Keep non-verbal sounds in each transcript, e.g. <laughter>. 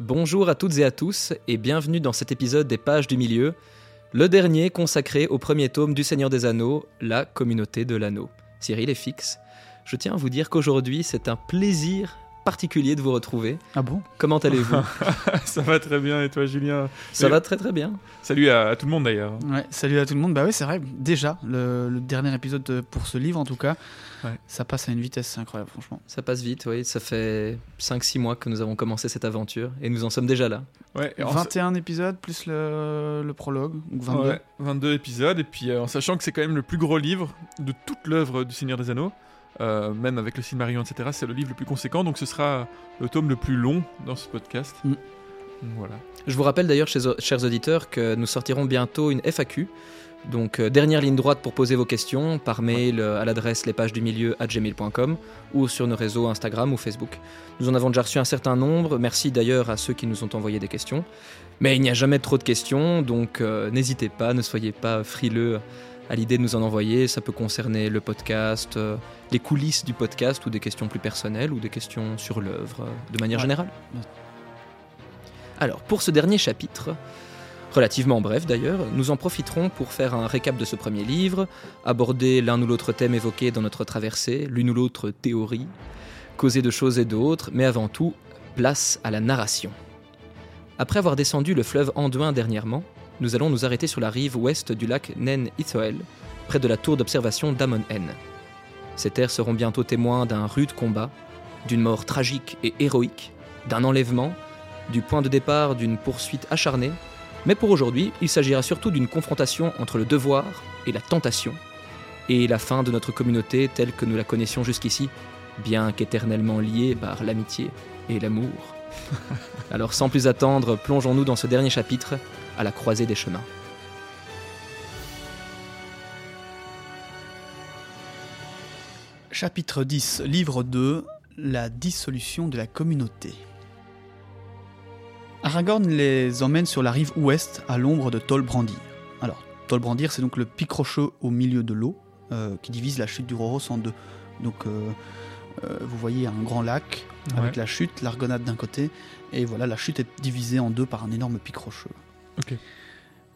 Bonjour à toutes et à tous et bienvenue dans cet épisode des Pages du Milieu, le dernier consacré au premier tome du Seigneur des Anneaux, la communauté de l'anneau. Cyril est fixe. Je tiens à vous dire qu'aujourd'hui c'est un plaisir particulier de vous retrouver. Ah bon? Comment allez-vous? <laughs> Ça va très bien et toi Julien? Ça va très très bien. Salut à, à tout le monde d'ailleurs. Ouais, salut à tout le monde. Bah oui, c'est vrai, déjà, le, le dernier épisode de- pour ce livre en tout cas, Ouais. ça passe à une vitesse incroyable, franchement. Ça passe vite, oui. Ça fait 5-6 mois que nous avons commencé cette aventure et nous en sommes déjà là. Ouais, et en 21 épisodes plus le, le prologue, donc sa- 22. ouais, 22 épisodes et puis euh, en sachant que c'est quand même le plus gros livre de toute l'œuvre du Seigneur des Anneaux, euh, même avec le Silmarillion etc. C'est le livre le plus conséquent donc ce sera le tome le plus long dans ce podcast. Mm. Voilà. Je vous rappelle d'ailleurs, chers, auditeurs, que nous sortirons bientôt une FAQ. Donc, euh, dernière ligne droite pour poser vos questions par mail euh, à l'adresse lespagesdumilieu.gmail.com ou sur nos réseaux Instagram ou Facebook. Nous en avons déjà reçu un certain nombre. Merci d'ailleurs à ceux qui nous ont envoyé des questions. Mais il n'y a jamais trop de questions, donc euh, n'hésitez pas, ne soyez pas frileux à l'idée de nous en envoyer. Ça peut concerner le podcast, euh, les coulisses du podcast ou des questions plus personnelles ou des questions sur l'œuvre euh, de manière Ouais. générale. Alors, pour ce dernier chapitre, relativement bref d'ailleurs, nous en profiterons pour faire un récap de ce premier livre, aborder l'un ou l'autre thème évoqué dans notre traversée, l'une ou l'autre théorie, causer de choses et d'autres, mais avant tout, place à la narration. Après avoir descendu le fleuve Anduin dernièrement, nous allons nous arrêter sur la rive ouest du lac Nen Ithoel, près de la tour d'observation d'Amon N. Ces terres seront bientôt témoins d'un rude combat, d'une mort tragique et héroïque, d'un enlèvement, du point de départ d'une poursuite acharnée, mais pour aujourd'hui, il s'agira surtout d'une confrontation entre le devoir et la tentation, et la fin de notre communauté telle que nous la connaissions jusqu'ici, bien qu'éternellement liée par l'amitié et l'amour. <laughs> Alors sans plus attendre, plongeons-nous dans ce dernier chapitre, à la croisée des chemins. Chapitre 10, livre 2, la dissolution de la communauté. Aragorn les emmène sur la rive ouest à l'ombre de Tolbrandir. Alors, Tolbrandir, c'est donc le pic rocheux au milieu de l'eau euh, qui divise la chute du Roros en deux. Donc, euh, euh, vous voyez un grand lac avec Ouais. la chute, l'argonade d'un côté, et voilà, la chute est divisée en deux par un énorme pic rocheux.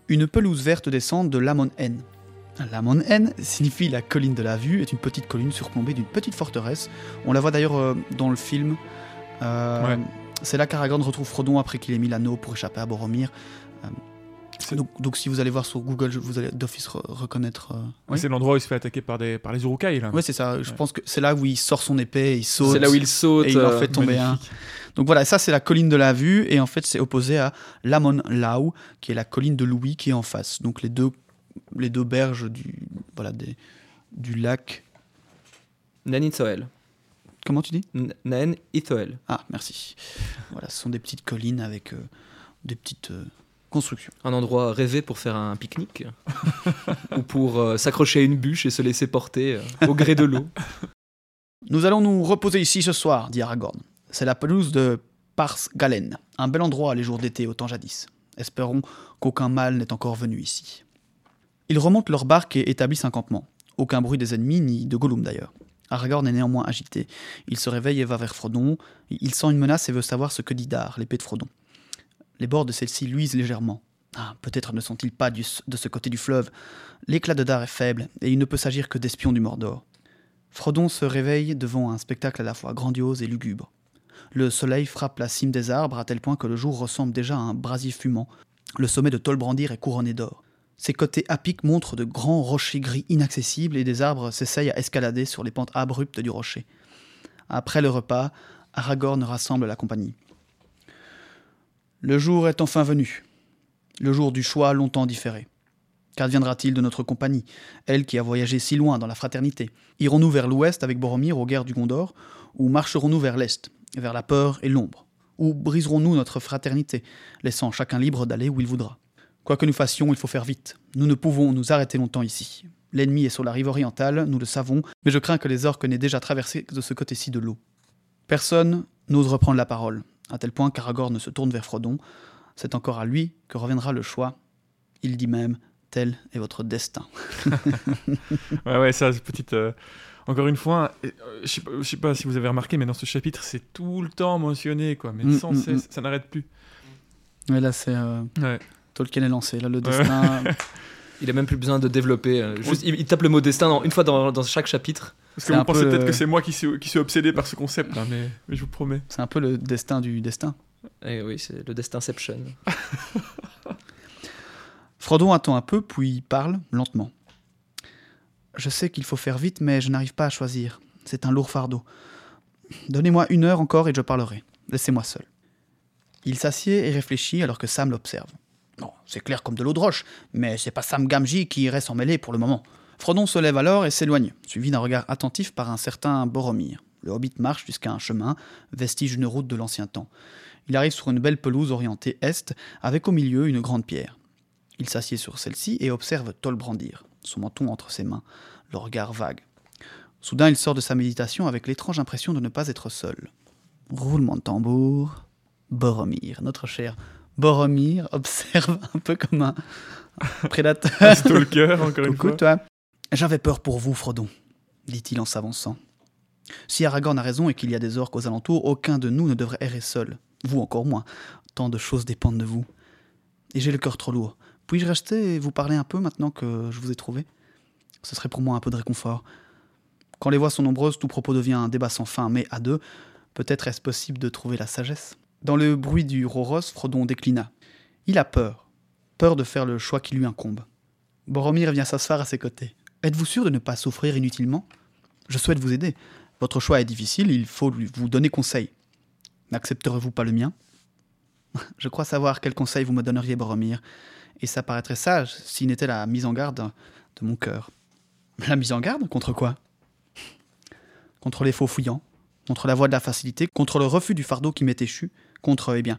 Une pelouse verte descend de Lamon N. Lamon N signifie la colline de la vue, est une petite colline surplombée d'une petite forteresse. On la voit d'ailleurs euh, dans le film. Euh, Ouais. C'est là qu'Aragorn retrouve Frodon après qu'il ait mis l'anneau pour échapper à Boromir. Euh, C'est- donc, donc si vous allez voir sur Google, vous allez d'office re- reconnaître. euh, oui. C'est l'endroit où il se fait attaquer par, des, par les Urukai là. Ouais, c'est ça. Je Ouais. pense que c'est là où il sort son épée, il saute. C'est là où il saute. et il en euh, fait tomber un. Donc voilà, ça c'est la colline de la vue, et en fait c'est opposé à Lamon Lau, qui est la colline de Louis qui est en face. Donc les deux, les deux berges du, voilà, des, du lac. Nan Ithoel. Comment tu dis? Nan Ithoel. Ah, merci. Voilà, ce sont des petites collines avec euh, des petites euh, Un endroit rêvé pour faire un pique-nique <laughs> ou pour euh, s'accrocher à une bûche et se laisser porter euh, au gré de l'eau. <laughs> Nous allons nous reposer ici ce soir, dit Aragorn. C'est la pelouse de Pars Galen, un bel endroit les jours d'été au temps jadis. Espérons qu'aucun mal n'est encore venu ici. Ils remontent leur barque et établissent un campement. Aucun bruit des ennemis, ni de Gollum d'ailleurs. Aragorn est néanmoins agité. Il se réveille et va vers Frodon. Il sent une menace et veut savoir ce que dit Dar, l'épée de Frodon. Les bords de celle-ci luisent légèrement. Ah, peut-être ne sont-ils pas de ce côté du fleuve. L'éclat de Dar est faible, et il ne peut s'agir que d'espions du Mordor. Frodon se réveille devant un spectacle à la fois grandiose et lugubre. Le soleil frappe la cime des arbres à tel point que le jour ressemble déjà à un brasier fumant. Le sommet de Tolbrandir est couronné d'or. Ses côtés à pic montrent de grands rochers gris inaccessibles et des arbres s'essayent à escalader sur les pentes abruptes du rocher. Après le repas, Aragorn rassemble la compagnie. Le jour est enfin venu. Le jour du choix longtemps différé. Qu'adviendra-t-il de notre compagnie, elle qui a voyagé si loin dans la fraternité? Irons-nous vers l'ouest avec Boromir aux guerres du Gondor, ou marcherons-nous vers l'est, vers la peur et l'ombre? Ou briserons-nous notre fraternité, laissant chacun libre d'aller où il voudra? Quoi que nous fassions, il faut faire vite. Nous ne pouvons nous arrêter longtemps ici. L'ennemi est sur la rive orientale, nous le savons, mais je crains que les orques n'aient déjà traversé de ce côté-ci de l'eau. Personne n'ose reprendre la parole, à tel point qu'Aragorn se tourne vers Frodon. C'est encore à lui que reviendra le choix. Il dit même Tel est votre destin. <laughs> Ouais, ouais, ça, petite. euh, encore une fois, euh, je sais pas, je sais pas si vous avez remarqué, mais dans ce chapitre, c'est tout le temps mentionné, quoi, mais Mm, sans mm, cesse, ça n'arrête plus. Mais là, c'est. euh, Ouais. Tolkien est lancé. Là, le destin. <laughs> Il a même plus besoin de développer. euh, juste, il, il tape le mot destin dans- une fois dans, dans chaque chapitre. Parce que vous pensez peu, peut-être que c'est moi qui suis, qui suis obsédé par ce concept, là, mais, mais je vous promets. c'est un peu le destin du destin. Et oui, c'est le destinception. <laughs> Frodon attend un peu, puis parle lentement. Je sais qu'il faut faire vite, mais je n'arrive pas à choisir. C'est un lourd fardeau. Donnez-moi une heure encore et je parlerai. Laissez-moi seul. Il s'assied et réfléchit alors que Sam l'observe. Bon, c'est clair comme de l'eau de roche, mais c'est pas Sam Gamgee qui irait s'en mêler pour le moment. Frodon se lève alors et s'éloigne, suivi d'un regard attentif par un certain Boromir. Le hobbit marche jusqu'à un chemin, vestige d'une route de l'ancien temps. Il arrive sur une belle pelouse orientée est, avec au milieu une grande pierre. Il s'assied sur celle-ci et observe Tol brandir, son menton entre ses mains, le regard vague. Soudain, il sort de sa méditation avec l'étrange impression de ne pas être seul. Roulement de tambour. Boromir, notre cher Boromir, observe un peu comme un prédateur. Stalker, encore une Coucou, fois. toi. J'avais peur pour vous, Frodon, dit-il en s'avançant. Si Aragorn a raison et qu'il y a des orques aux alentours, aucun de nous ne devrait errer seul. Vous encore moins. Tant de choses dépendent de vous. Et j'ai le cœur trop lourd. Puis-je rester et vous parler un peu maintenant que je vous ai trouvé? Ce serait pour moi un peu de réconfort. Quand les voix sont nombreuses, tout propos devient un débat sans fin, mais à deux, peut-être est-ce possible de trouver la sagesse? Dans le bruit du Roros, Frodon déclina. Il a peur. Peur de faire le choix qui lui incombe. Boromir vient s'asseoir à ses côtés. Êtes-vous sûr de ne pas souffrir inutilement? Je souhaite vous aider. Votre choix est difficile, il faut vous donner conseil. N'accepterez-vous pas le mien? <laughs> Je crois savoir quel conseil vous me donneriez, Boromir, et ça paraîtrait sage s'il n'était la mise en garde de mon cœur. La mise en garde Contre quoi? Contre les faux fouillants, contre la voie de la facilité, contre le refus du fardeau qui m'est échu, contre, eh bien,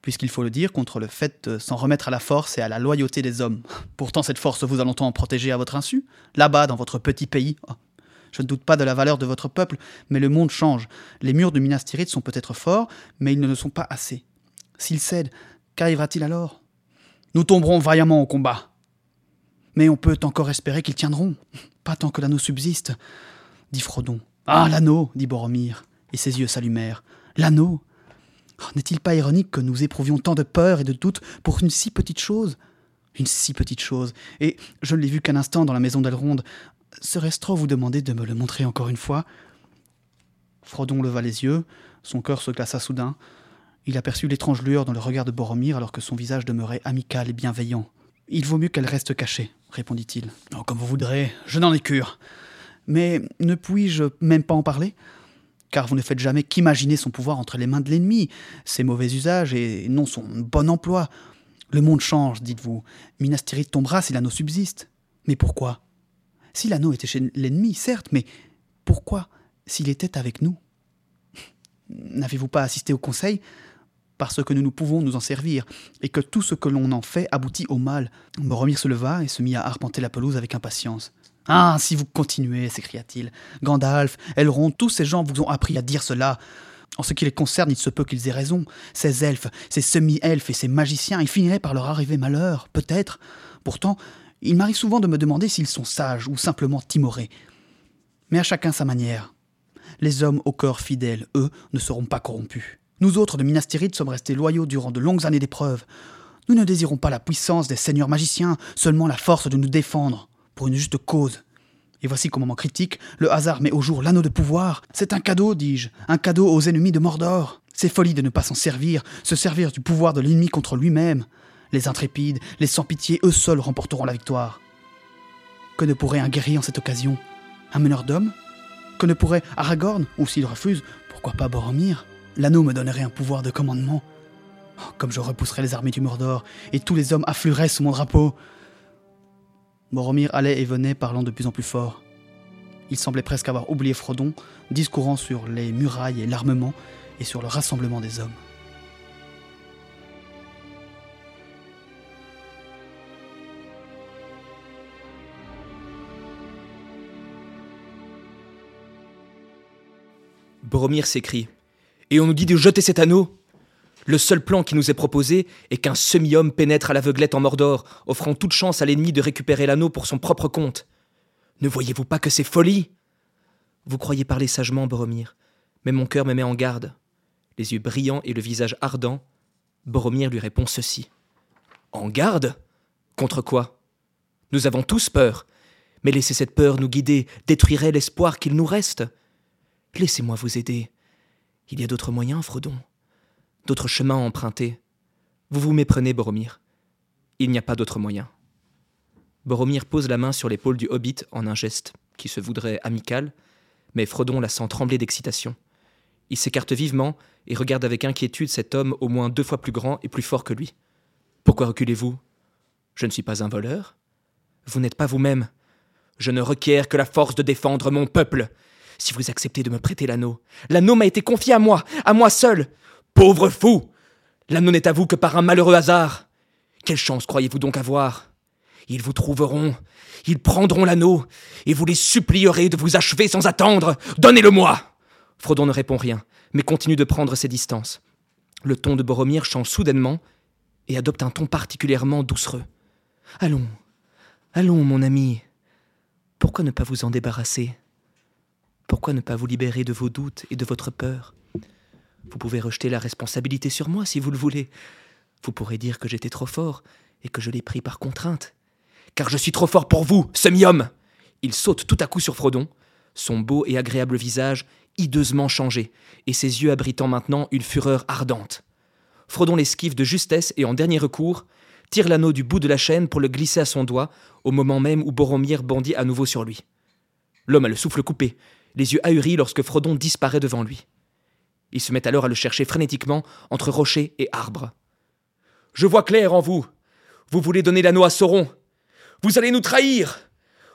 puisqu'il faut le dire, contre le fait de s'en remettre à la force et à la loyauté des hommes. <laughs> Pourtant, cette force vous a longtemps protégé à votre insu, là-bas, dans votre petit pays. Oh, Je ne doute pas de la valeur de votre peuple, mais le monde change. Les murs de Minas Tirith sont peut-être forts, mais ils ne le sont pas assez. S'ils cèdent, qu'arrivera-t-il alors? Nous tomberons vaillamment au combat. Mais on peut encore espérer qu'ils tiendront. <laughs> Pas tant que l'anneau subsiste, dit Frodon. Ah, l'anneau, dit Boromir, et ses yeux s'allumèrent. L'anneau Oh, N'est-il pas ironique que nous éprouvions tant de peur et de doute pour une si petite chose? Une si petite chose. Et je ne l'ai vu qu'un instant dans la maison d'Elrond. Serait-ce trop vous demander de me le montrer encore une fois? Frodon leva les yeux, son cœur se glaça soudain. Il aperçut l'étrange lueur dans le regard de Boromir alors que son visage demeurait amical et bienveillant. Il vaut mieux qu'elle reste cachée, répondit-il. Oh, comme vous voudrez, je n'en ai cure. Mais ne puis-je même pas en parler? Car vous ne faites jamais qu'imaginer son pouvoir entre les mains de l'ennemi, ses mauvais usages et non son bon emploi. Le monde change, dites-vous. Minas Tirith tombera si l'anneau subsiste. Mais pourquoi? Si l'anneau était chez l'ennemi, certes, mais pourquoi s'il était avec nous? <laughs> N'avez-vous pas assisté au conseil? Parce que nous nous pouvons nous en servir, et que tout ce que l'on en fait aboutit au mal. Boromir se leva et se mit à arpenter la pelouse avec impatience. Ah, si vous continuez, s'écria-t-il. Gandalf, Elrond, tous ces gens vous ont appris à dire cela. En ce qui les concerne, il se peut qu'ils aient raison. Ces elfes, ces semi-elfes et ces magiciens, il finirait par leur arriver malheur, peut-être. Pourtant, il m'arrive souvent de me demander s'ils sont sages ou simplement timorés. Mais à chacun sa manière. Les hommes au cœur fidèle, eux, ne seront pas corrompus. Nous autres de Minas sommes restés loyaux durant de longues années d'épreuves. Nous ne désirons pas la puissance des seigneurs magiciens, seulement la force de nous défendre, pour une juste cause. Et voici qu'au moment critique, le hasard met au jour l'anneau de pouvoir. C'est un cadeau, dis-je, un cadeau aux ennemis de Mordor. C'est folie de ne pas s'en servir, se servir du pouvoir de l'ennemi contre lui-même. Les intrépides, les sans pitié, eux seuls remporteront la victoire. Que ne pourrait un guerrier en cette occasion? Un meneur d'hommes? Que ne pourrait Aragorn Ou s'il refuse, pourquoi pas Boromir? L'anneau me donnerait un pouvoir de commandement. Oh, comme je repousserais les armées du Mordor, et tous les hommes afflueraient sous mon drapeau. Boromir allait et venait, parlant de plus en plus fort. Il semblait presque avoir oublié Frodon, discourant sur les murailles et l'armement, et sur le rassemblement des hommes. Boromir s'écrie. Et on nous dit de jeter cet anneau? Le seul plan qui nous est proposé est qu'un semi-homme pénètre à l'aveuglette en Mordor, offrant toute chance à l'ennemi de récupérer l'anneau pour son propre compte. Ne voyez-vous pas que c'est folie? Vous croyez parler sagement, Boromir, mais mon cœur me met en garde. Les yeux brillants et le visage ardent, Boromir lui répond ceci. En garde? Contre quoi? Nous avons tous peur, mais laisser cette peur nous guider détruirait l'espoir qu'il nous reste. Laissez-moi vous aider. Il y a d'autres moyens, Frodon, d'autres chemins à emprunter. Vous vous méprenez, Boromir. Il n'y a pas d'autre moyen. Boromir pose la main sur l'épaule du hobbit en un geste qui se voudrait amical, mais Frodon la sent trembler d'excitation. Il s'écarte vivement et regarde avec inquiétude cet homme au moins deux fois plus grand et plus fort que lui. Pourquoi reculez-vous? Je ne suis pas un voleur? Vous n'êtes pas vous-même. Je ne requiers que la force de défendre mon peuple. Si vous acceptez de me prêter l'anneau, l'anneau m'a été confié à moi, à moi seul. Pauvre fou L'anneau n'est à vous que par un malheureux hasard. Quelle chance croyez-vous donc avoir? Ils vous trouveront, ils prendront l'anneau, et vous les supplierez de vous achever sans attendre. Donnez-le-moi Frodon ne répond rien, mais continue de prendre ses distances. Le ton de Boromir change soudainement et adopte un ton particulièrement doucereux. Allons, allons, mon ami. Pourquoi ne pas vous en débarrasser? Pourquoi ne pas vous libérer de vos doutes et de votre peur? Vous pouvez rejeter la responsabilité sur moi si vous le voulez. Vous pourrez dire que j'étais trop fort et que je l'ai pris par contrainte. Car je suis trop fort pour vous, semi-homme Il saute tout à coup sur Frodon, son beau et agréable visage hideusement changé, et ses yeux abritant maintenant une fureur ardente. Frodon l'esquive de justesse et en dernier recours, tire l'anneau du bout de la chaîne pour le glisser à son doigt, au moment même où Boromir bondit à nouveau sur lui. L'homme a le souffle coupé, les yeux ahuris lorsque Frodon disparaît devant lui. Il se met alors à le chercher frénétiquement entre rochers et arbres. Je vois clair en vous. Vous voulez donner l'anneau à Sauron. Vous allez nous trahir.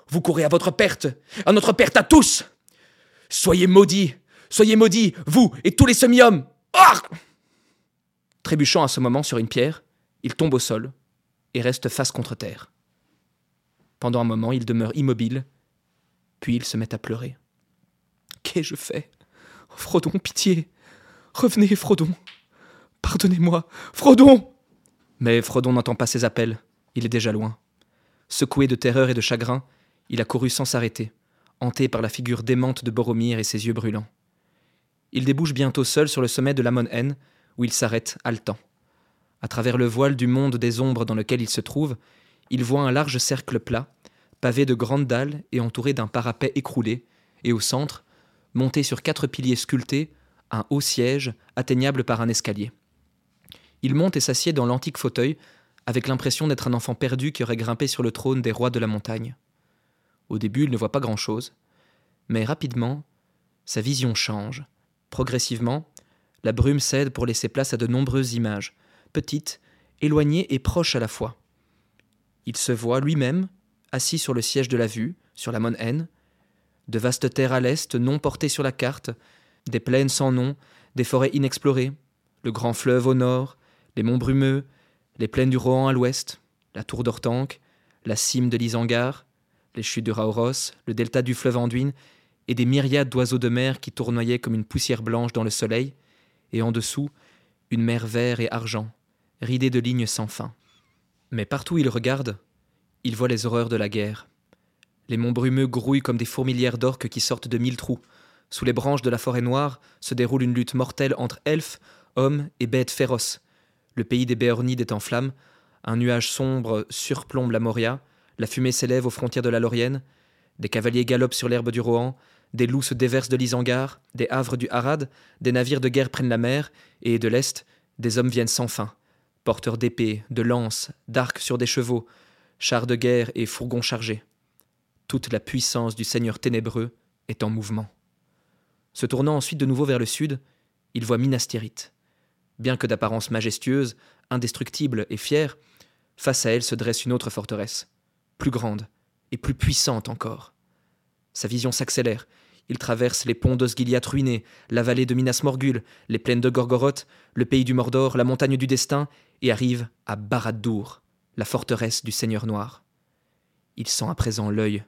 Vous courez à votre perte, à notre perte à tous. Soyez maudits, soyez maudits, vous et tous les semi-hommes. Ah Trébuchant à ce moment sur une pierre, il tombe au sol et reste face contre terre. Pendant un moment, il demeure immobile, puis il se met à pleurer. Qu'ai-je fait? Frodon, pitié Revenez, Frodon Pardonnez-moi Frodon Mais Frodon n'entend pas ses appels, il est déjà loin. Secoué de terreur et de chagrin, il a couru sans s'arrêter hanté par la figure démente de Boromir et ses yeux brûlants. Il débouche bientôt seul sur le sommet de l'Amon N, où il s'arrête, haletant. À travers le voile du monde des ombres dans lequel il se trouve, il voit un large cercle plat, pavé de grandes dalles et entouré d'un parapet écroulé, et au centre, monté sur quatre piliers sculptés, un haut siège atteignable par un escalier. Il monte et s'assied dans l'antique fauteuil, avec l'impression d'être un enfant perdu qui aurait grimpé sur le trône des rois de la montagne. Au début, il ne voit pas grand-chose, mais rapidement, sa vision change. Progressivement, la brume cède pour laisser place à de nombreuses images, petites, éloignées et proches à la fois. Il se voit lui-même, assis sur le siège de la vue, sur la Mon N, de vastes terres à l'est non portées sur la carte, des plaines sans nom, des forêts inexplorées, le grand fleuve au nord, les monts brumeux, les plaines du Rohan à l'ouest, la tour d'Ortanque, la cime de l'Isangar, les chutes du Rauros, le delta du fleuve Anduin, et des myriades d'oiseaux de mer qui tournoyaient comme une poussière blanche dans le soleil, et en dessous, une mer vert et argent, ridée de lignes sans fin. Mais partout il regarde, il voit les horreurs de la guerre. Les monts brumeux grouillent comme des fourmilières d'orques qui sortent de mille trous. Sous les branches de la forêt noire se déroule une lutte mortelle entre elfes, hommes et bêtes féroces. Le pays des Béornides est en flammes, un nuage sombre surplombe la Moria, la fumée s'élève aux frontières de la Laurienne, des cavaliers galopent sur l'herbe du Rohan, des loups se déversent de l'Isangar, des havres du Harad, des navires de guerre prennent la mer, et de l'Est, des hommes viennent sans fin, porteurs d'épées, de lances, d'arcs sur des chevaux, chars de guerre et fourgons chargés. Toute la puissance du Seigneur ténébreux est en mouvement. Se tournant ensuite de nouveau vers le sud, il voit Minas Tirith. Bien que d'apparence majestueuse, indestructible et fière, face à elle se dresse une autre forteresse, plus grande et plus puissante encore. Sa vision s'accélère. Il traverse les ponts d'Osgiliath ruinés, la vallée de Minas Morgul, les plaines de Gorgoroth, le pays du Mordor, la montagne du destin, et arrive à Barad-dûr, la forteresse du Seigneur Noir. Il sent à présent l'œil,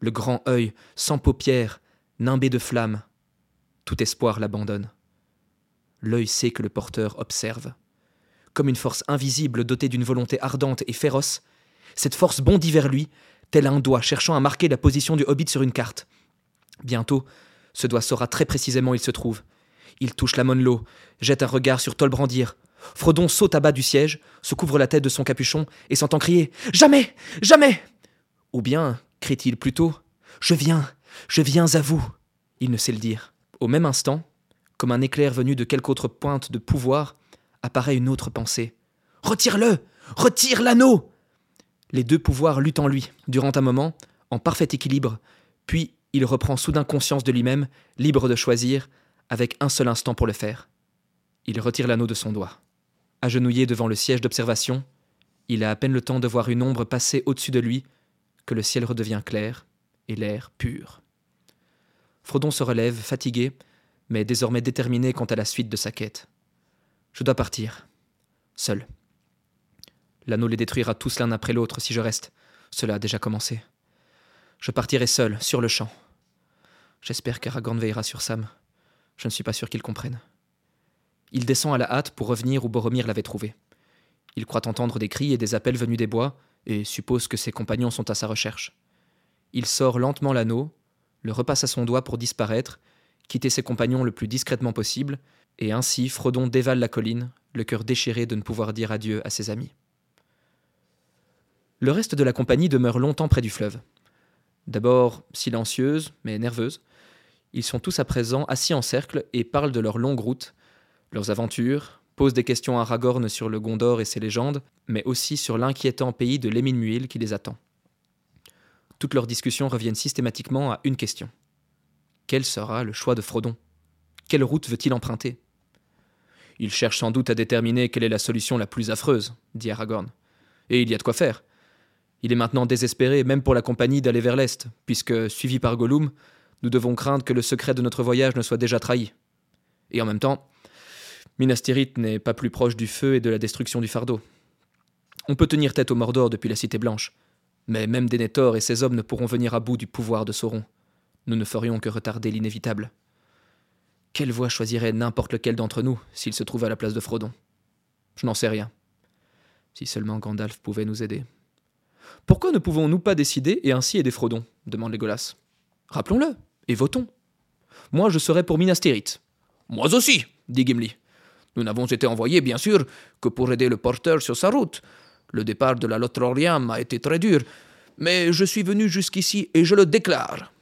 le grand œil, sans paupières, nimbé de flammes. Tout espoir l'abandonne. L'œil sait que le porteur observe. Comme une force invisible dotée d'une volonté ardente et féroce, cette force bondit vers lui, tel un doigt cherchant à marquer la position du hobbit sur une carte. Bientôt, Ce doigt saura très précisément où il se trouve. Il touche la Monlo, jette un regard sur Tolbrandir. Frodon saute à bas du siège, se couvre la tête de son capuchon et s'entend crier Jamais Jamais Ou bien, crie-t-il plutôt Je viens Je viens à vous Il ne sait le dire. Au même instant, comme un éclair venu de quelque autre pointe de pouvoir, apparaît une autre pensée. Retire-le Retire l'anneau Les deux pouvoirs luttent en lui, durant un moment, en parfait équilibre, puis il reprend soudain conscience de lui-même, libre de choisir, avec un seul instant pour le faire. Il retire l'anneau de son doigt. Agenouillé devant le siège d'observation, il a à peine le temps de voir une ombre passer au-dessus de lui, que le ciel redevient clair et l'air pur. Frodon se relève, fatigué, mais désormais déterminé quant à la suite de sa quête. Je dois partir, seul. L'anneau les détruira tous l'un après l'autre si je reste. Cela a déjà commencé. Je partirai seul, sur le champ. J'espère qu'Aragorn veillera sur Sam. Je ne suis pas sûr qu'il comprenne. Il descend à la hâte pour revenir où Boromir l'avait trouvé. Il croit entendre des cris et des appels venus des bois, et suppose que ses compagnons sont à sa recherche. Il sort lentement l'anneau, le repasse à son doigt pour disparaître, quitter ses compagnons le plus discrètement possible, et ainsi Frodon dévale la colline, le cœur déchiré de ne pouvoir dire adieu à ses amis. Le reste de la compagnie demeure longtemps près du fleuve. D'abord silencieuse, mais nerveuse, ils sont tous à présent assis en cercle et parlent de leur longue route, leurs aventures, posent des questions à Aragorn sur le Gondor et ses légendes, mais aussi sur l'inquiétant pays de l'Émine Muil qui les attend. Toutes leurs discussions reviennent systématiquement à une question. Quel sera le choix de Frodon? Quelle route veut-il emprunter? Il cherche sans doute à déterminer quelle est la solution la plus affreuse, dit Aragorn. Et il y a de quoi faire. Il est maintenant désespéré, même pour la compagnie, d'aller vers l'Est, puisque, suivi par Gollum, nous devons craindre que le secret de notre voyage ne soit déjà trahi. Et en même temps, Minas Tirith n'est pas plus proche du feu et de la destruction du fardeau. On peut tenir tête au Mordor depuis la Cité Blanche, mais même Denethor et ses hommes ne pourront venir à bout du pouvoir de Sauron. Nous ne ferions que retarder l'inévitable. Quelle voie choisirait n'importe lequel d'entre nous s'il se trouve à la place de Frodon? Je n'en sais rien. Si seulement Gandalf pouvait nous aider. Pourquoi ne pouvons-nous pas décider et ainsi aider Frodon? demande Legolas. Rappelons-le, et votons. Moi, je serai pour Minas Tirith. Moi aussi, dit Gimli. Nous n'avons été envoyés, bien sûr, que pour aider le porteur sur sa route. Le départ de la Lothoriam a été très dur, mais je suis venu jusqu'ici et je le déclare.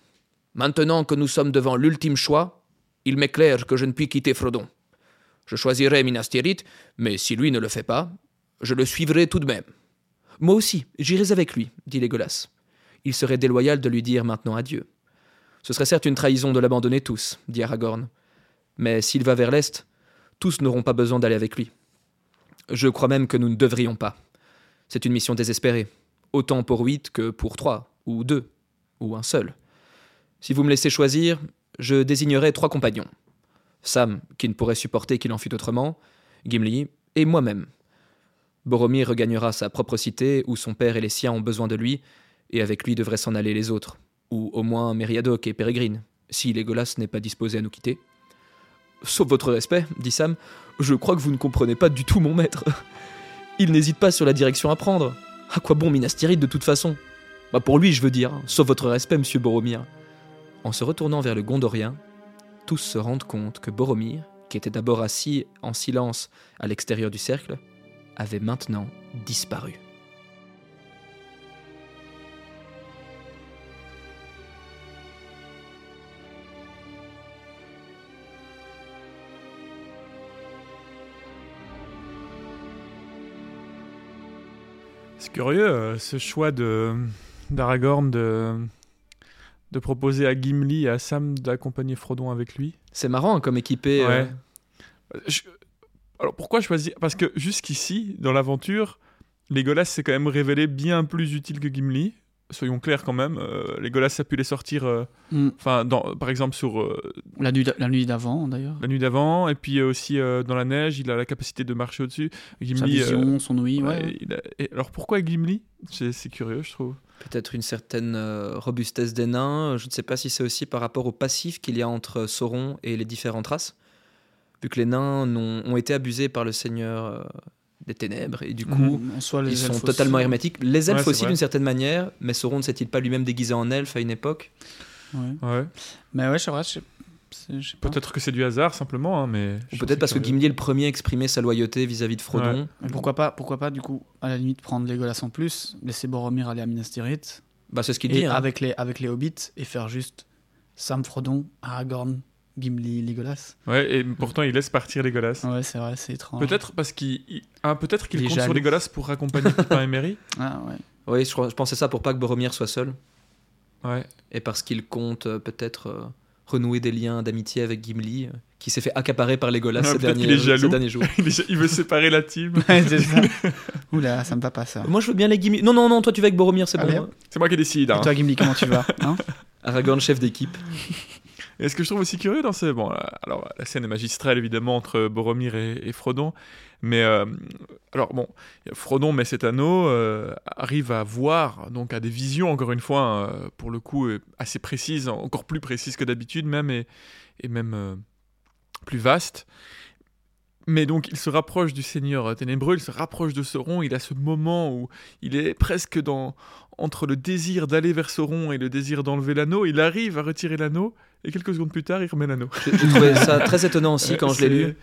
Maintenant que nous sommes devant l'ultime choix, il m'est clair que je ne puis quitter Frodon. Je choisirai Minas Tirith, mais si lui ne le fait pas, je le suivrai tout de même. Moi aussi, j'irai avec lui, dit Légolas. Il serait déloyal de lui dire maintenant adieu. Ce serait certes une trahison de l'abandonner tous, dit Aragorn. Mais s'il va vers l'Est, tous n'auront pas besoin d'aller avec lui. Je crois même que nous ne devrions pas. C'est une mission désespérée, autant pour huit que pour trois, ou deux, ou un seul. Si vous me laissez choisir, je désignerai trois compagnons. Sam, qui ne pourrait supporter qu'il en fût autrement, Gimli, et moi-même. Boromir regagnera sa propre cité, où son père et les siens ont besoin de lui, et avec lui devraient s'en aller les autres, ou au moins Meriadoc et Pérégrine, si Legolas n'est pas disposé à nous quitter. Sauf votre respect, dit Sam, je crois que vous ne comprenez pas du tout mon maître. Il n'hésite pas sur la direction à prendre. À quoi bon Minas Tirith de toute façon? Bah pour lui, je veux dire, sauf votre respect, monsieur Boromir. En se retournant vers le Gondorien, tous se rendent compte que Boromir, qui était d'abord assis en silence à l'extérieur du cercle, avait maintenant disparu. C'est curieux, euh, ce choix de d'Aragorn de, de proposer à Gimli et à Sam d'accompagner Frodon avec lui. C'est marrant hein, comme équipé. euh. Je- Alors pourquoi choisir? Parce que jusqu'ici, dans l'aventure, Legolas s'est quand même révélé bien plus utile que Gimli. Soyons clairs quand même, euh, Legolas a pu les sortir, euh, Hmm. enfin, par exemple sur euh, La nuit, d'a- la nuit d'avant, d'ailleurs. la nuit d'avant, et puis euh, aussi euh, dans la neige, il a la capacité de marcher au-dessus. Sa Gimli, euh, vision, son ouïe, ouais. ouais, il a- et alors pourquoi Gimli? C'est c'est curieux, je trouve. Peut-être une certaine euh, robustesse des nains. Je ne sais pas si c'est aussi par rapport au passif qu'il y a entre Sauron et les différentes races. Vu que les nains ont été abusés par le Seigneur euh, des Ténèbres, et du coup, soi, les ils sont totalement aussi. hermétiques. Les elfes Ouais, aussi, d'une certaine manière, mais Sauron ne s'est-il pas lui-même déguisé en elfe à une époque? Ouais. Ouais. Mais ouais, c'est vrai. je- c'est- je sais pas. Peut-être que c'est du hasard simplement, hein, mais. Ou peut-être parce que. Gimli est le premier à exprimer sa loyauté vis-à-vis de Frodon. Mais pourquoi pas, pourquoi pas, du coup, à la limite, prendre Legolas en plus, laisser Boromir aller à Minas Tirith, Bah, c'est ce qu'il et dit. hein. avec, les, avec les hobbits, et faire juste Sam, Frodon, Aragorn, Gimli, Legolas. Ouais, et pourtant il laisse partir les Golas. Ouais, c'est vrai, c'est étrange. Peut-être parce qu'il il- ah, peut-être qu'il compte sur jaloux. les Golas pour accompagner <laughs> Pipin et Merry. Ah, ouais. Oui, je, pensais ça pour pas que Boromir soit seul. Ouais. Et parce qu'il compte euh, peut-être euh, renouer des liens d'amitié avec Gimli, euh, qui s'est fait accaparer par Legolas Ouais, ces, derniers, qu'il est jaloux. ces derniers jours. <laughs> Il, est- il veut séparer la team. <laughs> Ouais, ça. Oula, ça me va pas ça. Moi, je veux bien les Gimli. Non, non, non, toi, tu vas avec Boromir, c'est bon. hop. C'est moi qui décide. hein. Et toi, Gimli, comment tu vas hein Aragorn, chef d'équipe. Et ce que je trouve aussi curieux dans ce. Bon, euh, alors la scène est magistrale évidemment entre Boromir et, Frodon. Mais euh, alors bon, Frodon met cet anneau, euh, arrive à voir, donc à des visions encore une fois, euh, pour le coup assez précises, encore plus précises que d'habitude même, et, et même plus vastes. Mais donc il se rapproche du Seigneur ténébreux, il se rapproche de Sauron, il a ce moment où il est presque dans entre le désir d'aller vers Sauron et le désir d'enlever l'anneau, il arrive à retirer l'anneau et quelques secondes plus tard il remet l'anneau. J'ai trouvé ça très étonnant aussi <laughs> quand je l'ai lu.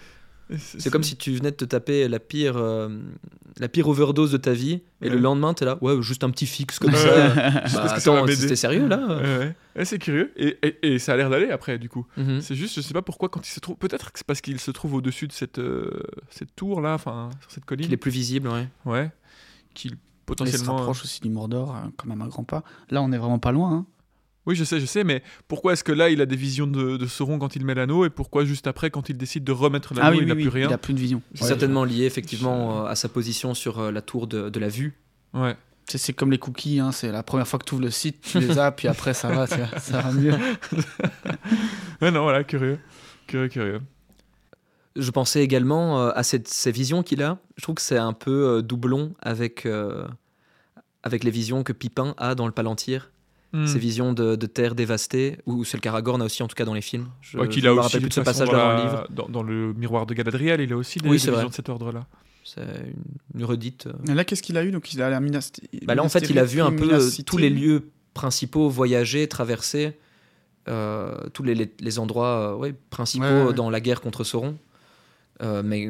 C'est comme si tu venais de te taper la pire, euh, la pire overdose de ta vie, et le lendemain, t'es là, ouais, juste un petit fixe comme ça. Bah, c'était sérieux là Ouais, ouais. Ouais, c'est curieux. Et, et- et ça a l'air d'aller après, du coup. Mhm. C'est juste, je sais pas pourquoi, quand il se trouve. Peut-être que c'est parce qu'il se trouve au-dessus de cette, euh, cette tour là, enfin, sur cette colline. Il est plus visible, ouais. Ouais. Qu'il Il se potentiellement. rapproche aussi du Mordor, hein, quand même à grands pas. Là, on est vraiment pas loin. hein. Oui, je sais, je sais, mais pourquoi est-ce que là il a des visions de, de Sauron quand il met l'anneau et pourquoi juste après, quand il décide de remettre l'anneau, Ah oui, il oui, n'a oui, plus rien il a plus de vision. C'est Ouais. certainement lié effectivement euh, à sa position sur euh, la tour de, de la vue. Ouais. C'est- C'est comme les cookies, hein, c'est la première fois que tu ouvres le site, tu les as, puis après ça va, ça, ça va mieux. <laughs> Ouais, non, voilà, curieux. Curieux, curieux. Je pensais également euh, à cette, ces visions qu'il a. Je trouve que c'est un peu euh, doublon avec, euh, avec les visions que Pipin a dans le Palantir. Hmm. Ces visions de, de terre dévastée, ou celle qu'Aragorn a aussi en tout cas dans les films. Je, Ouais, qu'il je a me aussi rappelle plus de ce passage-là dans la- le livre. Dans, dans le miroir de Galadriel, il a aussi des, Oui, des c'est visions vrai. de cet ordre-là. C'est une, une redite. euh. Et là, qu'est-ce qu'il a eu? Donc, il a allé à Minas Bah là, en fait, il a vu un peu euh, tous les lieux principaux voyager, traverser, euh, tous les, les- les endroits euh, ouais, principaux Ouais, ouais, ouais. dans la guerre contre Sauron, Euh, mais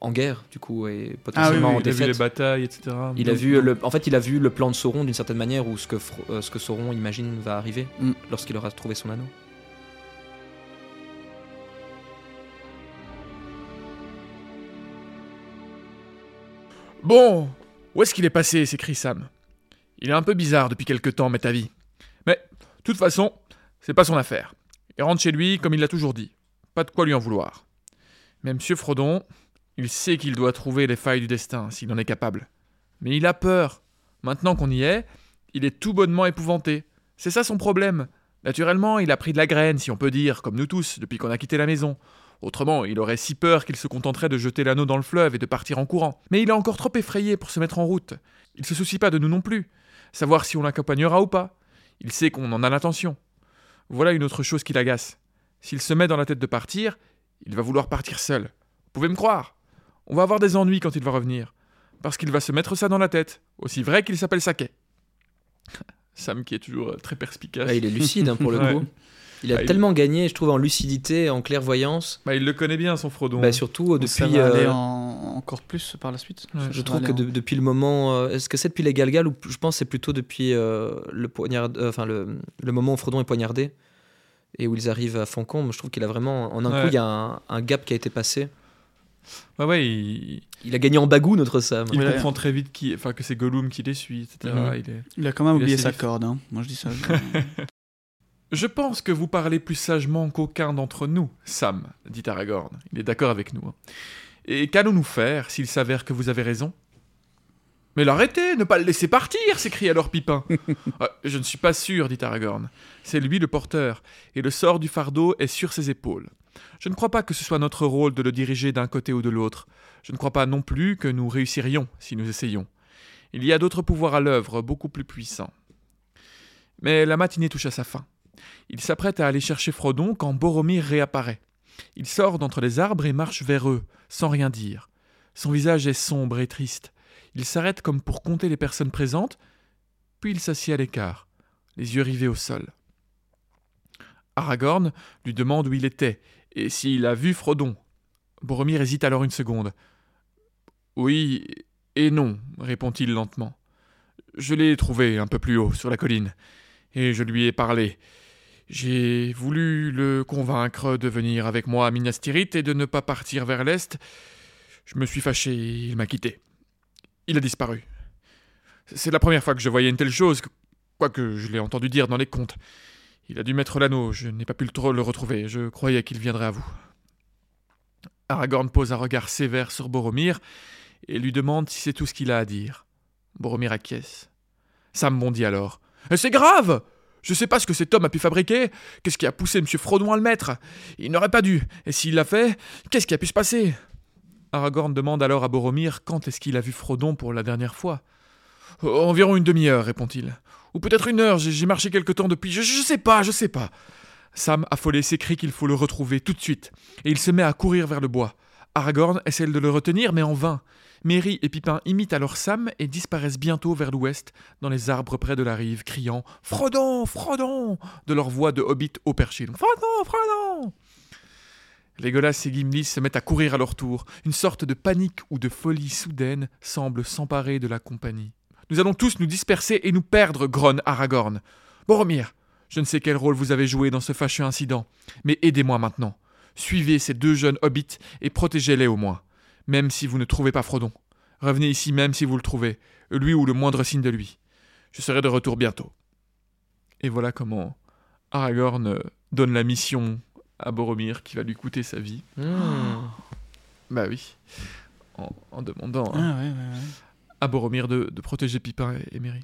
en guerre, du coup, et Ah oui, potentiellement oui, en il a vu défaite. les batailles, etc. Il a vu le, en fait, il a vu le plan de Sauron d'une certaine manière, ou ce que, euh, ce que Sauron imagine va arriver Mm. lorsqu'il aura trouvé son anneau. Bon, où est-ce qu'il est passé s'écrie Sam? Il est un peu bizarre depuis quelque temps, mais ta vie. Mais, de toute façon, c'est pas son affaire. Il rentre chez lui comme il l'a toujours dit. Pas de quoi lui en vouloir. Mais Monsieur Frodon, il sait qu'il doit trouver les failles du destin, s'il en est capable. Mais il a peur. Maintenant qu'on y est, il est tout bonnement épouvanté. C'est ça son problème. Naturellement, il a pris de la graine, si on peut dire, comme nous tous, depuis qu'on a quitté la maison. Autrement, il aurait si peur qu'il se contenterait de jeter l'anneau dans le fleuve et de partir en courant. Mais il est encore trop effrayé pour se mettre en route. Il se soucie pas de nous non plus. Savoir si on l'accompagnera ou pas. Il sait qu'on en a l'intention. Voilà une autre chose qui l'agace. S'il se met dans la tête de partir, il va vouloir partir seul. Vous pouvez me croire. On va avoir des ennuis quand il va revenir. Parce qu'il va se mettre ça dans la tête. Aussi vrai qu'il s'appelle Saké. <laughs> Sam qui est toujours euh, très perspicace. Là, il est lucide hein, pour le <laughs> Ouais. coup. Il a Ah, il- tellement gagné, je trouve, en lucidité, en clairvoyance. Bah, il le connaît bien, son Frodon. Bah, surtout euh, Ça depuis. va aller euh, en- encore plus par la suite. Ouais, Je trouve que en- de- depuis le moment, euh, est-ce que c'est depuis les Galgal ou je pense que c'est plutôt depuis euh, le poignard, enfin le, le moment où Frodon est poignardé et où ils arrivent à Foncombe. Je trouve qu'il a vraiment, en un Ouais. coup, il y a un, un gap qui a été passé. Ouais, ouais, il, Il a gagné en bagou notre Sam. il Ouais. comprend très vite qui, enfin, que c'est Gollum qui les suit, etc. Mhm. Il est... Il a quand même Il oublié sa vif. corde. hein. Moi, je dis ça. je- <laughs> Je pense que vous parlez plus sagement qu'aucun d'entre nous, Sam, dit Aragorn. Il est d'accord avec nous. hein. Et qu'allons-nous faire s'il s'avère que vous avez raison? Mais l'arrêtez, ne pas le laisser partir s'écrie alors Pipin. <laughs> Ah, je ne suis pas sûr, dit Aragorn. C'est lui le porteur, et le sort du fardeau est sur ses épaules. Je ne crois pas que ce soit notre rôle de le diriger d'un côté ou de l'autre. Je ne crois pas non plus que nous réussirions si nous essayons. Il y a d'autres pouvoirs à l'œuvre, beaucoup plus puissants. Mais la matinée touche à sa fin. Il s'apprête à aller chercher Frodon quand Boromir réapparaît. Il sort d'entre les arbres et marche vers eux, sans rien dire. Son visage est sombre et triste. Il s'arrête comme pour compter les personnes présentes, puis il s'assied à l'écart, les yeux rivés au sol. Aragorn lui demande où il était et s'il a vu Frodon? Boromir hésite alors une seconde. Oui et non, répond-il lentement. Je l'ai trouvé un peu plus haut, sur la colline, et je lui ai parlé. J'ai voulu le convaincre de venir avec moi à Minas Tirith et de ne pas partir vers l'est. Je me suis fâché il m'a quitté. Il a disparu. C'est la première fois que je voyais une telle chose, quoique je l'ai entendu dire dans les contes. Il a dû mettre l'anneau, je n'ai pas pu le, retrouver, je croyais qu'il viendrait à vous. Aragorn pose un regard sévère sur Boromir et lui demande si c'est tout ce qu'il a à dire. Boromir acquiesce. Sam bondit alors. C'est grave Je sais pas ce que cet homme a pu fabriquer. Qu'est-ce qui a poussé M. Frodon à le mettre? Il n'aurait pas dû. Et s'il l'a fait, qu'est-ce qui a pu se passer? Aragorn demande alors à Boromir quand est-ce qu'il a vu Frodon pour la dernière fois. Environ une demi-heure, répond-il. Ou peut-être une heure, j'ai marché quelque temps depuis. Je, je sais pas, je sais pas. Sam, affolé, s'écrie qu'il faut le retrouver tout de suite, et il se met à courir vers le bois. Aragorn essaie de le retenir, mais en vain. Merry et Pipin imitent alors Sam et disparaissent bientôt vers l'ouest, dans les arbres près de la rive, criant Frodon, Frodon de leur voix de hobbit au perché. Frodon, Frodon Legolas et Gimli se mettent à courir à leur tour. Une sorte de panique ou de folie soudaine semble s'emparer de la compagnie. Nous allons tous nous disperser et nous perdre, grogne Aragorn. Boromir, je ne sais quel rôle vous avez joué dans ce fâcheux incident, mais aidez-moi maintenant. Suivez ces deux jeunes hobbits et protégez-les au moins, même si vous ne trouvez pas Frodon. Revenez ici même si vous le trouvez, lui ou le moindre signe de lui. Je serai de retour bientôt. Et voilà comment Aragorn euh, donne la mission à Boromir qui va lui coûter sa vie. Hmm. Bah oui, en, demandant Ah, ouais, ouais, ouais. À Boromir de, de protéger Pipin et, et Merry.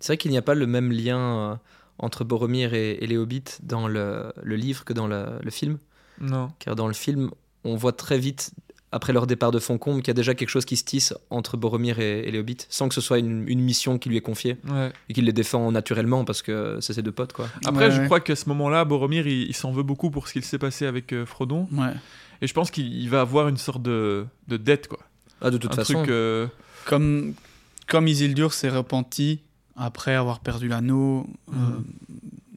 C'est vrai qu'il n'y a pas le même lien euh, entre Boromir et, et les hobbits dans le, le livre que dans le, le film. Non. Car dans le film, on voit très vite, après leur départ de Foncombe, qu'il y a déjà quelque chose qui se tisse entre Boromir et, et les hobbits, sans que ce soit une, une mission qui lui est confiée, Ouais. et qu'il les défend naturellement parce que c'est ses deux potes, quoi. Après, Ouais, je ouais. crois qu'à ce moment-là, Boromir, il, il s'en veut beaucoup pour ce qu'il s'est passé avec euh, Frodon. Ouais. Et je pense qu'il il va avoir une sorte de, de dette, quoi. Ah, de toute Un façon, truc. euh, Comme, comme Isildur s'est repenti après avoir perdu l'anneau. euh, Mhm.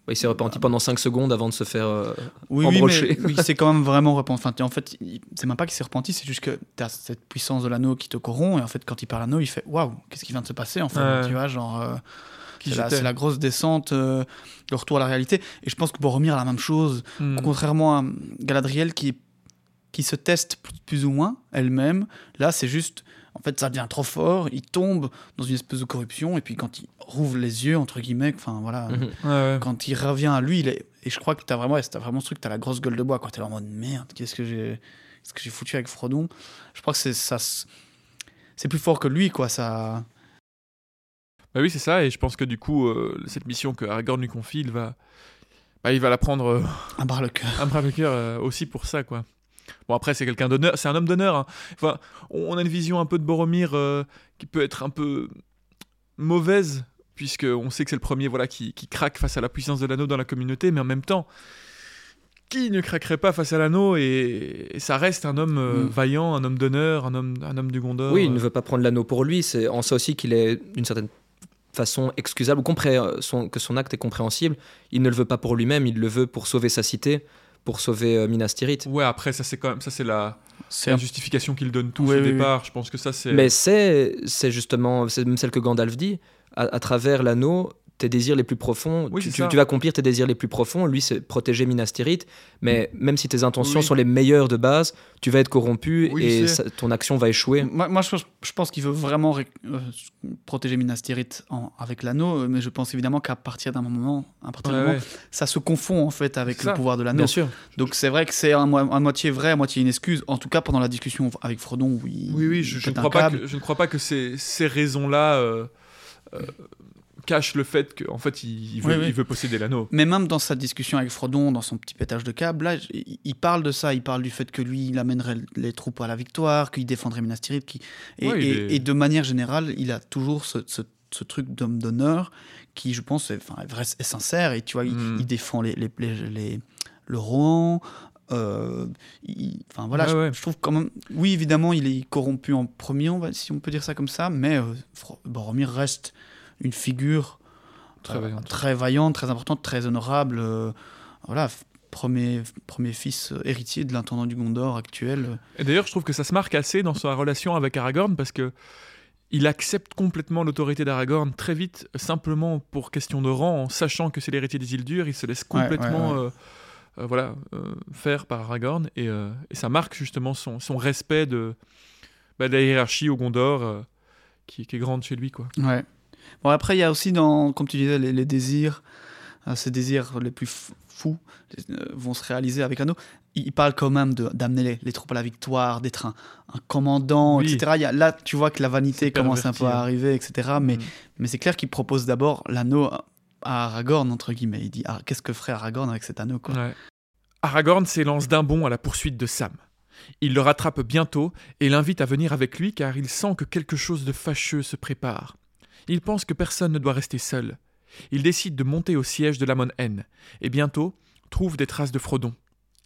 ouais, il s'est repenti pendant 5 secondes avant de se faire... euh, Oui, mais oui, c'est <laughs> quand même vraiment repenti. Enfin, en fait, c'est même pas qu'il s'est repenti, c'est juste que tu as cette puissance de l'anneau qui te corrompt. Et en fait, quand il perd l'anneau, il fait Waouh, qu'est-ce qui vient de se passer en fait Ouais. Tu vois, genre. euh, c'est la, grosse descente, euh, le retour à la réalité. Et je pense que Boromir a la même chose. Hmm. Contrairement à Galadriel qui, qui se teste plus, plus ou moins elle-même, là c'est juste, fait ça devient trop fort, il tombe dans une espèce de corruption, et puis quand il rouvre les yeux, entre guillemets, enfin voilà, mhm. Ouais, ouais. quand il revient à lui, il est... et je crois que t'as vraiment, ouais, t'as vraiment ce truc, t'as la grosse gueule de bois, quand t'es en mode merde, qu'est-ce que j'ai qu'est-ce que j'ai foutu avec Frodon? Je crois que c'est ça, s- c'est plus fort que lui, quoi, ça... Bah oui, c'est ça. Et je pense que du coup, euh, cette mission que Aragorn lui confie, il va, bah, il va la prendre euh, Un barre le cœur. à bras le cœur euh, aussi pour ça, quoi. Bon, après, c'est quelqu'un d'honneur, c'est un homme d'honneur. hein. Enfin, on a une vision un peu de Boromir euh, qui peut être un peu mauvaise, puisque on sait que c'est le premier voilà, qui, qui craque face à la puissance de l'anneau dans la communauté, mais en même temps, qui ne craquerait pas face à l'anneau et, et ça reste un homme euh, Mm. vaillant, un homme d'honneur, un homme, un homme du Gondor. Oui, il ne euh. veut pas prendre l'anneau pour lui. C'est en ça aussi qu'il est d'une certaine façon excusable ou que son acte est compréhensible. Il ne le veut pas pour lui-même, il le veut pour sauver sa cité, pour sauver euh, Minas Tirith. Ouais, après, ça c'est quand même ça c'est la, C'est la un- justification qu'ils donnent tous Oui, au oui, oui. départ. Je pense que ça c'est. Mais c'est c'est justement c'est même celle que Gandalf dit. À, à travers l'anneau, tes désirs les plus profonds, Oui, tu, vas accomplir tes désirs les plus profonds. Lui, c'est protéger Minas Tirith. Mais même si tes intentions Oui. sont les meilleures de base, tu vas être corrompu Oui, et ça- ton action va échouer. Moi, moi, je, pense- je pense qu'il veut vraiment ré- euh, protéger Minas Tirith en- avec l'anneau, euh, mais je pense évidemment qu'à partir d'un moment, à partir Ouais, moment, ouais. ça se confond en fait avec le ça. pouvoir de l'anneau. Bien sûr. Donc c'est vrai que c'est à, mo- à moitié vrai, à moitié une excuse. En tout cas, pendant la discussion avec Frodon, où il Oui, oui, je, ne crois pas que, je ne crois pas que ces, ces raisons-là euh, euh, cachent le fait qu'en fait, il, il veut, Oui, oui. il veut posséder l'anneau. Mais même dans sa discussion avec Frodon, dans son petit pétage de câble, là, il il parle de ça. Il parle du fait que lui, il amènerait les troupes à la victoire, qu'il défendrait Minas Tirith. qui- Et, Ouais, il et- est- et de manière générale, il a toujours ce, ce- ce truc d'homme d'honneur qui, je pense, est, enfin, est sincère. Et tu vois, il, Mm. il défend les, les, les- les- le Rohan. euh, il- Enfin voilà, Ouais, je, ouais. je trouve quand même. Oui, évidemment, il est corrompu en premier, on va- si on peut dire ça comme ça, mais euh, Boromir reste une figure Très euh, vaillante. très vaillante, très importante, très honorable. euh, voilà, premier, premier fils euh, héritier de l'intendant du Gondor actuel. Et d'ailleurs, je trouve que ça se marque assez dans sa relation avec Aragorn parce que il accepte complètement l'autorité d'Aragorn très vite, simplement pour question de rang, en sachant que c'est l'héritier des îles dures, il se laisse Ouais, ouais, complètement ouais. euh, euh, voilà, euh, faire par Aragorn et, et ça marque justement son, son respect de, bah, de la hiérarchie au Gondor qui, qui est grande chez lui. Quoi. Ouais. Bon, après, il y a aussi, dans, comme tu disais, les, les désirs, euh, ces désirs les plus fous euh, vont se réaliser avec l'anneau. Il, parle quand même de- d'amener les, les troupes à la victoire, d'être un, un commandant, Oui. etc. Il y a- là, tu vois que la vanité commence un peu à hein. arriver, etc. Mais, Mm. mais c'est clair qu'il propose d'abord l'anneau à à Aragorn, entre guillemets. Il dit ah, qu'est-ce que ferait Aragorn avec cet anneau quoi. Ouais. Aragorn s'élance d'un bond à la poursuite de Sam. Il le rattrape bientôt et l'invite à venir avec lui car il sent que quelque chose de fâcheux se prépare. Il pense que personne ne doit rester seul. Il décide de monter au siège de la N et bientôt trouve des traces de Frodon.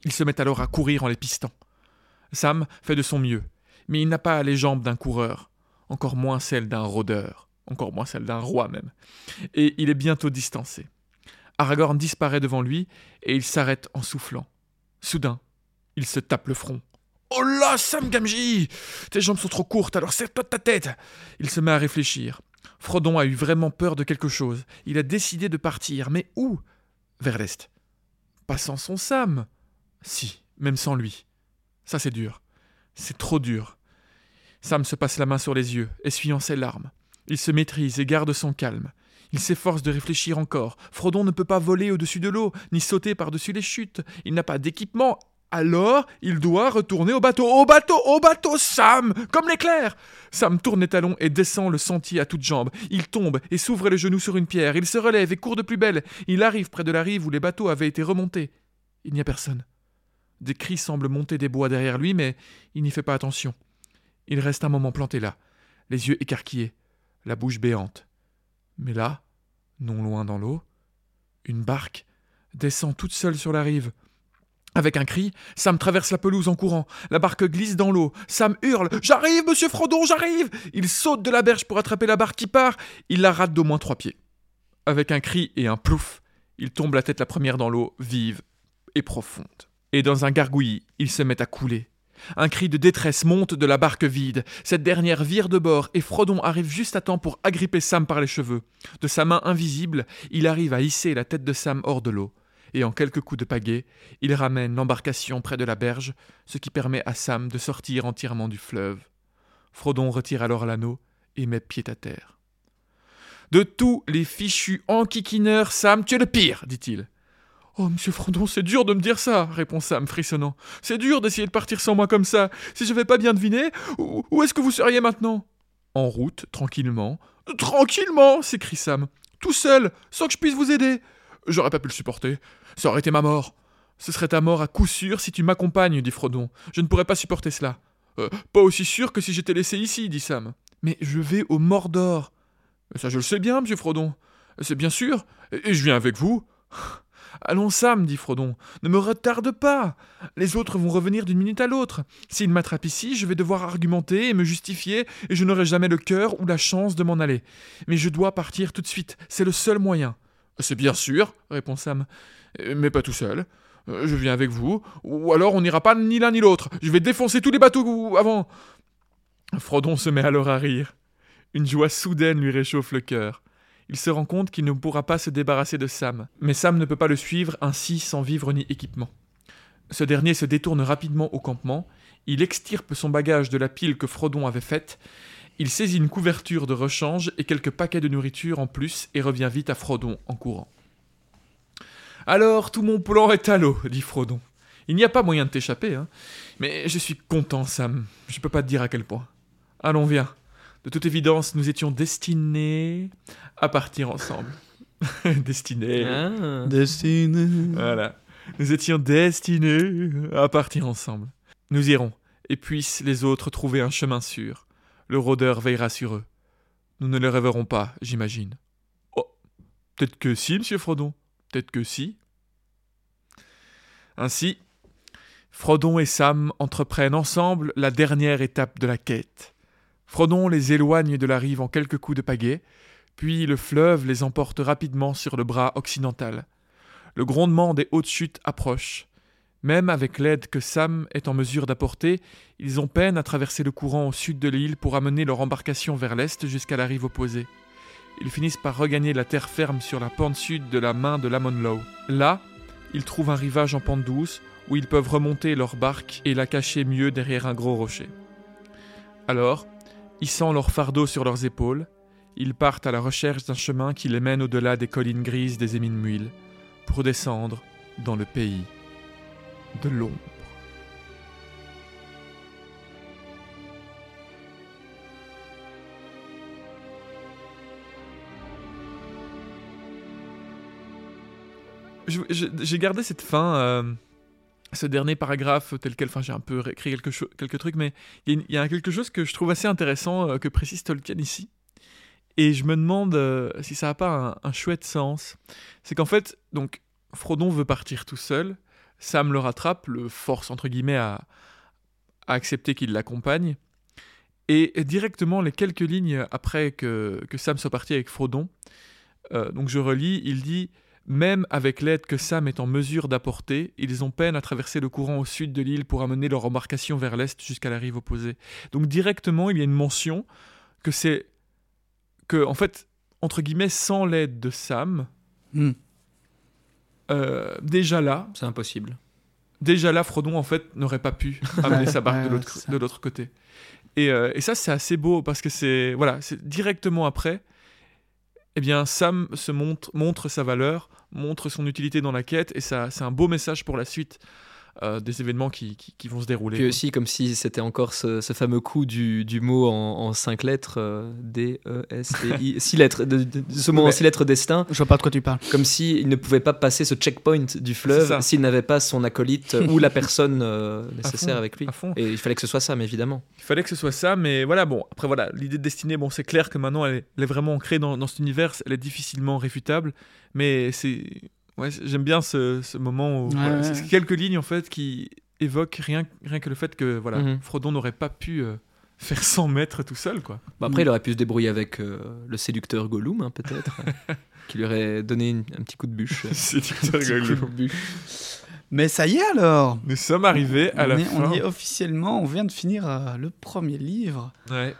Il se met alors à courir en les pistant. Sam fait de son mieux, mais il n'a pas les jambes d'un coureur, encore moins celles d'un rôdeur, encore moins celles d'un roi même, et il est bientôt distancé. Aragorn disparaît devant lui et il s'arrête en soufflant. Soudain, il se tape le front. Oh là, Sam Gamgee Tes jambes sont trop courtes, alors serre-toi de ta tête Il se met à réfléchir. Frodon a eu vraiment peur de quelque chose. Il a décidé de partir, mais où? Vers l'est. Pas sans son Sam Si, même sans lui. Ça c'est dur. C'est trop dur. Sam se passe la main sur les yeux, essuyant ses larmes. Il se maîtrise et garde son calme. Il s'efforce de réfléchir encore. Frodon ne peut pas voler au-dessus de l'eau, ni sauter par-dessus les chutes. Il n'a pas d'équipement. Alors, il doit retourner au bateau. Au bateau, au bateau, Sam Comme l'éclair Sam tourne les talons et descend le sentier à toutes jambes. Il tombe et s'ouvre les genoux sur une pierre. Il se relève et court de plus belle. Il arrive près de la rive où les bateaux avaient été remontés. Il n'y a personne. Des cris semblent monter des bois derrière lui, mais il n'y fait pas attention. Il reste un moment planté là, les yeux écarquillés, la bouche béante. Mais là, non loin dans l'eau, une barque descend toute seule sur la rive. Avec un cri, Sam traverse la pelouse en courant. La barque glisse dans l'eau. Sam hurle J'arrive, monsieur Frodon, j'arrive Il saute de la berge pour attraper la barque qui part. Il la rate d'au moins trois pieds. Avec un cri et un plouf, il tombe la tête la première dans l'eau, vive et profonde. Et dans un gargouillis, il se met à couler. Un cri de détresse monte de la barque vide. Cette dernière vire de bord et Frodon arrive juste à temps pour agripper Sam par les cheveux. De sa main invisible, il arrive à hisser la tête de Sam hors de l'eau. Et en quelques coups de pagaie, il ramène l'embarcation près de la berge, ce qui permet à Sam de sortir entièrement du fleuve. Frodon retire alors l'anneau et met pied à terre. De tous les fichus enquiquineurs, Sam, tu es le pire, dit-il. Oh, monsieur Frodon, c'est dur de me dire ça, répond Sam, frissonnant. C'est dur d'essayer de partir sans moi comme ça. Si je vais pas bien deviner, où, où est-ce que vous seriez maintenant? En route, tranquillement. Tranquillement s'écrie Sam. Tout seul, sans que je puisse vous aider. J'aurais pas pu le supporter. Ça aurait été ma mort. Ce serait ta mort à coup sûr si tu m'accompagnes, dit Frodon. Je ne pourrais pas supporter cela. Euh, pas aussi sûr que si j'étais laissé ici, dit Sam. Mais je vais au Mordor. Ça, je le sais bien, monsieur Frodon. C'est bien sûr. Et je viens avec vous. <laughs> Allons, Sam, dit Frodon, ne me retarde pas. Les autres vont revenir d'une minute à l'autre. S'ils m'attrapent ici, je vais devoir argumenter et me justifier, et je n'aurai jamais le cœur ou la chance de m'en aller. Mais je dois partir tout de suite, c'est le seul moyen. C'est bien sûr, répond Sam, Euh, mais pas tout seul. Euh, Je viens avec vous, ou alors on n'ira pas ni l'un ni l'autre. Je vais défoncer tous les bateaux avant. Frodon se met alors à rire. Une joie soudaine lui réchauffe le cœur. Il se rend compte qu'il ne pourra pas se débarrasser de Sam, mais Sam ne peut pas le suivre ainsi sans vivre ni équipement. Ce dernier se détourne rapidement au campement, il extirpe son bagage de la pile que Frodon avait faite, il saisit une couverture de rechange et quelques paquets de nourriture en plus et revient vite à Frodon en courant. Alors tout mon plan est à l'eau, dit Frodon. Il n'y a pas moyen de t'échapper, hein. Mais je suis content, Sam. Je peux pas te dire à quel point. Allons, viens. De toute évidence, nous étions destinés à partir ensemble. <laughs> destinés. Ah. Destiné. Voilà. Nous étions destinés à partir ensemble. Nous irons, et puissent les autres trouver un chemin sûr. Le rôdeur veillera sur eux. Nous ne le rêverons pas, j'imagine. Oh, peut-être que si, monsieur Frodon. Peut-être que si. Ainsi, Frodon et Sam entreprennent ensemble la dernière étape de la quête. Frodon les éloigne de la rive en quelques coups de pagaie, puis le fleuve les emporte rapidement sur le bras occidental. Le grondement des hautes chutes approche. Même avec l'aide que Sam est en mesure d'apporter, ils ont peine à traverser le courant au sud de l'île pour amener leur embarcation vers l'est jusqu'à la rive opposée. Ils finissent par regagner la terre ferme sur la pente sud de la main de Lamonlow. Là, ils trouvent un rivage en pente douce où ils peuvent remonter leur barque et la cacher mieux derrière un gros rocher. Alors, hissant leur fardeau sur leurs épaules, ils partent à la recherche d'un chemin qui les mène au-delà des collines grises des Émines-Muiles pour descendre dans le pays de l'ombre. J'ai gardé cette fin, euh, ce dernier paragraphe tel quel. Enfin, j'ai un peu écrit quelque quelques trucs, mais il y, a une- il y a quelque chose que je trouve assez intéressant euh, que précise Tolkien ici. Et je me demande euh, si ça n'a pas un, un chouette sens. C'est qu'en fait, donc, Frodon veut partir tout seul. Sam le rattrape, le force entre guillemets à, accepter qu'il l'accompagne. Et directement, les quelques lignes après que, que Sam soit parti avec Frodon, euh, donc je relis, il dit Même avec l'aide que Sam est en mesure d'apporter, ils ont peine à traverser le courant au sud de l'île pour amener leur embarcation vers l'est jusqu'à la rive opposée. Donc directement, il y a une mention que c'est que, en fait, entre guillemets, sans l'aide de Sam, Hmm. Euh, déjà là, C'est impossible. déjà là, Frodon en fait n'aurait pas pu <laughs> amener sa barque Ouais, de l'autre côté. Et, euh, et ça, c'est assez beau parce que c'est voilà, c'est directement après. Eh bien, Sam se montre, montre sa valeur, montre son utilité dans la quête, et ça, c'est un beau message pour la suite euh, des événements qui, qui- qui vont se dérouler. Puis quoi. aussi, comme si c'était encore ce, ce fameux coup du, du mot en, en cinq lettres, euh, D, E, S, T, I, <laughs> six lettres, de, de- de ce mot en six lettres destin, Je vois pas de quoi tu parles. comme s'il ne pouvait pas passer ce checkpoint du fleuve s'il n'avait pas son acolyte <laughs> ou la personne euh, nécessaire fond, avec lui. à fond. Et il fallait que ce soit ça, mais évidemment. Il fallait que ce soit ça, mais voilà, bon, après voilà, l'idée de destinée, bon, c'est clair que maintenant elle est, elle est vraiment ancrée dans, dans cet univers, elle est difficilement réfutable, mais c'est. Ouais, j'aime bien ce, ce moment où. Ouais, voilà, ouais, c'est ouais. quelques lignes en fait qui évoquent rien, rien que le fait que voilà, Mhm. Frodon n'aurait pas pu euh, faire 100 mètres tout seul, quoi. Bah, après, il aurait pu se débrouiller avec euh, le séducteur Gollum, hein, peut-être, <laughs> qui lui aurait donné une- un petit coup de bûche. De bûche. Mais ça y est alors Nous sommes arrivés à on, la est- fin. on y est officiellement, on vient de finir euh, le premier livre. Ouais.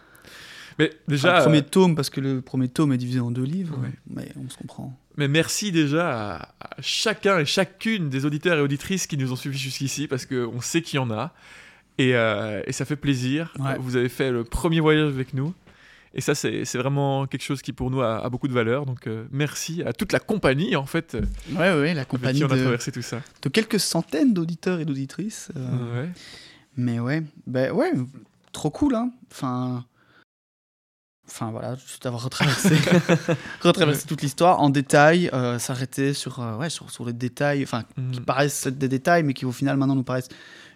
Mais Enfin, déjà, le premier euh, tome, parce que le premier tome est divisé en deux livres, Ouais. mais on se comprend. Mais merci déjà à, à chacun et chacune des auditeurs et auditrices qui nous ont suivis jusqu'ici, parce qu'on sait qu'il y en a. Et, euh, et ça fait plaisir. Ouais. Vous avez fait le premier voyage avec nous. Et ça, c'est vraiment quelque chose qui pour nous a, a beaucoup de valeur. Donc euh, merci à toute la compagnie, en fait, euh, Ouais, ouais, la compagnie qui on a de, traversé tout ça. de quelques centaines d'auditeurs et d'auditrices. euh, Ouais. Mais ouais, ben ouais, trop cool, hein. Enfin, enfin voilà, juste avoir retraversé, <laughs> retraversé toute l'histoire en détail, euh, s'arrêter sur, euh, ouais, sur, sur les détails, enfin, qui Mhm. paraissent des détails, mais qui au final maintenant nous paraissent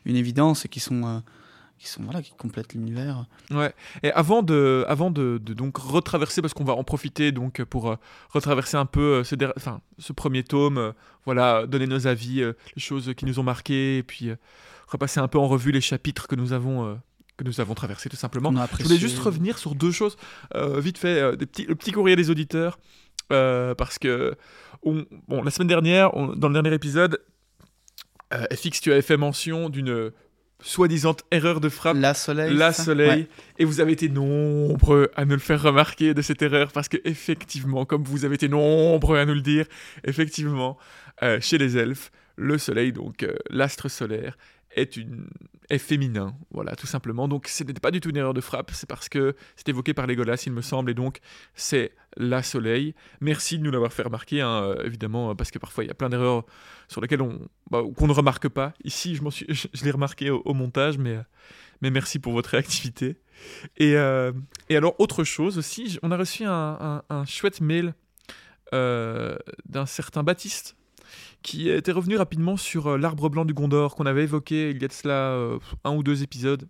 une évidence et qui sont, euh, qui sont voilà, qui complètent l'univers. Ouais. Et avant de, avant de, de donc retraverser, parce qu'on va en profiter donc pour euh, retraverser un peu euh, ce, enfin, ce premier tome, euh, voilà, donner nos avis, les choses qui nous ont marqué, et puis repasser un peu en revue les chapitres que nous avons, que nous avons traversés tout simplement. Je voulais juste revenir sur deux choses, euh, vite fait, euh, des petits, le petit courrier des auditeurs, euh, parce que on- bon, la semaine dernière, on- dans le dernier épisode, FX, tu avais fait mention d'une soi-disant erreur de frappe La soleil. la Soleil, Ouais. et vous avez été nombreux à nous le faire remarquer de cette erreur, parce que effectivement, comme vous avez été nombreux à nous le dire, effectivement, euh, chez les elfes, le Soleil, donc euh, l'astre solaire, est, une... est féminin, voilà, tout simplement. Donc ce n'était pas du tout une erreur de frappe, c'est parce que c'est évoqué par Legolas, il me semble, et donc c'est la Soleil. Merci de nous l'avoir fait remarquer, hein, euh, évidemment, parce que parfois il y a plein d'erreurs sur lesquelles on bah, qu'on ne remarque pas. Ici, je, suis... je, l'ai remarqué au, montage, mais, euh, mais merci pour votre réactivité. Et, euh, et alors, autre chose aussi, on a reçu un, un- chouette mail d'un certain Baptiste qui était revenu rapidement sur euh, l'arbre blanc du Gondor qu'on avait évoqué il y a de cela euh, un ou deux épisodes.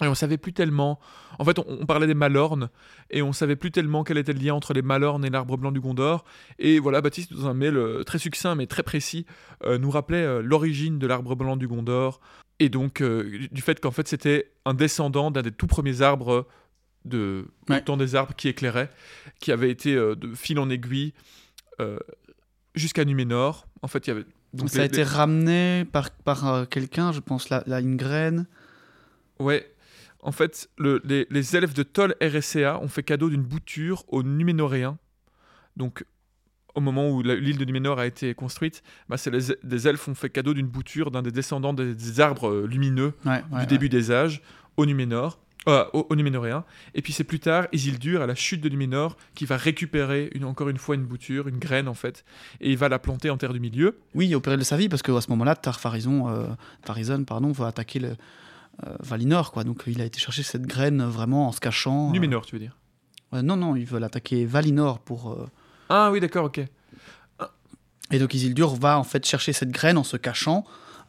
Et on savait plus tellement. En fait, on, on parlait des Malornes et on savait plus tellement quel était le lien entre les Malornes et l'arbre blanc du Gondor. Et voilà, Baptiste, dans un mail euh, très succinct mais très précis, euh, nous rappelait euh, l'origine de l'arbre blanc du Gondor et donc euh, du fait qu'en fait c'était un descendant d'un des tout premiers arbres de Ouais. temps des arbres qui éclairait, qui avait été de fil en aiguille jusqu'à Numénor. En fait, il y avait. donc ça a les- été ramené par, par euh, quelqu'un, je pense, là, là, une graine. Ouais. En fait, le- les, les elfes de Tol RSCA ont fait cadeau d'une bouture aux Numénoréens. Donc, au moment où la- l'île de Numénor a été construite, bah, c'est les, des elfes ont fait cadeau d'une bouture d'un des descendants des, des arbres euh, lumineux Ouais, ouais, du début des âges aux Numénor. Euh, aux, aux Numénoréens. Et puis c'est plus tard Isildur, à la chute de Numénor, qui va récupérer une, encore une fois une bouture, une graine en fait, et il va la planter en terre du milieu. Oui, au péril de sa vie, parce qu'à ce moment-là, Tar-Pharizon, euh, pardon, va attaquer le, euh, Valinor, quoi. Donc il a été chercher cette graine euh, vraiment en se cachant. Numénor, tu veux dire? Non, non, ils veulent attaquer Valinor pour. Ah oui, d'accord, ok. Et donc Isildur va en fait chercher cette graine en se cachant.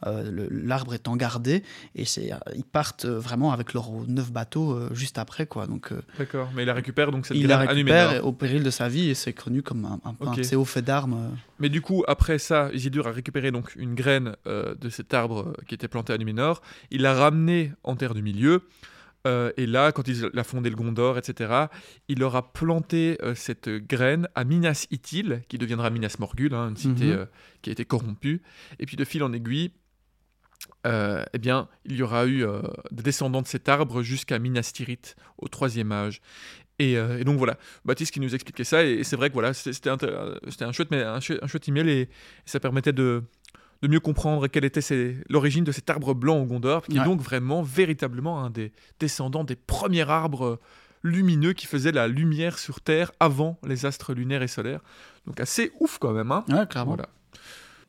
Euh, L'arbre étant gardé et c'est, euh, ils partent euh, vraiment avec leurs neuf bateaux juste après quoi. Donc D'accord, mais il la récupère donc cette il la récupère au péril de sa vie et c'est connu comme un, un, peu un hauts faits d'armes. Mais du coup, après ça, Isildur a récupéré donc une graine euh, de cet arbre qui était planté à Numénor. Il l'a ramené en terre du milieu. euh, et là, quand il a fondé le Gondor, etc., il leur a planté euh, cette graine à Minas Ithil, qui deviendra Minas Morgul, hein, une cité Mhm. qui a été corrompue. Et puis de fil en aiguille, euh, eh bien, il y aura eu euh, des descendants de cet arbre jusqu'à Minas Tirith, au troisième âge. Et, euh, et donc voilà, Baptiste qui nous expliquait ça, et, et c'est vrai que voilà, c'était un chouette, mais un chouette, un chouette email, et, et ça permettait de, de mieux comprendre quelle était l'origine de cet arbre blanc au Gondor, qui Ouais. est donc vraiment, véritablement, un des descendants des premiers arbres lumineux qui faisaient la lumière sur Terre avant les astres lunaires et solaires. Donc assez ouf quand même, hein Ouais, clairement. Voilà.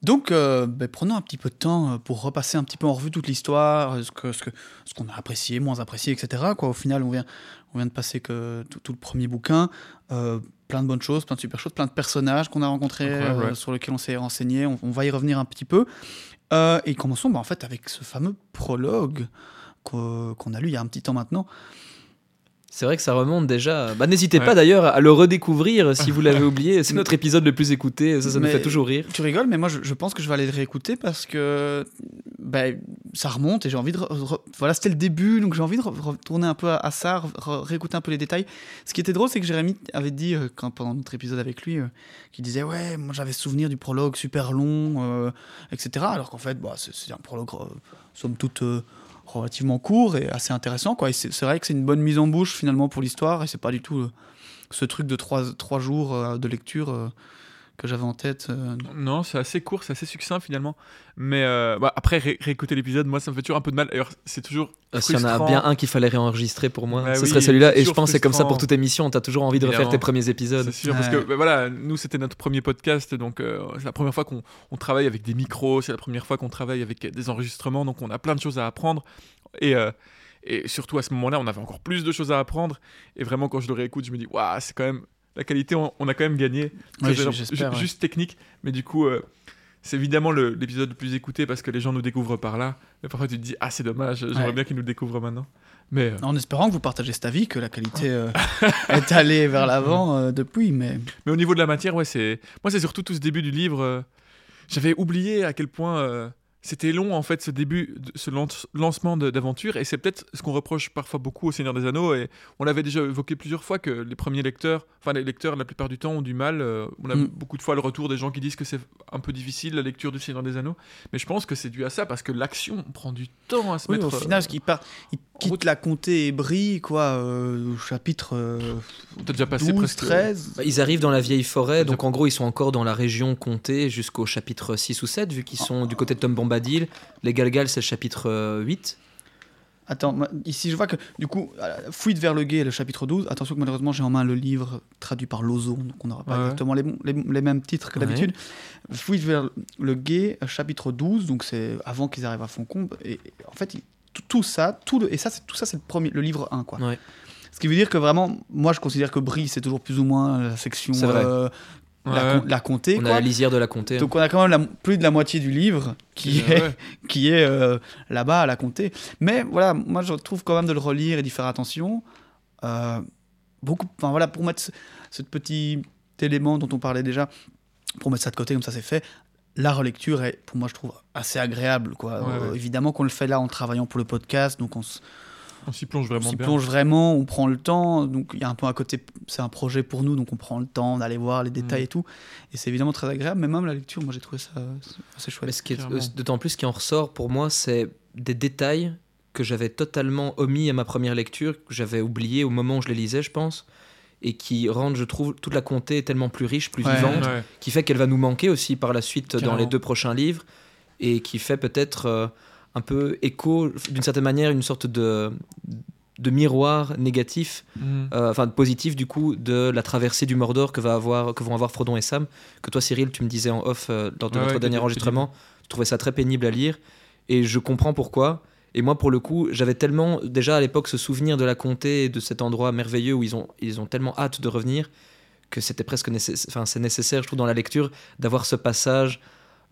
Donc, euh, ben, prenons un petit peu de temps euh, pour repasser un petit peu en revue toute l'histoire, euh, ce que ce que ce qu'on a apprécié, moins apprécié, etc. Quoi. Au final, on vient on vient de passer que tout, tout le premier bouquin, euh, plein de bonnes choses, plein de super choses, plein de personnages qu'on a rencontrés, euh, sur lesquels on s'est renseigné. On, on va y revenir un petit peu. Et commençons ben, en fait avec ce fameux prologue qu'o- qu'on a lu il y a un petit temps maintenant. C'est vrai que ça remonte déjà. Bah, N'hésitez Ouais. pas d'ailleurs à le redécouvrir si vous l'avez <laughs> oublié. C'est notre épisode le plus écouté. Ça, ça nous fait toujours rire. Tu rigoles, mais moi je, je pense que je vais aller le réécouter parce que ben, ça remonte et j'ai envie de. voilà, c'était le début, donc j'ai envie de re- retourner un peu à, à ça, réécouter un peu les détails. Ce qui était drôle, c'est que Jérémy avait dit, euh, quand, pendant notre épisode avec lui, euh, qu'il disait Ouais, moi j'avais souvenir du prologue super long, euh, etc. Alors qu'en fait, bah, c'est un prologue, somme toute. Relativement court et assez intéressant quoi. Et c'est c'est vrai que c'est une bonne mise en bouche finalement pour l'histoire et c'est pas du tout euh, ce truc de trois, trois jours euh, de lecture euh, que j'avais en tête euh, Non, c'est assez court, c'est assez succinct finalement. Mais euh, bah, après, ré- réécouter l'épisode, moi, ça me fait toujours un peu de mal. D'ailleurs, c'est toujours. Euh, S'il y en a bien un qu'il fallait réenregistrer pour moi, Bah ce oui, serait celui-là. Et je pense que c'est comme ça pour toute émission. T'as toujours envie de refaire tes premiers épisodes. C'est sûr, parce que bah, voilà, nous c'était notre premier podcast, donc euh, c'est la première fois qu'on on travaille avec des micros, c'est la première fois qu'on travaille avec des enregistrements, donc on a plein de choses à apprendre. Et, euh, et surtout à ce moment-là, on avait encore plus de choses à apprendre. Et vraiment, quand je le réécoute, je me dis, waouh, c'est quand même la qualité, on, on a quand même gagné. Ju- ouais. Juste technique, mais du coup, euh, c'est évidemment l'épisode le plus écouté parce que les gens nous découvrent par là. Mais parfois, tu te dis, ah, c'est dommage, j'aimerais Ouais. bien qu'ils nous découvrent maintenant. Mais euh, En espérant que vous partagez cet avis, que la qualité euh, <laughs> est allée vers l'avant depuis, mais Mais au niveau de la matière, ouais, c'est. Moi, c'est surtout tout ce début du livre. J'avais oublié à quel point c'était long, en fait, ce début, ce lance- lancement d'aventure. Et c'est peut-être ce qu'on reproche parfois beaucoup au Seigneur des Anneaux. Et on l'avait déjà évoqué plusieurs fois que les premiers lecteurs, enfin, les lecteurs, la plupart du temps, ont du mal. euh, on a Mm. beaucoup de fois le retour des gens qui disent que c'est un peu difficile, la lecture du Seigneur des Anneaux. Mais je pense que c'est dû à ça, parce que l'action prend du temps à se oui, mettre. au final, euh, ce qui part, il quitte route. la comté et brille, quoi, euh, au chapitre euh, T'as déjà passé 12, presque. 13. Bah, Ils arrivent dans la vieille forêt, donc en gros ils sont encore dans la région comté jusqu'au chapitre 6 ou 7, vu qu'ils sont du côté de Tom Bombadil. Les Galgal c'est le chapitre euh, 8. Attends, moi, ici je vois que du coup, euh, Fuite vers le guet, le chapitre 12. Attention que malheureusement j'ai en main le livre traduit par Lozo, donc on n'aura pas Ouais. exactement les, les- les mêmes titres que Ouais. d'habitude. Fuite vers le guet, euh, chapitre 12, donc c'est avant qu'ils arrivent à Foncombe. Et, et en fait, tout, tout ça, tout le, et ça, c'est- tout ça c'est le, premier, le livre 1. Quoi. Ouais. Ce qui veut dire que vraiment, moi je considère que Brie c'est toujours plus ou moins la section euh, Ouais. la comté. On a quoi. la lisière de la comté. hein. Donc on a quand même la- plus de la moitié du livre qui Ouais, est, ouais. <laughs> qui est euh, là-bas à la comté. Mais voilà, moi je trouve quand même de le relire et d'y faire attention. Euh, beaucoup, enfin voilà, pour mettre ce, ce petit élément dont on parlait déjà, pour mettre ça de côté comme ça c'est fait. La relecture est, pour moi, je trouve assez agréable. Quoi. Ouais, Euh, ouais. évidemment qu'on le fait là en travaillant pour le podcast, donc on, On s'y plonge vraiment on s'y plonge vraiment, on prend le temps. Donc il y a un peu à côté, c'est un projet pour nous, donc on prend le temps d'aller voir les détails Mm. et tout. Et c'est évidemment très agréable, mais même la lecture, moi j'ai trouvé ça assez chouette. Mais ce qui est Clairement. euh, d'autant plus qui en ressort pour moi, c'est des détails que j'avais totalement omis à ma première lecture, que j'avais oublié au moment où je les lisais, je pense, et qui rendent, je trouve, toute la comté tellement plus riche, plus Ouais. vivante, Ouais. qui fait qu'elle va nous manquer aussi par la suite dans les deux prochains livres, et qui fait peut-être euh, un peu écho, d'une certaine manière, une sorte de, de miroir négatif Mm. euh, enfin positif du coup de la traversée du Mordor que va avoir que vont avoir Frodon et Sam que toi Cyril tu me disais en off euh, lors de Ouais, notre ouais, dernier enregistrement tu trouvais ça très pénible à lire et je comprends pourquoi et moi pour le coup j'avais tellement déjà à l'époque ce souvenir de la comté et de cet endroit merveilleux où ils ont ils ont tellement hâte de revenir que c'était presque nécessaire enfin c'est nécessaire je trouve dans la lecture d'avoir ce passage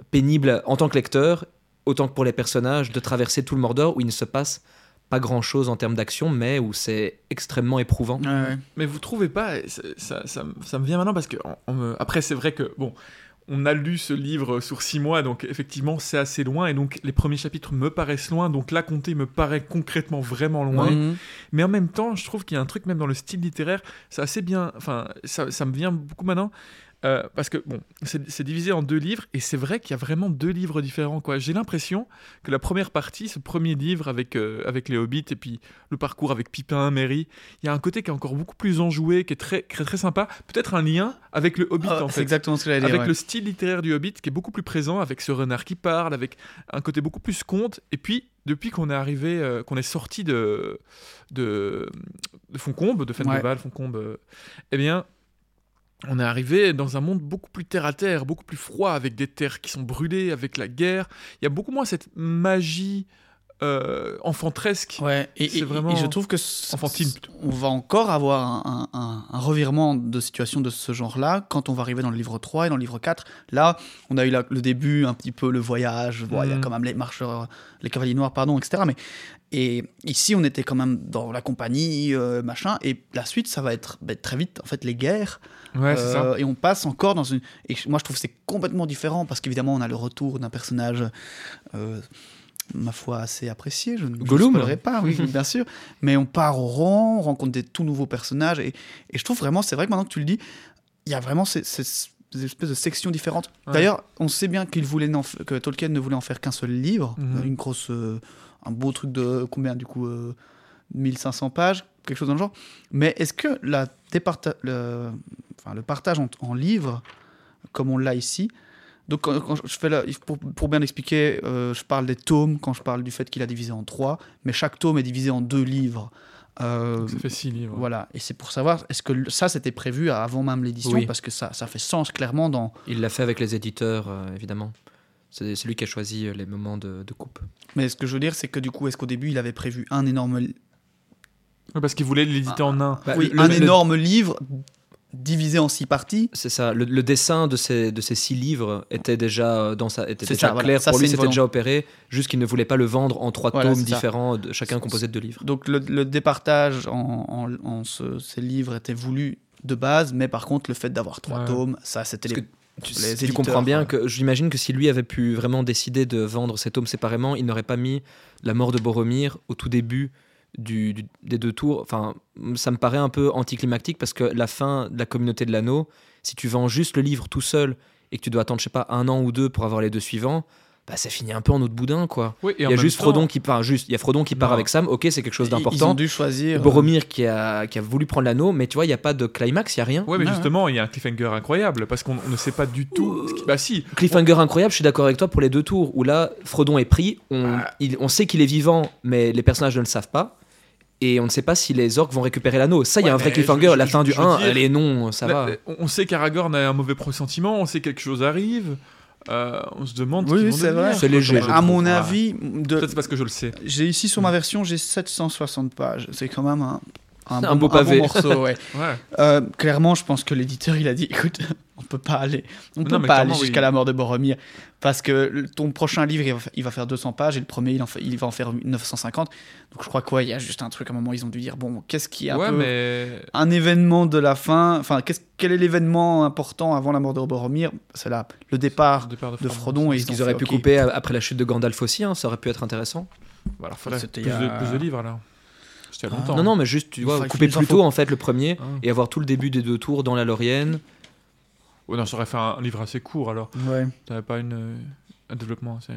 pénible en tant que lecteur autant que pour les personnages de traverser tout le Mordor où il ne se passe pas grand chose en termes d'action mais où c'est extrêmement éprouvant Ouais, ouais. Mais vous trouvez pas, ça, ça, ça me- ça me vient maintenant parce que on- on me- après c'est vrai que bon, on a lu ce livre sur six mois, donc effectivement c'est assez loin et donc les premiers chapitres me paraissent loin, donc la comté me paraît concrètement vraiment loin. Mais en même temps, je trouve qu'il y a un truc même dans le style littéraire, c'est assez bien, enfin ça, ça me vient beaucoup maintenant. Euh, parce que bon, c'est divisé en deux livres et c'est vrai qu'il y a vraiment deux livres différents. quoi. J'ai l'impression que la première partie, ce premier livre avec, euh, avec les hobbits et puis le parcours avec Pipin, Merry, il y a un côté qui est encore beaucoup plus enjoué, qui est très, très, très sympa. Peut-être un lien avec le Hobbit Ah, en c'est fait. exactement ce que j'allais dire. Avec ouais. le style littéraire du Hobbit qui est beaucoup plus présent, avec ce renard qui parle, avec un côté beaucoup plus conte. Et puis, depuis qu'on est arrivé, euh, qu'on est sorti de, de, de Foncombe, de Fendeval, Foncombe, euh, eh bien, on est arrivé dans un monde beaucoup plus terre à terre, beaucoup plus froid, avec des terres qui sont brûlées, avec la guerre. Il y a beaucoup moins cette magie euh, enfantresque. Ouais, et, vraiment et je trouve que enfantine, on va encore avoir un, un- un- un revirement de situation de ce genre-là quand on va arriver dans le livre 3 et dans le livre 4. Là, on a eu la- le début, un petit peu le voyage, bon, il y a Mhm. quand même les marcheurs, les cavaliers noirs, pardon, etc. Mais, et ici, on était quand même dans la compagnie, euh, machin, et la suite, ça va être ben, très vite, en fait, les guerres. Ouais, c'est ça. Euh, et on passe encore dans une. Et moi, je trouve que c'est complètement différent parce qu'évidemment, on a le retour d'un personnage, euh, ma foi, assez apprécié. Je ne spoilerai pas, oui, bien sûr. <laughs> Mais on part au rang, on rencontre des tout nouveaux personnages. Et, et je trouve vraiment, c'est vrai que maintenant que tu le dis, il y a vraiment ces, ces- ces espèces de sections différentes. Ouais. D'ailleurs, on sait bien qu'il voulait que Tolkien ne voulait en faire qu'un seul livre, Mhm. une grosse, euh, un beau truc de combien du coup euh, 1500 pages, quelque chose dans le genre. Mais est-ce que la départa- le, enfin, le partage en, en livres, comme on l'a ici, donc quand, quand je fais la- pour, pour bien expliquer, euh, je parle des tomes quand je parle du fait qu'il a divisé en trois, mais chaque tome est divisé en deux livres. Euh, ça fait six livres. voilà, et c'est pour savoir, est-ce que ça c'était prévu avant même l'édition? Oui. Parce que ça, ça fait sens clairement dans. Il l'a fait avec les éditeurs, euh, évidemment. C'est c'est lui qui a choisi les moments de, de coupe. Mais ce que je veux dire, c'est que du coup, est-ce qu'au début il avait prévu un énorme, Ouais, parce qu'il voulait l'éditer en un. Bah, oui, le- un le- énorme livre divisé en six parties C'est ça. Le, le dessin de ces, de ces six livres était déjà dans sa, était C'est déjà ça, voilà. clair. Ça, Pour lui, c'était déjà opéré. Juste qu'il ne voulait pas le vendre en trois Voilà, tomes ça. différents, chacun composé de deux livres. Donc le, le départage en, en- en ce- ces livres était voulu de base, mais par contre le fait d'avoir trois Ouais. tomes, ça c'était les... Tu, tu comprends bien ouais. que j'imagine que si lui avait pu vraiment décider de vendre ces tomes séparément, il n'aurait pas mis la mort de Boromir au tout début du, du- des deux tours. Enfin, ça me paraît un peu anticlimactique parce que la fin de la communauté de l'anneau, si tu vends juste le livre tout seul et que tu dois attendre, je sais pas, un an ou deux pour avoir les deux suivants, bah ça finit un peu en autre boudin, quoi. Oui, Il y a juste temps- Frodon qui part, juste, il y a Frodon qui part Non. avec Sam, ok, c'est quelque chose Ils- Ils ont d'important. dû choisir... euh, Boromir qui a, qui a voulu prendre l'anneau, mais tu vois, il n'y a pas de climax, il n'y a rien. Ouais, mais Ouais, justement, il y a un cliffhanger incroyable parce qu'on on ne sait pas du tout. ce qui- Bah si, Cliffhanger incroyable, je suis d'accord avec toi pour les deux tours, où là, Frodon est pris, on, Ah. il- on sait qu'il est vivant, mais les personnages ne le savent pas. Et on ne sait pas si les orques vont récupérer l'anneau. Ça, il y a un vrai cliffhanger. je- la je- fin du je veux 1, dire- allez, non, ça Là, va. on on sait qu'Aragorn a un mauvais pressentiment, on sait que quelque chose arrive. euh, on se demande. Oui, c'est vrai. C'est léger, à mon trouve. Ah. avis, de... Peut-être c'est parce que je le sais. j'ai ici sur ma version, j'ai 760 pages. C'est quand même un, un beau pavé. morceau, ouais. <laughs> Ouais. Euh, clairement, je pense que l'éditeur, il a dit, <laughs> écoute, on peut pas aller, on peut Non, pas aller jusqu'à oui. la mort de Boromir, parce que ton prochain livre, il va, fa- il va faire 200 pages, et le premier, il, en fait- il va en faire 950. Donc je crois qu'il y a juste un truc, à un moment, ils ont dû dire, bon, qu'est-ce qui est un Ouais, peu mais. un événement de la fin, enfin, qu'est-ce- quel est l'événement important avant la mort de Boromir? C'est là, le départ Le départ de Frodon, et ils, Ils, auraient fait, pu couper après la chute de Gandalf aussi, hein, ça aurait pu être intéressant. Voilà, C'était plus, il y a- de, plus de livres alors. C'était il y a longtemps. Non, non, mais juste, tu Il vois, il couper plus tôt en fait le premier Ah. et avoir tout le début des deux tours dans la Laurienne. Ouais, non, ça aurait fait un livre assez court alors. Ouais. T'avais pas une, un développement assez.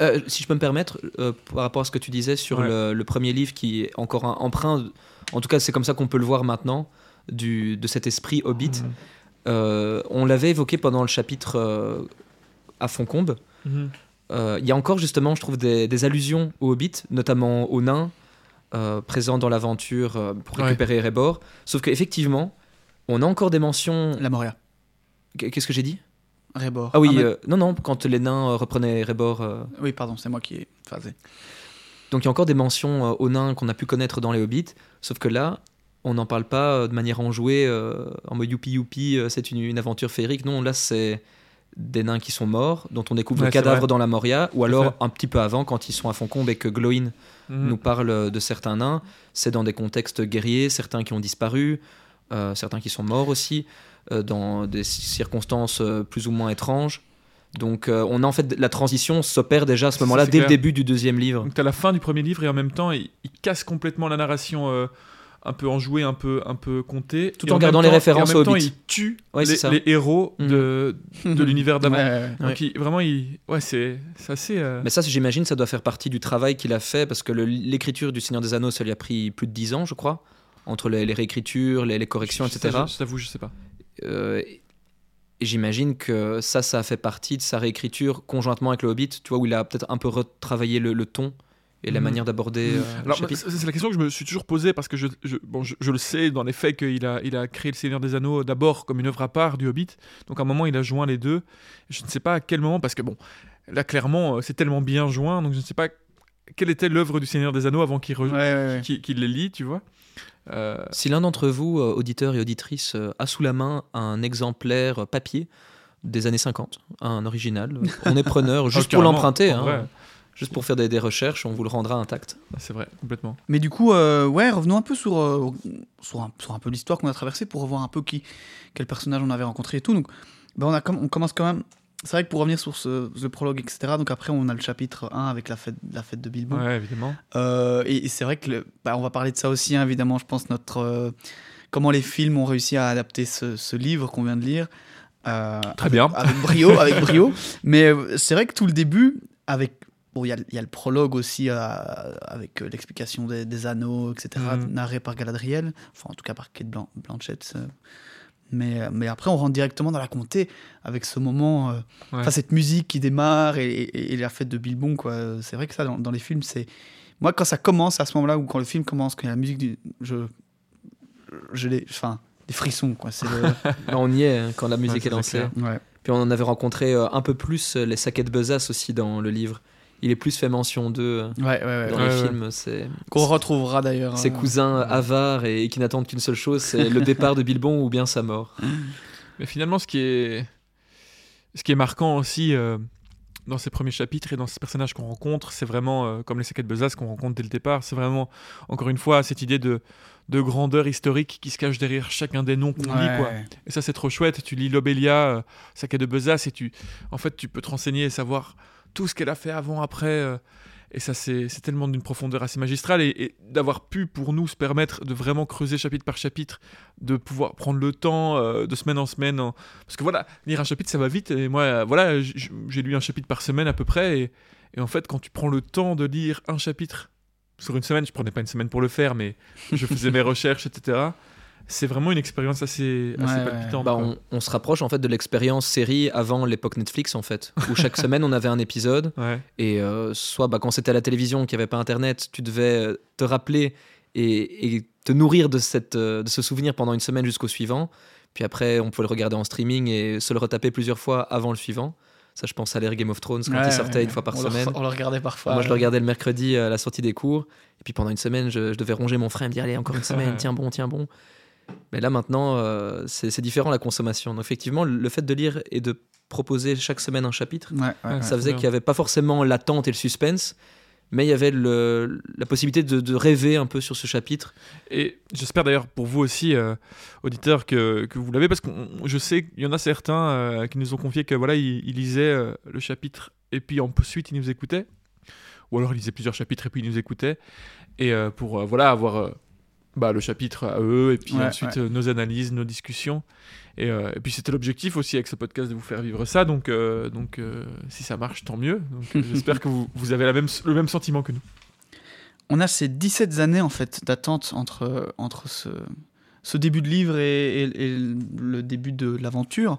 Euh, si je peux me permettre, euh, par rapport à ce que tu disais sur Ouais. le, le premier livre qui est encore un emprunt, en tout cas c'est comme ça qu'on peut le voir maintenant, du, de cet esprit Hobbit, Mhm. euh, on l'avait évoqué pendant le chapitre euh, à Foncombe. Mhm. Euh, Il y a encore justement, je trouve, des, des allusions au Hobbit, notamment aux nains euh, présents dans l'aventure euh, pour Ouais. récupérer Erebor. Sauf qu'effectivement, on a encore des mentions. La Moria. Qu'est-ce que j'ai dit? Rebord. Ah oui, mais- euh, non, non, quand les nains euh, reprenaient Erebor. euh, Oui, pardon, c'est moi qui ai phasé. Donc il y a encore des mentions euh, aux nains qu'on a pu connaître dans les Hobbits, sauf que là, on n'en parle pas euh, de manière enjouée, euh, en mode youpi youpi, euh, c'est une, une aventure féerique. Non, là c'est des nains qui sont morts, dont on découvre Ouais, le cadavre vrai. dans la Moria, ou alors un petit peu avant, quand ils sont à Foncombe et que Glowin Mhm. nous parle de certains nains, c'est dans des contextes guerriers, certains qui ont disparu, euh, certains qui sont morts aussi, dans des circonstances euh, plus ou moins étranges. Donc euh, on a en fait la transition s'opère déjà à ce moment-là dès le début du deuxième livre. Donc t'as la fin du premier livre et en même temps il, il casse complètement la narration euh, un peu enjouée, un peu un peu contée, Tout Et en même gardant les temps- références et en même au temps, Hobbit. il tue Ouais, les, héros Mhm. de, de <laughs> l'univers d'avant. Ouais, ouais, ouais. Donc il- vraiment il ouais c'est c'est assez euh, Mais ça, j'imagine, ça doit faire partie du travail qu'il a fait, parce que l'écriture du Seigneur des Anneaux, ça lui a pris plus de 10 ans, je crois, entre les, les réécritures, les, les corrections, je- etc. ça, Je, je t'avoue, je sais pas. Euh, et j'imagine que ça, ça a fait partie de sa réécriture conjointement avec le Hobbit, tu vois, où il a peut-être un peu retravaillé le, le ton et la Mhm. manière d'aborder euh, Alors, chapitre. c'est la question que je me suis toujours posée parce que je, je- bon, je, je le sais dans les faits qu'il a, il a créé Le Seigneur des Anneaux d'abord comme une œuvre à part du Hobbit. Donc à un moment, il a joint les deux. Je ne sais pas à quel moment, parce que bon, là clairement, euh, c'est tellement bien joint, donc je ne sais pas quelle était l'œuvre du Seigneur des Anneaux avant qu'il re- Ouais, ouais, ouais. qu'il- qu'il les lit, tu vois. Euh, Si l'un d'entre vous, euh, auditeurs et auditrices, euh, a sous la main un exemplaire papier des années 50, un original, on est preneur <laughs> juste ah, pour l'emprunter, hein, juste pour faire des, des recherches, on vous le rendra intact. C'est vrai, complètement. Mais du coup, euh, ouais, revenons un peu sur, euh, sur, un, sur un peu l'histoire qu'on a traversée pour revoir un peu qui, quel personnage on avait rencontré et tout. Donc, ben on, a, comme- on commence quand même. C'est vrai que pour revenir sur ce, ce prologue, etc., donc après, on a le chapitre 1 avec la fête, la fête de Bilbo. Ouais, évidemment. Euh, et et c'est vrai que le- bah, on va parler de ça aussi, hein, évidemment. Je pense notre euh, comment les films ont réussi à adapter ce, ce livre qu'on vient de lire. euh, Très bien. avec brio, avec brio. <laughs> Mais euh, c'est vrai que tout le début, avec bon, il y, a- il y a le prologue aussi avec l'explication des, des anneaux, etc., Mhm. narré par Galadriel, enfin en tout cas par Kate Blan- Blanchett. Mais, euh, mais après, on rentre directement dans la comté avec ce moment, euh, Ouais. cette musique qui démarre et, et- et la fête de Bilbon. quoi. C'est vrai que ça, dans, dans les films, c'est moi quand ça commence à ce moment-là ou quand le film commence, quand il y a la musique, du... je, je l'ai, enfin des frissons quoi. C'est le... <laughs> Là, on y est hein, quand la musique Ouais, est lancée. ouais. Puis on en avait rencontré euh, un peu plus euh, les saquets de Besace aussi dans le livre. Il est plus fait mention d'eux euh, Ouais, ouais, ouais, dans ouais. les ouais. films. C'est Qu'on retrouvera d'ailleurs. ses euh, cousins avares et, et qui n'attendent qu'une seule chose, c'est le départ de Bilbon ou bien sa mort. <laughs> Mais finalement, ce qui est, ce qui est marquant aussi euh, dans ces premiers chapitres et dans ces personnages qu'on rencontre, c'est vraiment, euh, comme les saquets de Besace qu'on rencontre dès le départ, c'est vraiment, encore une fois, cette idée de, de grandeur historique qui se cache derrière chacun des noms qu'on lit. Quoi. Et ça, c'est trop chouette. Tu lis Lobelia, euh, saquet de Besace, et tu, en fait, tu peux te renseigner et savoir tout ce qu'elle a fait avant, après. euh, et ça, c'est tellement d'une profondeur assez magistrale. Et, d'avoir pu, pour nous, se permettre de vraiment creuser chapitre par chapitre, de pouvoir prendre le temps euh, de semaine en semaine. Parce que voilà, lire un chapitre, ça va vite. Et moi, voilà, j'ai lu un chapitre par semaine à peu près. Et, et en fait, quand tu prends le temps de lire un chapitre sur une semaine, je prenais pas une semaine pour le faire, mais je faisais mes <laughs> recherches, etc. C'est vraiment une expérience assez, assez Ouais, ouais. palpitante. Bah, on, on se rapproche en fait de l'expérience série avant l'époque Netflix en fait, où chaque <laughs> semaine on avait un épisode Ouais. et euh, soit bah, quand c'était à la télévision qu'il n'y avait pas internet, tu devais euh, te rappeler et, et te nourrir de, cette, euh, de ce souvenir pendant une semaine jusqu'au suivant. Puis après, on pouvait le regarder en streaming et se le retaper plusieurs fois avant le suivant. Ça, je pense à l'ère Game of Thrones quand Ouais, il sortait ouais, une fois par on le- semaine. on le regardait parfois. Moi, je le regardais le mercredi à la sortie des cours. Et puis pendant une semaine, je, je devais ronger mon frère et me dire Allez, encore une semaine, tiens bon, tiens bon. Mais là, maintenant, euh, c'est différent la consommation. Donc, effectivement, le fait de lire et de proposer chaque semaine un chapitre, Ouais, ouais, ouais. ça faisait qu'il n'y avait pas forcément l'attente et le suspense, mais il y avait le- la possibilité de, de rêver un peu sur ce chapitre. Et j'espère d'ailleurs pour vous aussi, euh, auditeurs, que, que vous l'avez, parce que je sais qu'il y en a certains euh, qui nous ont confié que voilà, ils, ils lisaient euh, le chapitre et puis ensuite ils nous écoutaient. ou alors ils lisaient plusieurs chapitres et puis ils nous écoutaient, et euh, pour euh, voilà avoir euh, bah, le chapitre à eux, et puis Ouais, ensuite ouais. euh, nos analyses, nos discussions. Et, euh, et puis c'était l'objectif aussi avec ce podcast de vous faire vivre ça, donc, euh, donc euh, si ça marche, tant mieux. <laughs> J'espère que vous, vous avez la même, le même sentiment que nous. On a ces 17 années en fait d'attente entre, entre ce, ce début de livre et, et- et le début de l'aventure.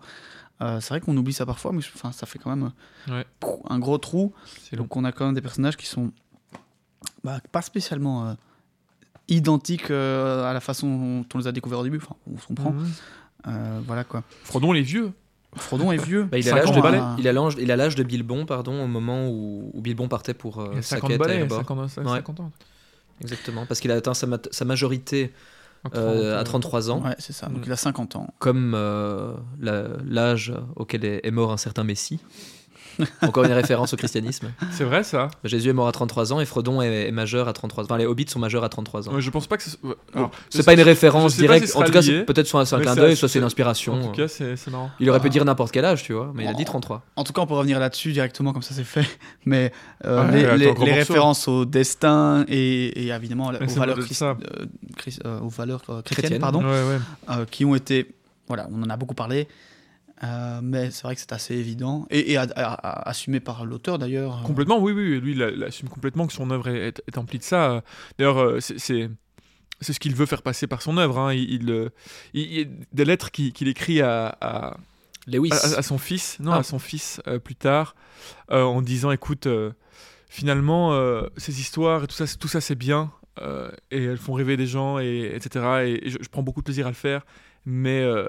Euh, c'est vrai qu'on oublie ça parfois, mais enfin, ça fait quand même Ouais. un gros trou. Donc on a quand même des personnages qui sont bah, pas spécialement euh, identiques euh, à la façon dont on les a découverts au début. Enfin, on se comprend. Euh, voilà quoi. Frodon les vieux. Frodon est vieux. <laughs> Bah, il, a 50 l'âge de, balais. il, a l'âge, il a l'âge de Bilbon, pardon, au moment où, où Bilbon partait pour euh, Il a sa 50 quête à balais, Erebor. 50, 50, Ouais. 50 ans. Exactement, parce qu'il a atteint sa, mat- sa majorité À euh, 30, à 33 ans, Ouais, c'est ça. Donc Mm. il a 50 ans. comme euh, la- l'âge auquel est, est mort un certain Messie. Encore une référence au christianisme. C'est vrai ça Jésus est mort à 33 ans et Frodon est, est majeur à 33 ans. Enfin, les hobbits sont majeurs à 33 ans. Ouais, Je pense pas que ce- ouais, alors, je c'est pas une référence si directe. en tout cas, c'est peut-être sur un, sur un clin d'œil, soit c'est c'est- une inspiration. En tout cas, c'est c'est marrant. Il aurait pu Ah. dire n'importe quel âge, tu vois, mais il a dit Oh. 33. En tout cas, on peut revenir là-dessus directement, comme ça c'est fait. <laughs> Mais euh, Ouais, les, attends, les- gros les morceau. références au destin et, et évidemment Mais aux c'est valeurs, de christ- ça. euh, christ- euh, aux valeurs euh, chrétiennes, Chrétiennes. pardon, Ouais, ouais. euh, qui ont été, voilà, on en a beaucoup parlé, euh, mais c'est vrai que c'est assez évident et, et à- à- à- assumé par l'auteur d'ailleurs. Complètement, oui, oui. Lui, il, a- il assume complètement que son œuvre est, est- est emplie de ça. D'ailleurs, euh, c'est- c'est ce qu'il veut faire passer par son œuvre. hein. Il, il, euh, il- il y a des lettres qu'il écrit à, à, Lewis. à- à son fils, non, Ah. à son fils euh, plus tard, euh, en disant, écoute, euh, finalement, euh, ces histoires et tout ça, c'est- tout ça, c'est bien, euh, et elles font rêver des gens, et etc. Et, et je, je prends beaucoup de plaisir à le faire, mais euh,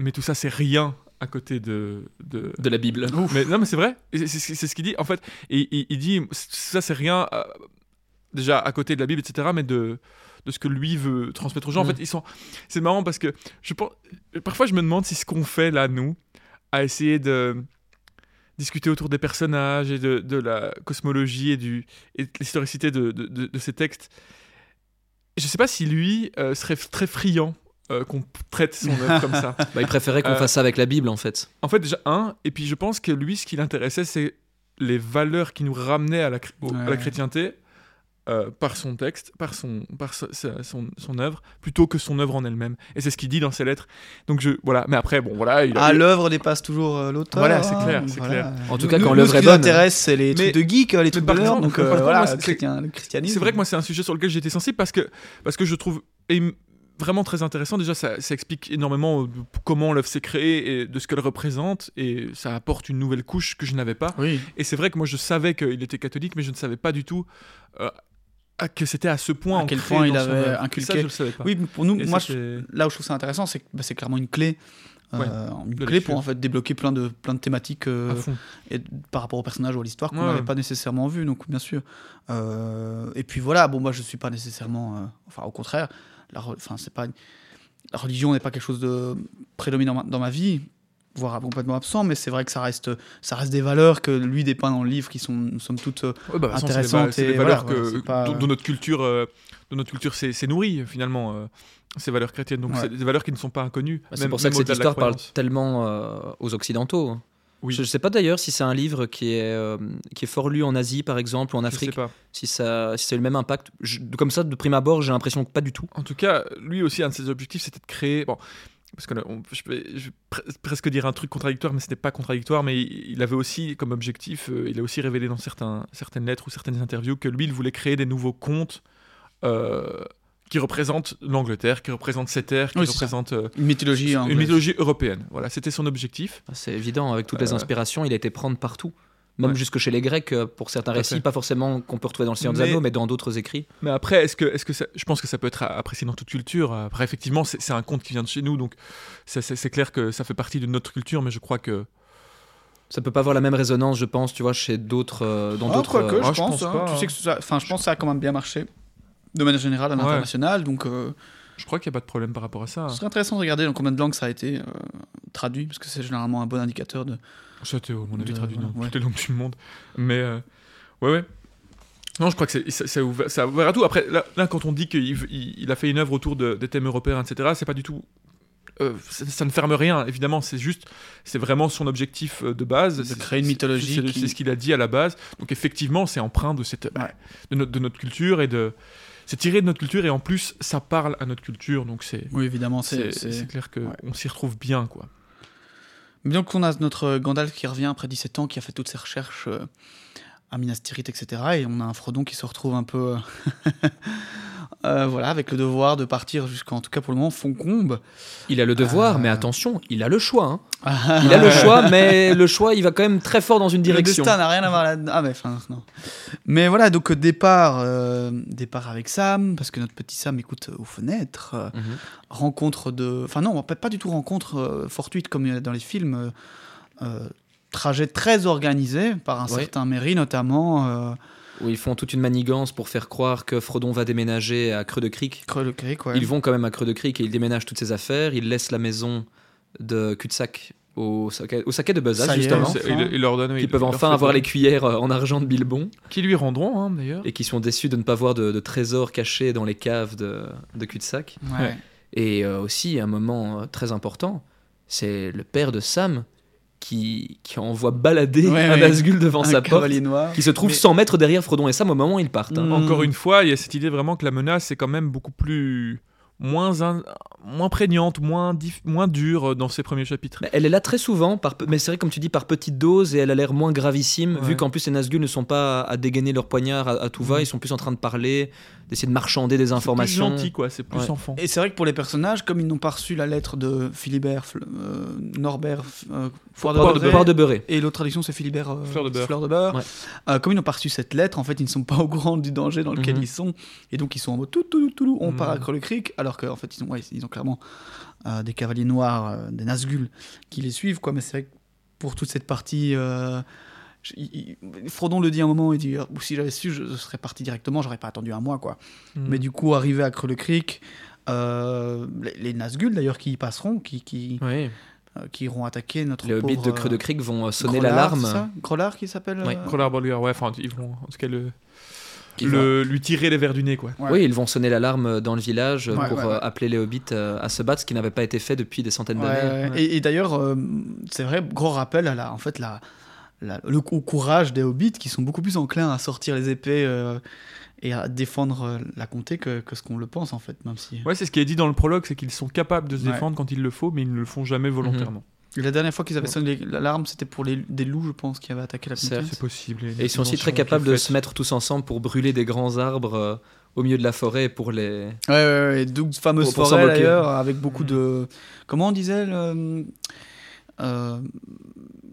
mais tout ça, c'est rien à côté de, de, de la Bible. mais non, mais c'est vrai. C'est ce qu'il dit. En fait, et, il- il dit ça, c'est rien euh, déjà à côté de la Bible, etc. Mais de de ce que lui veut transmettre aux gens. En Mm. fait, ils sont. C'est marrant parce que je pense. Parfois, je me demande si ce qu'on fait là, nous, à essayer de discuter autour des personnages et de, de la cosmologie et du et de l'historicité de, de, ces textes. Je sais pas si lui euh, serait très friand euh, qu'on traite son œuvre comme ça. <laughs> Bah, il préférait qu'on Euh, fasse ça avec la Bible, en fait. En fait, déjà, un, et puis je pense que lui, ce qui l'intéressait, c'est les valeurs qui nous ramenaient à la, à la chrétienté euh, par son texte, par, son, par sa- sa- son, son œuvre, plutôt que son œuvre en elle-même. Et c'est ce qu'il dit dans ses lettres. Donc, je, voilà. Mais après, bon, voilà. Il a- Ah, il- l'œuvre dépasse toujours euh, l'auteur. Voilà, c'est hein, clair, c'est clair. En tout Nous- cas, quand l'œuvre ce est qui nous bonne. intéresse, c'est les Mais- trucs de geek, les trucs de donc euh, contre, voilà, moi, le, c'est- chrétien- le christianisme. C'est vrai que moi, c'est un sujet sur lequel j'étais sensible parce que, parce que je trouve et vraiment très intéressant. Déjà, ça, ça explique énormément de comment l'œuvre s'est créée et de ce qu'elle représente. Et ça apporte une nouvelle couche que je n'avais pas. Oui. Et c'est vrai que moi, je savais qu'il était catholique, mais je ne savais pas du tout euh, que c'était à ce point À quel point il son avait inculqué. Ça, je le savais pas. Oui, pour nous, Et moi, je- là où je trouve ça intéressant, c'est que bah, c'est clairement une clé. euh, Ouais, une clé lecture. pour en fait débloquer plein de plein de thématiques euh, et, par rapport au personnage ou à l'histoire qu'on n'avait ouais. pas nécessairement vu donc bien sûr Euh, et puis voilà bon moi je suis pas nécessairement euh, enfin au contraire la enfin c'est pas la religion n'est pas quelque chose de prédominant ma- dans ma vie voire complètement absent mais c'est vrai que ça reste ça reste des valeurs que lui dépeint dans le livre qui sont nous sommes toutes euh, Ouais, bah, toute façon, c'est et valeurs voilà, que, pas- dont, dont notre culture, euh, dont notre culture s'est nourrie finalement. euh, ces valeurs chrétiennes. Donc Ouais. c'est des valeurs qui ne sont pas inconnues. Bah, c'est pour ça que cette histoire parle tellement euh, aux Occidentaux. Oui. Je ne sais pas d'ailleurs si c'est un livre qui est, euh, qui est fort lu en Asie, par exemple, ou en Je Afrique. sais pas. Si ça, si ça a eu le même impact. Je- comme ça, de prime abord, j'ai l'impression que pas du tout. En tout cas, lui aussi, un de ses objectifs, c'était de créer. Bon, parce que on- je vais, je vais pre- presque dire un truc contradictoire, mais ce n'est pas contradictoire. Mais il, il avait aussi comme objectif, euh, il a aussi révélé dans certains, certaines lettres ou certaines interviews que lui, il voulait créer des nouveaux contes euh, qui représentent l'Angleterre, qui représentent cette terre, qui Oui, représentent euh, une mythologie une mythologie européenne. Voilà, c'était son objectif. C'est évident, avec toutes les Euh, inspirations, il a été prendre partout. Même Ouais. jusque chez les Grecs, euh, pour certains récits, fait. pas forcément qu'on peut retrouver dans le Seigneur des Mais- Anneaux, mais dans d'autres écrits. Mais après, est-ce que, est-ce que ça- je pense que ça peut être apprécié dans toute culture. Après, effectivement, c'est, c'est un conte qui vient de chez nous, donc c'est, c'est- c'est clair que ça fait partie de notre culture, mais je crois que Ça peut pas avoir la même résonance, je pense, tu vois, chez d'autres. euh, dans Ah, d'autres. euh, Ah, je je pense. pense hein. pas, tu hein. sais que ça, enfin, je pense que ça a quand même bien marché de manière générale à Ouais. l'international. Donc, euh, je crois qu'il n'y a pas de problème par rapport à ça. ce serait intéressant de regarder dans combien de langues ça a été euh, traduit, parce que c'est généralement un bon indicateur de. Ça, t'es, à mon avis, traduit dans toutes les langues du monde. Mais, euh, ouais, ouais. Non, je crois que c'est, ça, ça, ouvert, ça ouvert à tout. Après, là, là, quand on dit qu'il il, il a fait une œuvre autour de- des thèmes européens, etc., c'est pas du tout euh, ça, ça ne ferme rien, évidemment, c'est juste, c'est vraiment son objectif de base. De créer une mythologie C'est qui- ce qu'il a dit à la base. Donc effectivement, c'est empreint de, cette, de, notre, de notre culture et de... C'est tiré de notre culture et en plus, ça parle à notre culture, donc c'est... Oui, évidemment, c'est. Clair qu'on ouais. s'y retrouve bien, quoi. Mais donc on a notre Gandalf qui revient après 17 ans, qui a fait toutes ses recherches euh, à Minas Tirith, etc. Et on a un Frodon qui se retrouve un peu, euh, <laughs> euh, voilà, avec le devoir de partir jusqu'en tout cas pour le moment Foncombe. Il a le devoir, mais attention, il a le choix. hein. <laughs> Il a le choix, mais le choix, il va quand même très fort dans une Le direction. destin n'a rien à voir là Ah mais enfin non. Mais voilà, donc euh, départ, euh, départ avec Sam, parce que notre petit Sam écoute euh, aux fenêtres. euh, Mhm. rencontre de. Enfin, non, pas, pas du tout rencontre euh, fortuite comme dans les films. trajet très organisé par un Ouais. certain Merry, notamment. Où ils font toute une manigance pour faire croire que Frodon va déménager à Creux de Crique. Creux le Cric, ouais. Ils vont quand même à Creux de Crique et ils déménagent toutes ses affaires. Ils laissent la maison de cul-de-sac au saquet, au saquet de Buzzard, Ça y est, justement. enfin. C'est- il, il leur donne... Qui il- peuvent enfin avoir les cuillères euh, en argent de Bilbon Qui lui rendront, hein, d'ailleurs. et qui sont déçus de ne pas voir de, de trésors cachés dans les caves de, de cul-de-sac. Ouais. Et euh, aussi, un moment euh, très important, c'est le père de Sam qui, qui envoie balader Ouais, un ouais. Nazgûl devant Un sa porte, noir. qui se trouve Mais- 100 mètres derrière Frodon et Sam au moment où ils partent. hein. Mm. Encore une fois, il y a cette idée vraiment que la menace est quand même beaucoup plus moins in- moins prégnante, moins dure dans ces premiers chapitres. Mais Elle est là très souvent, par, mais c'est vrai comme tu dis par petites doses et elle a l'air moins gravissime Ouais. vu qu'en plus les Nazgûl ne sont pas à dégainer leur poignard à, à tout va, Mhm. ils sont plus en train de parler, d'essayer de marchander des C'est plus informations. gentil quoi, c'est plus Ouais. enfant. Et c'est vrai que pour les personnages, comme ils n'ont pas reçu la lettre de Philibert, euh, Norbert, euh, Foire de de, Beurre, de et l'autre traduction c'est Philibert euh, Fleur de beurre. Ouais. Euh, comme ils n'ont pas reçu cette lettre, en fait, ils ne sont pas au courant du danger dans lequel Mhm. ils sont, et donc ils sont en mode tout, tout, tout, tout, on Mhm. part à le Cric, alors qu'en fait, ils ont, ouais, ils ont clairement euh, des cavaliers noirs, euh, des Nazgûl qui les suivent, quoi. Mais c'est vrai que pour toute cette partie. Euh, je- il- il- Frodon le dit à un moment, il dit euh, si j'avais su, je serais parti directement, j'aurais pas attendu un mois, quoi. Mm. Mais du coup, arrivé à Creux le Cric, euh, les, les Nazgûl d'ailleurs qui y passeront, qui, qui, Oui. euh, qui iront attaquer notre Les hobbits pauvre, de Creux de euh, Crique vont euh, sonner Grollard, l'alarme. c'est ça Grollard qui s'appelle euh, Crowlar Bolger, ouais, enfin ils vont en tout cas le, le- lui tirer les verres du nez quoi. Ouais. Oui, ils vont sonner l'alarme dans le village Ouais, pour ouais, euh, ouais. appeler les hobbits euh, à se battre, ce qui n'avait pas été fait depuis des centaines Ouais, d'années. ouais. Et, et d'ailleurs, euh, c'est vrai, gros rappel à la, en fait, la, la- le au courage des hobbits qui sont beaucoup plus enclins à sortir les épées euh, et à défendre euh, la comté que, que ce qu'on le pense en fait, même si. Ouais, c'est ce qui est dit dans le prologue, c'est qu'ils sont capables de se Ouais. défendre quand il le faut, mais ils ne le font jamais volontairement. Et La dernière fois qu'ils avaient Ouais. sonné l'alarme, c'était pour les, des loups, je pense, qui avaient attaqué la comté. C'est possible. Et ils sont aussi très capables de se mettre tous ensemble pour brûler des grands arbres euh, au milieu de la forêt pour les. Ouais, ouais, ouais, douze fameuses Pour- pour moquer. d'ailleurs, avec beaucoup de. Comment on disait le, euh,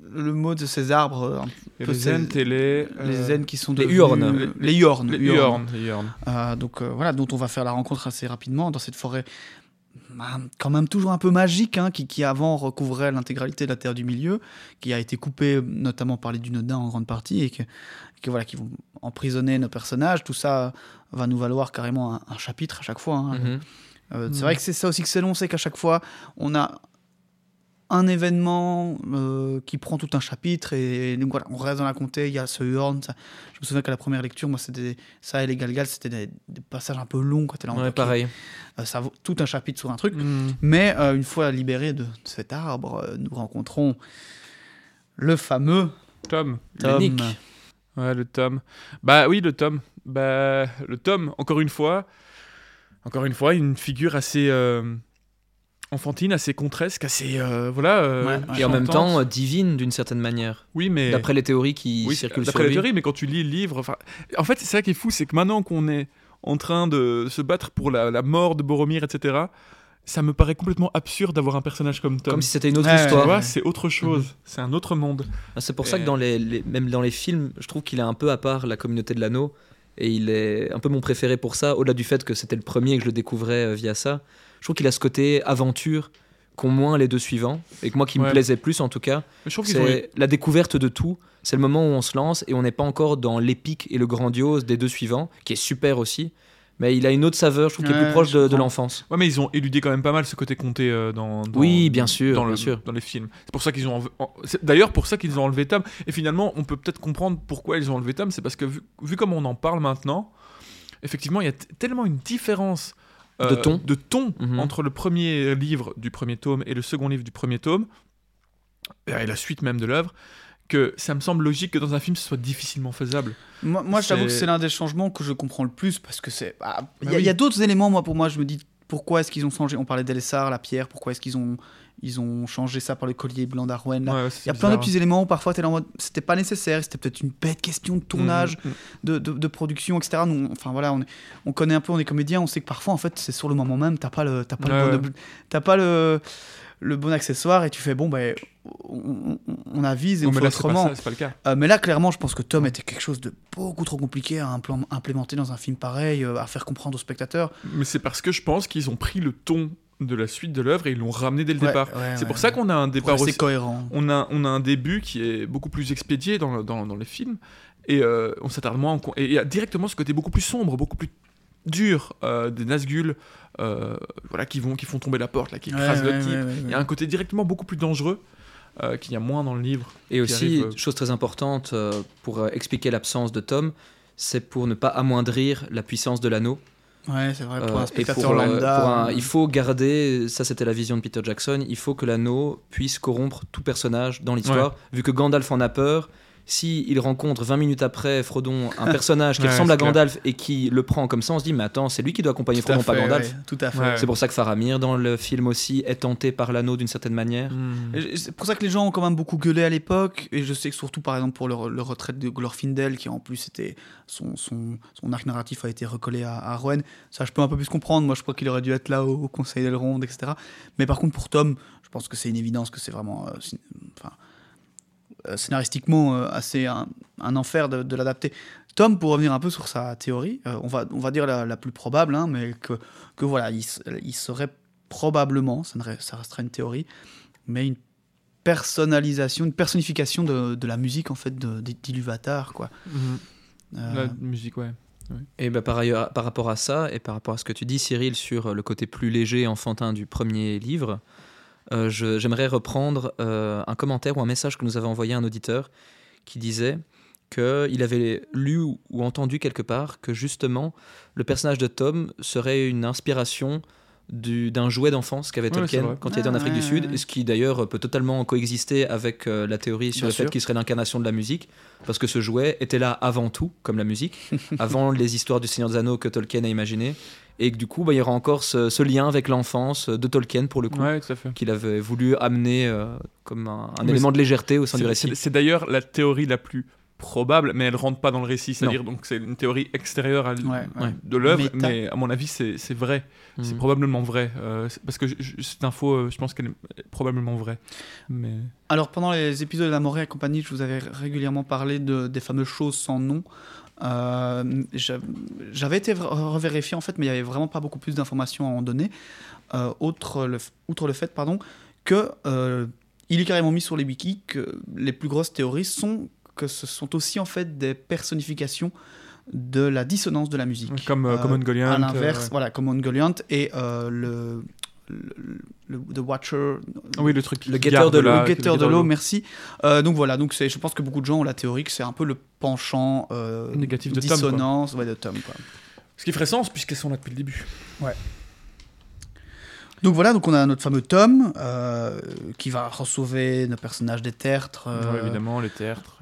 le mot de ces arbres euh, Et peu les et les... Les euh, zen qui sont les devenus-. Les Huornes. Les. Huornes. les Huornes. Euh, donc euh, voilà, dont on va faire la rencontre assez rapidement dans cette forêt, bah, quand même toujours un peu magique, hein, qui, qui avant recouvrait l'intégralité de la Terre du Milieu, qui a été coupée notamment par les Dunedains en grande partie, et que, que voilà, qui vont emprisonner nos personnages. Tout ça va nous valoir carrément un, un chapitre à chaque fois. hein. Mhm. Euh, c'est vrai que c'est ça aussi que c'est long, c'est qu'à chaque fois, on a un événement euh, qui prend tout un chapitre et donc voilà, on reste dans la comté, il y a ce Huorn. ça- Je me souviens qu'à la première lecture, moi, c'était ça et les Galgal, c'était des, des passages un peu longs quand elle Ouais, pareil. ça vaut tout un chapitre sur un truc. Mm. Mais euh, une fois libérés de cet arbre, euh, nous rencontrons le fameux Tom. Tom. Nick. Ouais, le tome. Bah oui, le tome. Bah, le tome, encore une fois, encore une fois, une figure assez euh, enfantine, assez contresque, assez euh, voilà. euh, Ouais, ouais. Et en même temps, euh, divine d'une certaine manière. oui, mais D'après les théories qui oui, circulent sur d'après la lui. théorie, mais quand tu lis le livre, en fait, c'est ça qui est fou, c'est que maintenant qu'on est en train de se battre pour la, la mort de Boromir, etc. Ça me paraît complètement absurde d'avoir un personnage comme Tom. Comme si c'était une autre Ouais, tu histoire. vois, c'est autre chose, c'est un autre monde. Ah, C'est pour ça que dans les, les- même dans les films, je trouve qu'il est un peu à part la communauté de l'anneau. Et il est un peu mon préféré pour ça, au-delà du fait que c'était le premier et que je le découvrais via ça. Je trouve qu'il a ce côté aventure qu'ont moins les deux suivants. Et que moi qui me plaisait plus en tout cas, c'est la découverte de tout. C'est le moment où on se lance et on n'est pas encore dans l'épique et le grandiose des deux suivants, qui est super aussi. Mais il a une autre saveur, je trouve, qui est plus proche de, l'enfance. Ouais, mais ils ont éludé quand même pas mal ce côté compté euh, dans, dans- Oui, bien sûr, dans, bien le- sûr. dans les films. C'est pour ça qu'ils ont. en- D'ailleurs, pour ça qu'ils ont enlevé Tom. Et finalement, on peut peut-être comprendre pourquoi ils ont enlevé Tom. C'est parce que vu, vu comme on en parle maintenant, effectivement, il y a tellement une différence De ton. de ton Mhm. entre le premier livre du premier tome et le second livre du premier tome, et la suite même de l'œuvre, que ça me semble logique que dans un film ce soit difficilement faisable. Moi, moi je t'avoue que C'est- l'un des changements que je comprends le plus parce que c'est. ah, Il y a, Bah il y a oui. d'autres éléments, moi, pour moi, je me dis pourquoi est-ce qu'ils ont changé? On parlait d'Elessar, la pierre, pourquoi est-ce qu'ils ont, ils ont changé ça par le collier blanc d'Arwen. Ouais, Il y a plein de petits éléments où parfois t'es là en mode c'était pas nécessaire, c'était peut-être une bête question de tournage, Mhm. de, de, de production, etc. Nous, on- enfin voilà, on, est- on connaît un peu, on est comédien, on sait que parfois en fait c'est sur le moment même, t'as pas le, t'as pas, Ouais, le, bon, t'as pas le, le bon accessoire et tu fais bon ben on, on- avise et on fait pas autrement. ça, c'est pas le cas. Euh, mais là, clairement, je pense que Tom était quelque chose de beaucoup trop compliqué à implé- implémenter dans un film pareil, euh, à faire comprendre aux spectateurs. Mais c'est parce que je pense qu'ils ont pris le ton de la suite de l'œuvre et ils l'ont ramené dès le Ouais, départ. ouais, c'est ouais, pour ça qu'on a un départ rester aussi. cohérent. On a, on a un début qui est beaucoup plus expédié dans, le- dans, dans les films et euh, on s'attarde moins. en et il y a directement ce côté beaucoup plus sombre, beaucoup plus dur euh, des Nazgûl euh, voilà, qui, vont, qui font tomber la porte, là, qui Ouais, écrasent ouais, le type. ouais, ouais, Il y a un côté directement beaucoup plus dangereux euh, qu'il y a moins dans le livre. Et aussi, arrive, chose très importante euh, pour euh, expliquer l'absence de Tom, c'est pour ne pas amoindrir la puissance de l'anneau. Ouais, c'est vrai, pour Euh, un spectateur pour, euh, lambda. pour un- euh, il faut garder, ça c'était la vision de Peter Jackson, il faut que l'anneau puisse corrompre tout personnage dans l'histoire. Vu que Gandalf en a peur, si il rencontre 20 minutes après Frodon un <laughs> personnage qui Ouais, ressemble à clair. Gandalf et qui le prend comme ça, on se dit mais attends, c'est lui qui doit accompagner tout Frodon, pas Gandalf. ouais, tout à fait. Ouais. C'est pour ça que Faramir dans le film aussi est tenté par l'anneau d'une certaine manière. Hmm. C'est pour ça que les gens ont quand même beaucoup gueulé à l'époque, et je sais que surtout par exemple pour le, le retrait de Glorfindel, qui en plus était son, son, son arc narratif a été recollé à, à Rowan, ça je peux un peu plus comprendre. Moi je crois qu'il aurait dû être là au, au Conseil d'Elrond, etc. Mais par contre pour Tom, je pense que c'est une évidence que c'est vraiment, euh, enfin, euh, scénaristiquement euh, assez un, un enfer de, de l'adapter. Tom, pour revenir un peu sur sa théorie, euh, on, va, on va dire la, la plus probable, hein, mais que, que voilà, il, il serait probablement, ça, ne ça restera une théorie, mais une personnalisation, une personnification de, de la musique en fait de, d'Iluvatar, quoi. Mhm. Euh, La musique, ouais. Et bah, par, ailleurs, par rapport à ça, et par rapport à ce que tu dis, Cyril, sur euh, le côté plus léger et enfantin du premier livre, euh, j'aimerais reprendre euh, un commentaire ou un message que nous avait envoyé un auditeur qui disait qu'il avait lu ou entendu quelque part que justement le personnage de Tom serait une inspiration d'un jouet d'enfance qu'avait Ouais, Tolkien quand il était en Afrique ouais, du Sud, ouais. et ce qui d'ailleurs peut totalement coexister avec euh, la théorie sur Bien le fait qu'il serait l'incarnation de la musique, parce que ce jouet était là avant tout, comme la musique, <laughs> avant les histoires du Seigneur des Anneaux que Tolkien a imaginées, et que du coup, bah, il y aura encore ce, ce lien avec l'enfance de Tolkien pour le coup, qu'il avait voulu amener euh, comme un, un élément de légèreté au sein du récit. C'est c'est d'ailleurs la théorie la plus probable, mais elle rentre pas dans le récit. C'est-à-dire donc c'est une théorie extérieure à Ouais, ouais. De l'œuvre, mais à mon avis c'est c'est vrai. C'est Mhm. probablement vrai. euh, c'est- parce que je- je- cette info, euh, je pense qu'elle est probablement vraie. Mais Alors pendant les épisodes de la Morée et compagnie, je vous avais régulièrement parlé de, des fameuses choses sans nom. Euh, j'a- J'avais été re- revérifié en fait, mais il y avait vraiment pas beaucoup plus d'informations à en donner. Outre, le, outre le fait, pardon, que il est carrément mis sur les wikis que les plus grosses théories sont que ce sont aussi en fait des personnifications de la dissonance de la musique. comme euh, Euh, comme Ungoliant, à l'inverse, euh, ouais. voilà, comme Ungoliant et euh, le, le, le- The Watcher, oui le truc, Le garde de l'eau, guetteur de l'eau, merci. Euh, donc voilà, donc c'est, je pense que beaucoup de gens ont la théorie que c'est un peu le penchant euh, Négatif de Tom, quoi. dissonance ouais, de Tom. Quoi. Ce qui ferait sens puisqu'elles sont là depuis le début. Donc voilà, donc on a notre fameux Tom euh, qui va sauver nos personnages des tertres. euh, Ouais, évidemment, les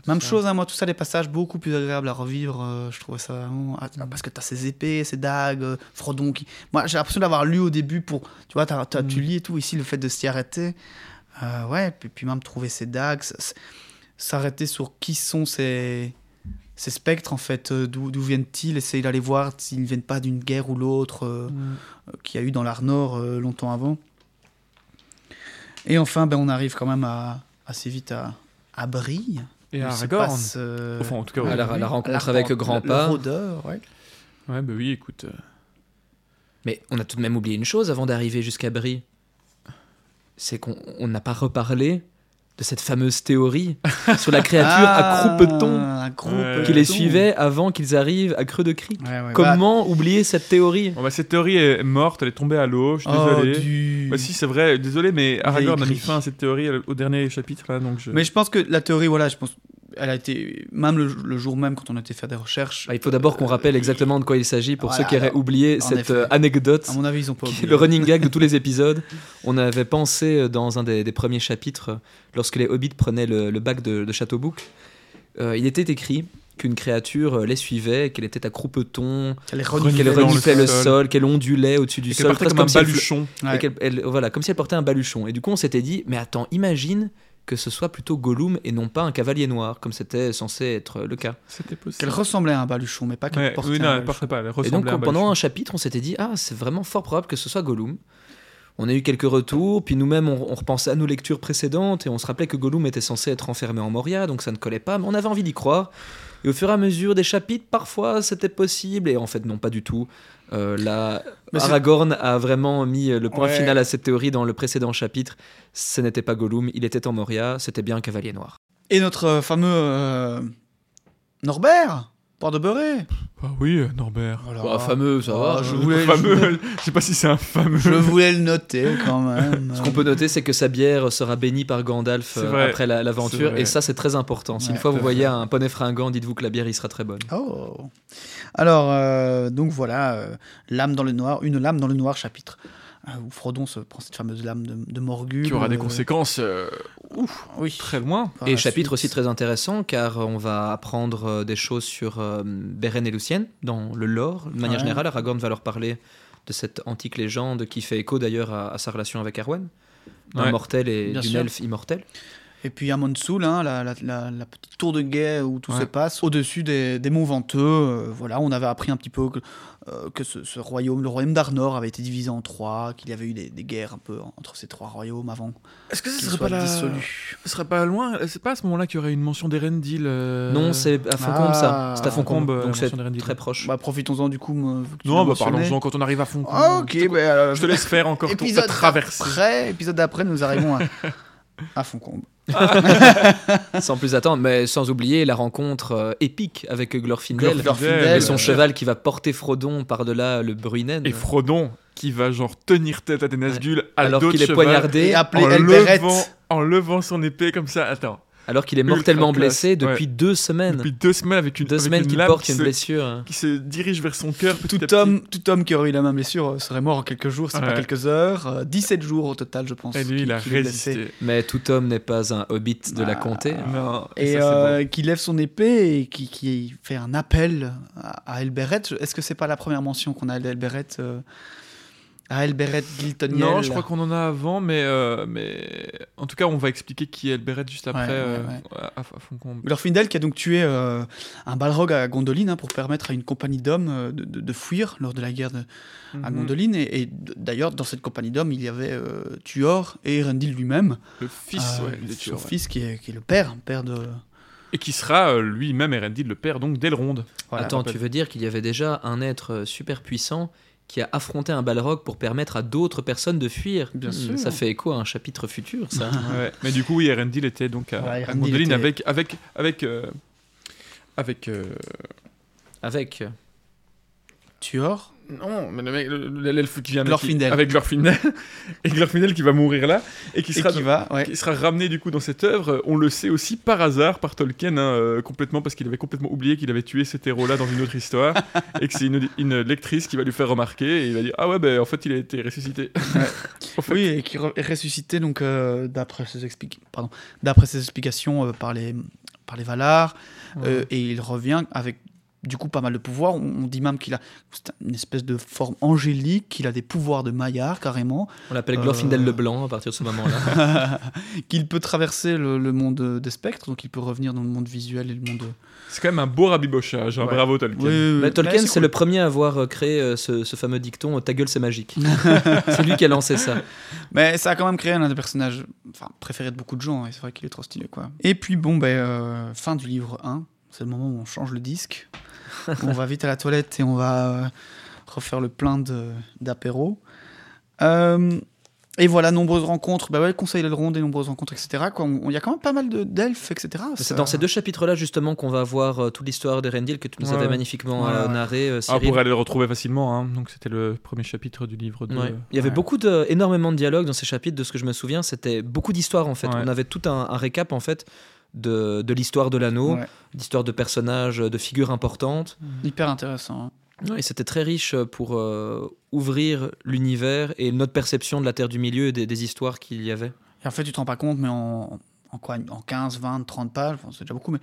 tout Même ça. chose, hein, moi, tout ça, des passages beaucoup plus agréables à revivre. euh, je trouvais ça vraiment. ah, Parce que t'as ces épées, ces dagues, euh, Frodon qui. Moi, j'ai l'impression d'avoir lu au début pour. Tu vois, t'as- t'as- tu Mm. lis et tout. Ici, le fait de s'y arrêter. euh, ouais, puis, puis même trouver ces dagues. S'arrêter sur qui sont ces. Ces spectres, en fait, euh, d'où viennent-ils? Essayer d'aller voir s'ils ne viennent pas d'une guerre ou l'autre euh, Mm. euh, qu'il y a eu dans l'art nord euh, longtemps avant. Et enfin, ben, on arrive quand même à, assez vite à, à Brie. Et se Aragorn. passe, euh, Enfin, en tout cas, À ouais. la, la oui, rencontre la- avec le- Grand le rôdeur, ouais. Ouais, bah oui, écoute. Mais on a tout de même oublié une chose avant d'arriver jusqu'à Brie. C'est qu'on on n'a pas reparlé de cette fameuse théorie <laughs> sur la créature à croupe-ton Ah, à croupe-ton. Ouais. qui les suivait avant qu'ils arrivent à Creux de. Ouais, ouais, bah, Comment oublier cette théorie? Bon, bah, cette théorie est morte, elle est tombée à l'eau, je suis oh, désolé. du- Bah si, c'est vrai, désolé, mais Aragorn a mis fin à cette théorie euh, au dernier chapitre, là, donc je... Mais je pense que la théorie, voilà, je pense. Elle a été même le, le jour même quand on a été faire des recherches. Ah, il faut d'abord qu'on euh, rappelle exactement de quoi il s'agit pour Voilà, ceux qui auraient alors, oublié cette effet. euh, anecdote. À mon avis, ils ont pas oublié. le running gag de tous les épisodes. On avait pensé euh, dans un des, des premiers chapitres, lorsque les hobbits prenaient le, le bac de, de Châteaubouc, euh, il était écrit qu'une créature les suivait, qu'elle était à croupeton, Elle est Reniflait qu'elle reniflait le sol. qu'elle ondulait au-dessus du sol, comme un si elle fle- baluchon. Ouais. et qu'elle- elle- voilà, comme si elle portait un baluchon. Et du coup, on s'était dit, mais attends, imagine que ce soit plutôt Gollum et non pas un cavalier noir, comme c'était censé être le cas. C'était possible. Qu'elle ressemblait à un baluchon, mais pas qu'elle Ouais, portait oui, un non, elle baluchon. portait pas. Elle Et donc, ressemblait à un pendant baluchon. un chapitre, on s'était dit, ah, c'est vraiment fort probable que ce soit Gollum. On a eu quelques retours, puis nous-mêmes, on, on repensait à nos lectures précédentes, et on se rappelait que Gollum était censé être enfermé en Moria, donc ça ne collait pas, mais on avait envie d'y croire. Et au fur et à mesure des chapitres, parfois, c'était possible, et en fait, non, pas du tout. Euh, c'est- Aragorn a vraiment mis le point Ouais. final à cette théorie dans le précédent chapitre. Ce n'était pas Gollum, il était en Moria, c'était bien un cavalier noir. Et notre euh, fameux euh, Norbert, port de beurré. Ah oui, euh, Norbert. Voilà. Bah, fameux, ça va. Ah, je voulais, <laughs> fameux. Je sais pas si c'est un fameux. je voulais le noter quand même. Ce qu'on peut noter, c'est que sa bière sera bénie par Gandalf C'est euh, vrai. après la- C'est l'aventure, vrai. et ça, c'est très important. Si une fois tout vous à voyez un poney fringant, dites-vous que la bière y sera très bonne. Oh. Alors, euh, donc voilà, euh, lame dans le noir, une lame dans le noir chapitre. Euh, où Frodon se prend cette fameuse lame de, de Morgul. Qui aura des euh, conséquences euh, Oui. très loin. et chapitre suite. aussi très intéressant, car on va apprendre euh, des choses sur euh, Beren et Lucienne dans le lore. De manière Ouais. générale, Aragorn va leur parler de cette antique légende qui fait écho d'ailleurs à, à sa relation avec Arwen, d'un Ouais. mortel et d'une elfe immortel. Et puis à Monsoul, hein, la, la- la- la petite tour de guet où tout Ouais. se passe, au-dessus des, des monts venteux. euh, voilà, on avait appris un petit peu que, euh, que ce, ce royaume, le royaume d'Arnor, avait été divisé en trois, qu'il y avait eu des, des guerres un peu entre ces trois royaumes avant Est-ce que ce qu'ils serait soient pas la... dissolus. Ce serait pas loin C'est pas à ce moment-là qu'il y aurait une mention d'Erendil euh, Non, c'est à Foncombe ça. Ah, C'est à Foncombe, Foncombe, euh, donc c'est très proche. Bah, profitons-en du coup. me- vu que tu Non, bah parlons-en quand on arrive à fond. Ah, ok, je, te... bah, euh, je te laisse faire encore ton- ta épisode traversée. d'après, épisode d'après, nous arrivons à, à Foncombe. <laughs> sans plus attendre, mais sans oublier la rencontre euh, épique avec Glorfindel. Glorfindel, Et son cheval qui va porter Frodon par-delà le Bruinen. Et Frodon qui va genre tenir tête à des Nazgûl à alors qu'il est poignardé, Et appelé en levant, en levant son épée comme ça. Attends. Alors qu'il est mortellement blessé depuis ouais. deux semaines. Depuis deux semaines avec une, deux avec semaines une qu'il porte qui une se, blessure. hein. qui se dirige vers son cœur. Tout petit. homme, tout homme qui aurait eu la même blessure euh, serait mort en quelques jours, c'est pas Ouais. quelques heures. euh, 17 jours au total, je pense. Et lui, il a résisté. Mais tout homme n'est pas un hobbit de la Ah. comté. Non. Et euh, qui lève son épée et qui, qui fait un appel à, à Elberet. Est-ce que c'est pas la première mention qu'on a d'Elberet euh, À Elberet Giltoniel Non, je crois qu'on en a avant, mais, euh, mais en tout cas, on va expliquer qui est Elberet juste après Ouais, ouais, euh, ouais. à, à Foncombe. Glorfindel qui a donc tué euh, un balrog à Gondolin hein, pour permettre à une compagnie d'hommes euh, de, de- de fuir lors de la guerre de, à Mhm. Gondolin. Et, d'ailleurs, dans cette compagnie d'hommes, il y avait euh, Tuor et Erendil lui-même, Le fils, euh, ouais, de son Tuor, ouais. fils qui est, qui est le père, père de. Et qui sera euh, lui-même Erendil, le père donc d'Elrond. Voilà, Attends, tu veux dire qu'il y avait déjà un être super puissant qui a affronté un balrog pour permettre à d'autres personnes de fuir Bien Hmm, sûr. Ça fait écho à un chapitre futur, ça. <laughs> Ouais. Mais du coup, oui, Erendil était donc à, Ouais, à Erendil Gondolin était- avec avec avec euh, avec euh, Avec. euh, Tuor non, mais le mec, le- le- l'elfe qui vient de- Glorfindel. avec Glorfindel <laughs> et Glorfindel qui va mourir là et qui et sera qui va. ouais. qui sera ramené du coup dans cette œuvre. On le sait aussi par hasard par Tolkien, hein, euh, complètement parce qu'il avait complètement oublié qu'il avait tué cet héros-là dans une autre histoire <laughs> et que c'est une, une lectrice qui va lui faire remarquer et il va dire ah ouais ben en fait il a été ressuscité. <laughs> En fait, Oui, et qui est ressuscité donc euh, d'après ses pardon, ses explications euh, par les par les Valar, euh, et il revient avec du coup pas mal de pouvoirs. On, on dit même qu'il a une espèce de forme angélique, qu'il a des pouvoirs de Maillard carrément, On l'appelle Euh, Glorfindel le Blanc à partir de ce moment-là. <laughs> qu'il peut traverser le, le monde des spectres, donc il peut revenir dans le monde visuel et le monde. c'est quand même un beau rabibochage. hein, Ouais. Bravo Tolkien. Oui, oui, oui. Mais Tolkien, c'est le premier à avoir euh, créé euh, ce, ce fameux dicton euh, Ta gueule, c'est magique. <laughs> c'est lui qui a lancé ça. Mais ça a quand même créé un des personnages enfin, préférés de beaucoup de gens, et c'est vrai qu'il est trop stylé. quoi. Et puis, bon, ben, euh, fin du livre 1, c'est le moment où on change le disque. On va vite à la toilette et on va euh, refaire le plein de- d'apéro. Euh, et voilà, nombreuses rencontres, bah ouais, conseil de ronde et nombreuses rencontres, etc. quoi. On- Il y a quand même pas mal de- d'elfes, etc. C'est dans ces deux chapitres-là, justement, qu'on va voir euh, toute l'histoire de Rendil que tu nous Ouais. avais magnifiquement Ouais, euh, ouais. narré, euh, Ah, Cyril. pour aller le retrouver facilement. hein. Donc c'était le premier chapitre du livre de. Ouais. Il y avait Ouais. beaucoup de, énormément de dialogues dans ces chapitres, de ce que je me souviens. C'était beaucoup d'histoires en fait. Ouais. On avait tout un, un récap en fait de, de l'histoire de l'anneau, Ouais. d'histoire de personnages, de figures importantes. Hyper intéressant. hein. Ouais, Et c'était très riche pour euh, ouvrir l'univers et notre perception de la Terre du Milieu et des, des histoires qu'il y avait. Et en fait, tu te rends pas compte, mais en, en quoi En 15, 20, 30 pages, c'est déjà beaucoup, mais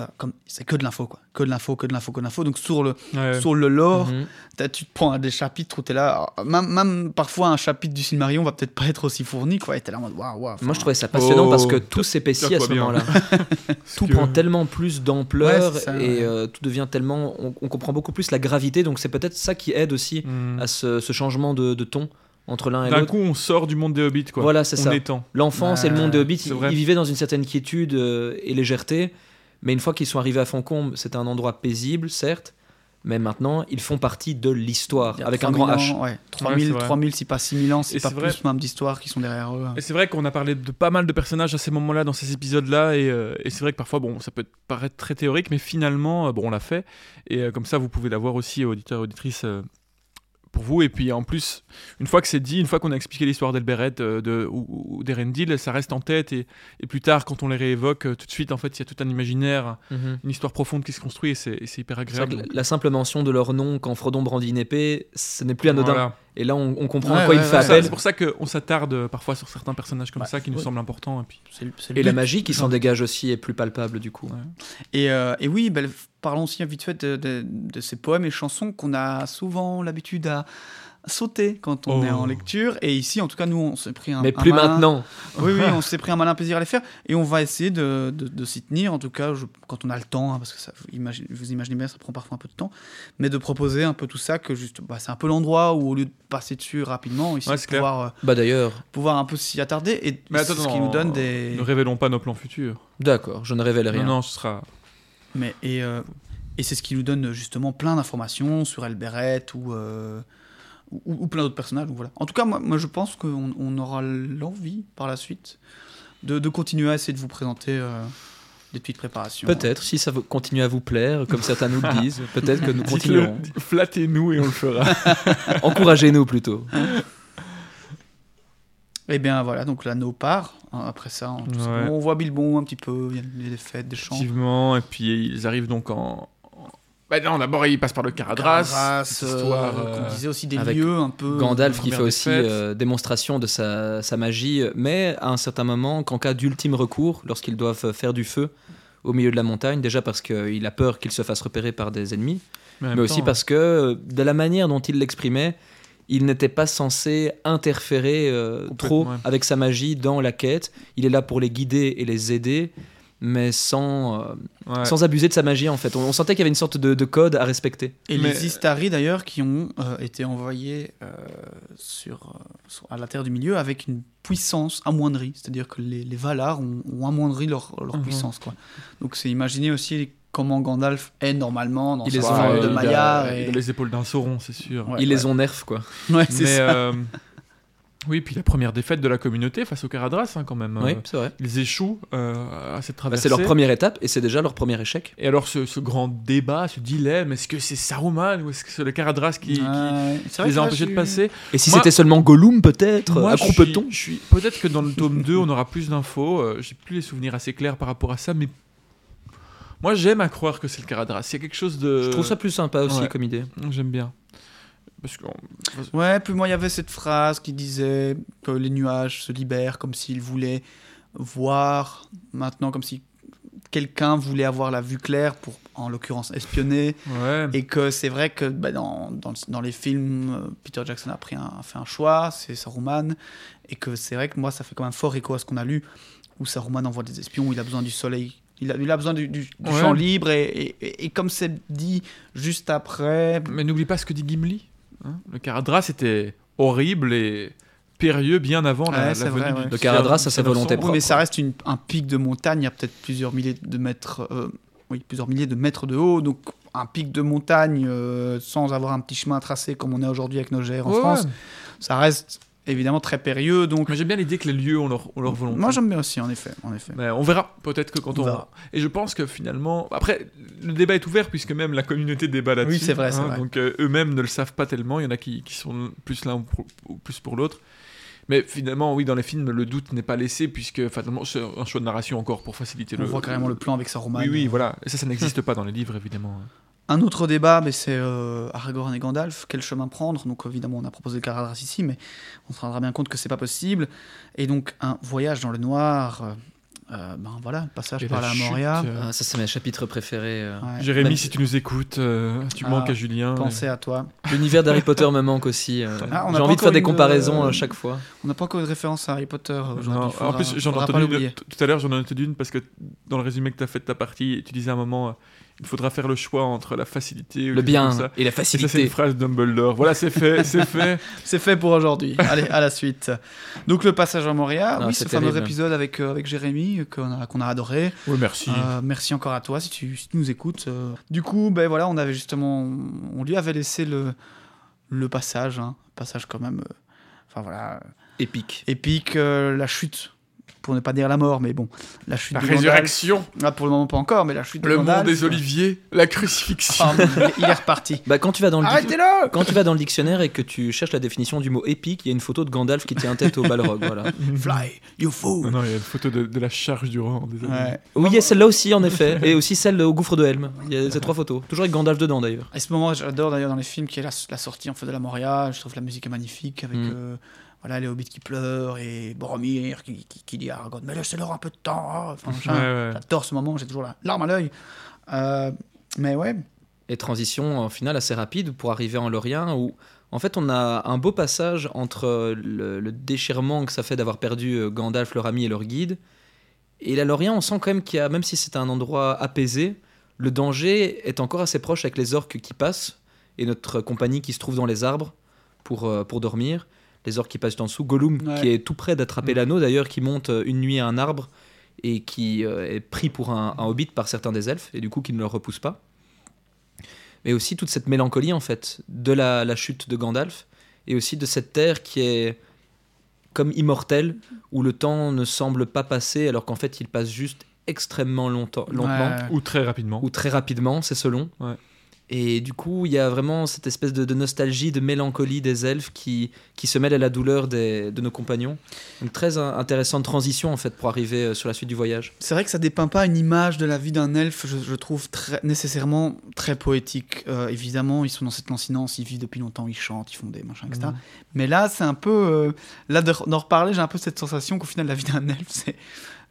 euh, comme c'est que de l'info, quoi. Que de l'info, que de l'info, que de l'info. Donc sur le, Ouais. sur le lore, Mhm. tu te prends à des chapitres où t'es là. alors, Même, même parfois, un chapitre du Silmarillion va peut-être pas être aussi fourni, quoi. Et t'es là en mode waouh, waouh. Moi, je trouvais ça passionnant Oh, parce que tout s'épaissit à ce moment-là. <laughs> tout que- prend tellement plus d'ampleur Ouais, et euh, tout devient tellement. On, on comprend beaucoup plus la gravité, donc c'est peut-être ça qui aide aussi Hmm. à ce, ce changement de, de ton entre l'un et D'un l'autre. coup, on sort du monde des hobbits, quoi. Voilà, c'est ça. L'enfance et le monde des Hobbits, ils vivaient dans une certaine quiétude euh, et légèreté, mais une fois qu'ils sont arrivés à Foncombe, c'était un endroit paisible, certes, mais maintenant, ils font partie de l'histoire, avec un 3000 grand H. ans, Ouais, 3000, c'est vrai. 3000, si pas 6000 ans, si Et pas c'est plus vrai. même d'histoires qui sont derrière eux. Et c'est vrai qu'on a parlé de pas mal de personnages à ces moments-là, dans ces épisodes-là, et, euh, et c'est vrai que parfois, bon, ça peut paraître très théorique, mais finalement, euh, bon, on l'a fait, et euh, comme ça, vous pouvez l'avoir aussi, auditeurs et auditrices, euh, pour vous. Et puis en plus, une fois que c'est dit, une fois qu'on a expliqué l'histoire d'Elberet euh, de, ou, ou d'Erendil, ça reste en tête, et, et plus tard, quand on les réévoque, euh, tout de suite, en fait, il y a tout un imaginaire, Mhm. une histoire profonde qui se construit, et c'est hyper vrai agréable. que la simple mention de leur nom quand Frodon brandit une épée, ce n'est plus anodin. Voilà. Et là, on, on comprend Ouais, à quoi ouais, il fait ouais. Appel. C'est pour ça qu'on s'attarde euh, parfois sur certains personnages comme Bah, ça qui nous semblent importants. Et puis... Et la magie qui s'en dégage aussi est plus palpable du coup. Ouais. Et, euh, et oui, ben, parlons aussi vite fait de, de- de ces poèmes et chansons qu'on a souvent l'habitude à sauter quand on Oh. est en lecture. Et ici, en tout cas, nous, on s'est pris un Mais un plus malin- maintenant. Oui, oui, <laughs> on s'est pris un malin plaisir à les faire. Et on va essayer de, de- de s'y tenir, en tout cas, je- quand on a le temps, hein, parce que ça, vous, imaginez, vous imaginez bien, ça prend parfois un peu de temps. Mais de proposer un peu tout ça, que juste, bah, c'est un peu l'endroit où, au lieu de passer dessus rapidement, ici, Ouais, de pouvoir, euh, Bah d'ailleurs, pouvoir un peu s'y attarder. Et Mais attends, ce non, qui nous donne des. Ne révélons pas nos plans futurs. d'accord, je ne révèle rien. Non, non, ce sera. Mais, et euh, et c'est ce qui nous donne justement plein d'informations sur Elberet ou, euh, ou, ou plein d'autres personnages. donc voilà. En tout cas, moi, moi je pense qu'on on aura l'envie par la suite de, de continuer à essayer de vous présenter euh, des petites préparations. Peut-être, si ça continue à vous plaire, comme certains nous le <laughs> disent, peut-être que nous continuerons. Flattez-nous et on le fera. <laughs> Encouragez-nous plutôt. <laughs> Et bien voilà, donc l'anneau part. hein, après ça, on, tout ça. Ouais. on voit Bilbon un petit peu, il y a des fêtes, des chants. Effectivement, et puis ils arrivent donc en. Bah non, d'abord ils passent par le Caradras. Caradras, cette euh, histoire, qu'on euh, disait aussi des avec lieux un peu. Gandalf qui première fait aussi euh, démonstration de sa, sa magie, mais à un certain moment, qu'en cas d'ultime recours, lorsqu'ils doivent faire du feu au milieu de la montagne, déjà parce qu'il a peur qu'il se fasse repérer par des ennemis, mais aussi temps, parce que euh, de la manière dont il l'exprimait, il n'était pas censé interférer euh, trop ouais. avec sa magie dans la quête. Il est là pour les guider et les aider, mais sans, euh, ouais. sans abuser de sa magie en fait. On, on sentait qu'il y avait une sorte de, de code à respecter. Et Mais- les Istari d'ailleurs qui ont euh, été envoyés sur, sur- à la Terre du Milieu avec une puissance amoindrie. C'est-à-dire que les, les Valar ont, ont amoindri leur, leur Mhm. puissance. Quoi. Donc c'est imaginer aussi comment Gandalf est normalement dans Ils les ont, de il a- Maillard. il et- a les épaules d'un sauron, c'est sûr. Ouais, Ils les ont nerfs quoi. <laughs> Ouais, c'est Mais ça. euh, oui, puis la première défaite de la communauté face au Caradras, hein, quand même. Oui, Euh, c'est vrai. Ils échouent euh, à cette Bah, traversée. c'est leur première étape et c'est déjà leur premier échec. Et alors ce, ce grand débat, ce dilemme, est-ce que c'est Saruman ou est-ce que c'est le Caradras qui, les a empêchés de passer Et si Moi- c'était seulement Gollum peut-être Moi, Un je suis- croupeton je suis Peut-être que dans le tome 2, on aura plus d'infos. euh, J'ai plus les souvenirs assez clairs par rapport à ça, mais moi j'aime à croire que c'est le Caradras. Il y a quelque chose de. Je trouve ça plus sympa aussi ouais. comme idée. J'aime bien. Parce que Ouais, puis moi, il y avait cette phrase qui disait que les nuages se libèrent comme s'ils voulaient voir maintenant, comme si quelqu'un voulait avoir la vue claire pour, en l'occurrence, espionner. ouais. Et que c'est vrai que bah, dans, dans, dans les films, Peter Jackson a, pris un, a fait un choix, c'est Saruman. Et que c'est vrai que moi, ça fait quand même fort écho à ce qu'on a lu, où Saruman envoie des espions, où il a besoin du soleil. Il a, il a besoin du, du- du Ouais. champ libre. Et, et- et- et comme c'est dit juste après, Mais n'oublie pas ce que dit Gimli. hein. le Caradras était horrible et périlleux bien avant la, Ouais, la c'est venue vrai, du ouais. Le Caradras, ça, Seigneur volonté Sombre. Oui, mais propre. ça reste une- un pic de montagne, il y a peut-être plusieurs milliers de mètres, euh, oui, plusieurs milliers de mètres de haut, donc un pic de montagne euh, sans avoir un petit chemin tracé comme on est aujourd'hui avec nos GR en Ouais, France, ça reste évidemment très périlleux. Donc Mais j'aime bien l'idée que les lieux ont leur, ont leur volonté. moi j'aime bien aussi en effet, en effet. Mais on verra, peut-être que quand On on. verra. Et je pense que finalement. Après, le débat est ouvert puisque même la communauté débat là-dessus. Oui, c'est vrai, c'est vrai. Donc euh, eux-mêmes ne le savent pas tellement. Il y en a qui, qui sont plus l'un ou, plus pour l'autre. Mais finalement, oui, dans les films, le doute n'est pas laissé, puisque fatalement, c'est un choix de narration encore pour faciliter On le. voit carrément le plan avec sa romane. Oui, oui, voilà. Et ça, ça n'existe pas dans les livres, évidemment. Un autre débat, mais c'est euh, Aragorn et Gandalf, quel chemin prendre? Donc évidemment, on a proposé Caradras ici, mais on se rendra bien compte que c'est pas possible. Et donc un voyage dans le noir, euh, euh, ben voilà, le passage Et par la la chute, Moria. euh, Ah, ça, c'est mes chapitres préférés. euh. Ouais. Jérémy, Même- si tu nous écoutes, euh, tu Ah, manques à Julien. Pensez à toi. L'univers d'Harry Potter me manque aussi. euh. Ah, on a J'ai envie de faire des comparaisons à chaque fois. On n'a pas encore eu de référence à Harry Potter aujourd'hui. en plus, j'en ai entendu une, tout à l'heure, j'en ai entendu une parce que dans le résumé que tu as fait de ta partie, tu disais à un moment euh, il faudra faire le choix entre la facilité ou Le quelque chose bien comme ça. et la Et ça, c'est facilité. une phrase Dumbledore. Voilà, c'est fait, <laughs> c'est fait. C'est fait pour aujourd'hui. <laughs> Allez, à la suite. Donc le passage à Moria, Ah, oui, c'est ce fameux terrible. épisode avec, euh, avec Jérémy euh, qu'on a, qu'on a adoré. Oui, merci. Euh, merci encore à toi si tu, si tu nous écoutes. euh. Du coup, ben voilà, on avait justement, on lui avait laissé le, le passage, hein, passage quand même, euh, enfin voilà, Épique. épique, euh, la chute, pour ne pas dire la mort, mais bon, la chute la de résurrection, Ah, pour le moment pas encore, mais la chute de le monde des oliviers, la crucifixion. Ah, il est reparti. Bah, quand tu vas dans le Arrêtez-le quand tu vas dans le dictionnaire et que tu cherches la définition du mot épique, il y a une photo de Gandalf qui tient tête au Balrog. <laughs> Voilà. Fly, you fool Non, non, il y a une photo de, de la charge du rang. désolé. Ouais. Oui, il y a celle-là aussi en effet, et aussi celle au gouffre de Helm. Il y a ces trois photos, toujours avec Gandalf dedans d'ailleurs. À ce moment, j'adore d'ailleurs dans les films qui est la, la sortie en fait de la Moria. Je trouve que la musique est magnifique avec Mm. euh, voilà les hobbits qui pleurent et Boromir qui, qui, qui dit à Aragorn mais laissez-leur un peu de temps. hein. Enfin, <laughs> machin. Ouais, ouais. J'adore ce moment. J'ai toujours la larme à l'œil. Euh, mais ouais, Et transition en finale assez rapide pour arriver en Lorien où en fait on a un beau passage entre le, le déchirement que ça fait d'avoir perdu euh, Gandalf, leur ami et leur guide. Et la Lorien, on sent quand même qu'il y a, même si c'est un endroit apaisé, le danger est encore assez proche avec les orques qui passent et notre compagnie qui se trouve dans les arbres pour, euh, pour dormir. Les orques qui passent en dessous. Gollum Ouais. qui est tout près d'attraper Mm. l'anneau d'ailleurs, qui monte euh, une nuit à un arbre et qui euh, est pris pour un, un hobbit par certains des elfes et du coup qui ne le repousse pas mais aussi toute cette mélancolie en fait de la, la chute de Gandalf et aussi de cette terre qui est comme immortelle où le temps ne semble pas passer alors qu'en fait il passe juste extrêmement longtemps, lentement Ouais. Ou très rapidement. ou très rapidement, c'est selon. Ouais. Et du coup, il y a vraiment cette espèce de, de nostalgie, de mélancolie des elfes qui, qui se mêle à la douleur des- de nos compagnons. Donc très in- intéressante transition en fait pour arriver euh, sur la suite du voyage. c'est vrai que ça dépeint pas une image de la vie d'un elfe. Je, je trouve très, nécessairement très poétique. Euh, évidemment, ils sont dans cette lancinance, ils vivent depuis longtemps, ils chantent, ils font des machins, etc. Mhm. Mais là, c'est un peu. euh, là, de- d'en reparler, j'ai un peu cette sensation qu'au final, la vie d'un <laughs> elfe, c'est.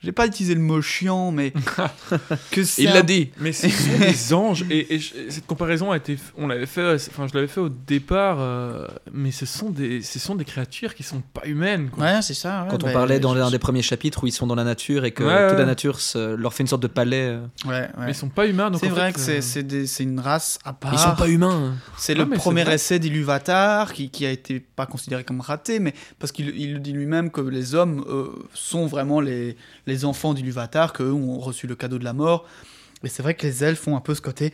J'ai pas utilisé le mot chiant, mais. <laughs> que c'est Il un- l'a dit. Mais ce sont <laughs> des anges et, et je- cette comparaison a été, on l'avait fait, enfin je l'avais fait au départ, euh, mais ce sont des, ce sont des créatures qui sont pas humaines. Quoi. Ouais, c'est ça. ouais, Quand on bah, parlait dans l'un des premiers chapitres où ils sont dans la nature et que Ouais, toute la nature se- leur fait une sorte de palais. euh. Ouais, ouais. Mais ils sont pas humains. donc C'est vrai fait, que euh, c'est- c'est c'est une race à part. Ils sont pas humains. C'est Non, le c'est premier essai d'Iluvatar qui, qui a été pas considéré comme raté, mais parce qu'il dit lui-même que les hommes euh, sont vraiment les, les enfants d'Iluvatar, qu'eux ont reçu le cadeau de la mort. Mais c'est vrai que les elfes ont un peu ce côté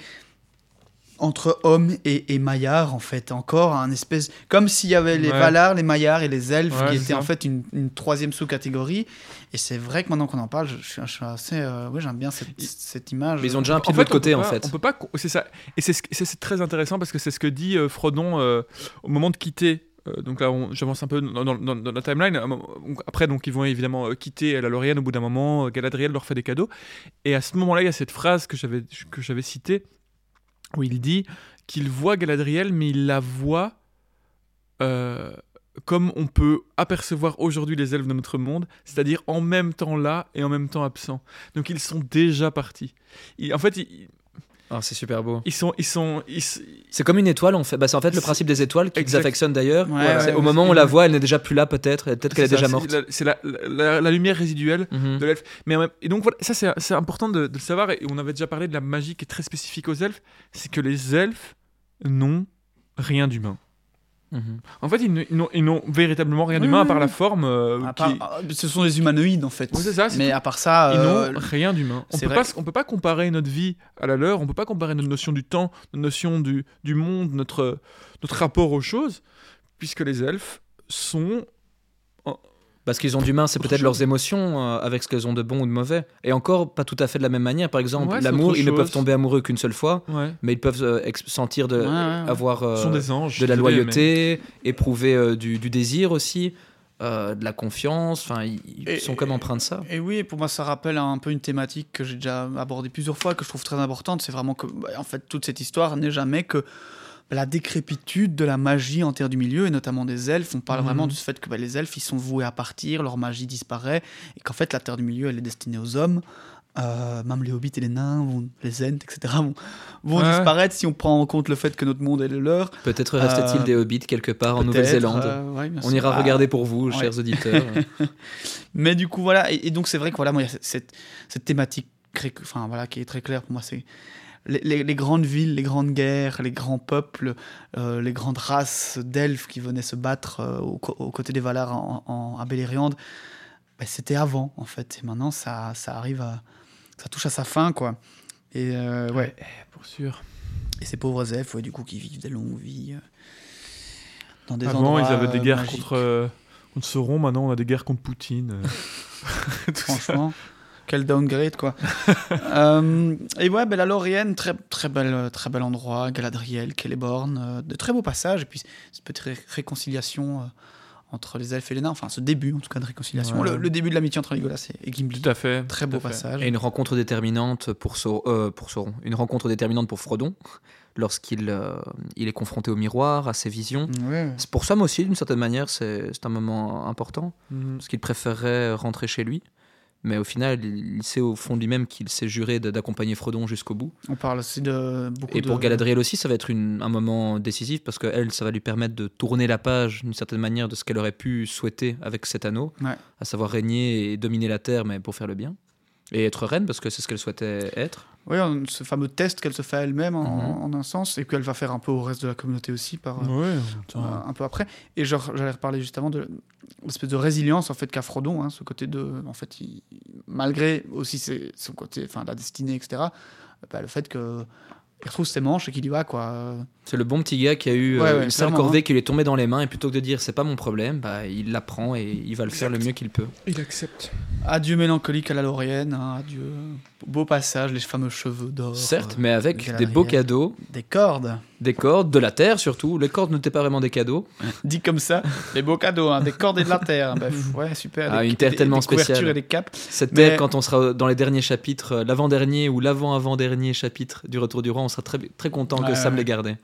entre hommes et, et maillards, en fait, encore un espèce. Comme s'il y avait les Ouais. Valar, les maillards et les elfes Ouais, qui étaient ça. en fait une, une troisième sous-catégorie. Et c'est vrai que maintenant qu'on en parle, je, je suis, je suis assez. euh, oui, j'aime bien cette, cette image. Mais ils ont déjà un pied de l'autre côté en fait. On peut pas, c'est ça, et c'est ce- c'est c'est très intéressant parce que c'est ce que dit euh, Frodon euh, au moment de quitter. Euh, donc là, j'avance un peu dans, dans- la timeline. Donc Après, donc ils vont évidemment euh, quitter la Lorienne au bout d'un moment. euh, Galadriel leur fait des cadeaux, et à ce moment-là, il y a cette phrase que j'avais citée où il dit qu'il voit Galadriel, mais il la voit euh, comme on peut apercevoir aujourd'hui les elfes de notre monde, c'est-à-dire en même temps là et en même temps absent. Donc ils sont déjà partis. En fait, ils, Ah, c'est super beau. ils sont, ils sont, ils C'est comme une étoile en fait. Bah, c'est en fait le principe des étoiles qui affectionnent d'ailleurs. Ouais, Voilà. ouais, C'est- au moment où on la voit, elle n'est déjà plus là peut-être. Peut-être qu'elle est, c'est déjà morte. C'est la, c'est la- la- la lumière résiduelle Mhm. de l'elfe. Mais et donc voilà, ça c'est c'est important de, de le savoir. Et on avait déjà parlé de la magie qui est très spécifique aux elfes. C'est que les elfes n'ont rien d'humain. Mhm. En fait, ils ne- n'ont véritablement rien d'humain à part la forme. euh, qui- ah, ce sont des humanoïdes en fait. Oui, ça, Mais tout. à part ça, Ils euh, n'ont rien d'humain. On peut vrai. pas, on peut pas comparer notre vie à la leur. On peut pas comparer notre notion du temps, notre notion du, du monde, notre notre rapport aux choses, puisque les elfes sont. Parce qu'ils ont d'humain, c'est peut-être leurs émotions euh, avec ce qu'elles ont de bon ou de mauvais. Et encore, pas tout à fait de la même manière. Par exemple, Ouais, l'amour, ils ne peuvent tomber amoureux qu'une seule fois, Ouais. mais ils peuvent euh, sentir de Ouais, avoir euh, Ce sont des anges. de la loyauté, éprouver du, du désir aussi. de la confiance. Enfin, ils, Et- sont comme empreints de ça. Et oui, et pour moi, ça rappelle un peu une thématique que j'ai déjà abordée plusieurs fois, que je trouve très importante. C'est vraiment que, bah, en fait, toute cette histoire n'est jamais que la décrépitude de la magie en Terre du Milieu, et notamment des elfes. On parle Mhm. vraiment du fait que bah, les elfes, ils sont voués à partir, leur magie disparaît, et qu'en fait, la Terre du Milieu, elle est destinée aux hommes. Euh, même les hobbits et les nains, vont- les ents, etc., vont, vont Ouais. disparaître si on prend en compte le fait que notre monde est le leur. Peut-être restait-il Euh, des hobbits quelque part en Nouvelle-Zélande. euh, ouais, On ira Ah, regarder pour vous, ouais. chers auditeurs. <laughs> Mais du coup, voilà, et, et donc c'est vrai que voilà, moi, il y a cette- cette, thématique enfin, voilà, qui est très claire pour moi. C'est les, les- les grandes villes, les grandes guerres, les grands peuples, euh, les grandes races d'elfes qui venaient se battre euh, aux, côtés des Valar en, en- à Beleriand. ben, C'était avant, en fait. Et maintenant, ça, ça arrive à. Ça touche à sa fin, quoi. Et euh, ouais. Pour sûr. Et ces pauvres elfes, ouais, du coup, qui vivent des longues vies. dans des Avant, endroits ils avaient des guerres magiques. contre, contre Sauron. Maintenant, on a des guerres contre Poutine. <laughs> ça. Quel downgrade, quoi. <laughs> Euh, et ouais, ben, la très, très, bel, très bel endroit. Galadriel, Celeborn, euh, de très beaux passages. Et puis, cette petite ré- réconciliation euh, entre les elfes et les nains. Enfin, ce début, en tout cas, de réconciliation. Ouais. Le, le début de l'amitié entre Legolas et, et Gimli. Tout à fait. Très beau passage. Et une rencontre déterminante pour, euh, pour Sauron. Une rencontre déterminante pour Frodon, <laughs> lorsqu'il euh, il est confronté au miroir, à ses visions. Ouais. C'est pour ça, moi aussi, d'une certaine manière, c'est c'est un moment important. Mhm. Parce qu'il préférerait rentrer chez lui. Mais au final, il sait au fond de lui-même qu'il s'est juré d'accompagner Frodon jusqu'au bout. On parle aussi de beaucoup Et de... pour Galadriel aussi, ça va être une- un moment décisif parce que elle, ça va lui permettre de tourner la page d'une certaine manière de ce qu'elle aurait pu souhaiter avec cet anneau, Ouais. à savoir régner et dominer la terre, mais pour faire le bien. Et être reine parce que c'est ce qu'elle souhaitait être. Oui, ce fameux test qu'elle se fait elle-même en, Mhm. en un sens, et qu'elle va faire un peu au reste de la communauté aussi par, Ouais, euh, un peu après. Et genre, j'allais reparler justement de l'espèce de résilience en fait qu'a Frodon, hein, ce côté de, en fait, il- malgré aussi ses- son côté, enfin la destinée, etc. bah, le fait que il retrouve ses manches et qu'il y va quoi. C'est le bon petit gars qui a eu Ouais, euh, ouais, une sale corvée hein. qui lui est tombée dans les mains et plutôt que de dire c'est pas mon problème, bah, il la prend et il va le faire le mieux qu'il peut. Il accepte. Adieu mélancolique à la Lorienne, hein, adieu beau passage, les fameux cheveux d'or. Certes, euh, mais avec de des beaux cadeaux, des cordes. des cordes, de la terre surtout. Les cordes n'étaient pas vraiment des cadeaux. <laughs> Dit comme ça, des beaux cadeaux, hein, des cordes et de la terre. Bah, ouais, super. Ah, des- une terre des- tellement des spéciale. et des capes. Cette Mais- terre, quand on sera dans les derniers chapitres, euh, l'avant-dernier ou l'avant-avant-dernier chapitre du Retour du Roi, on sera très, très content que Ouais, Sam ouais. les gardait.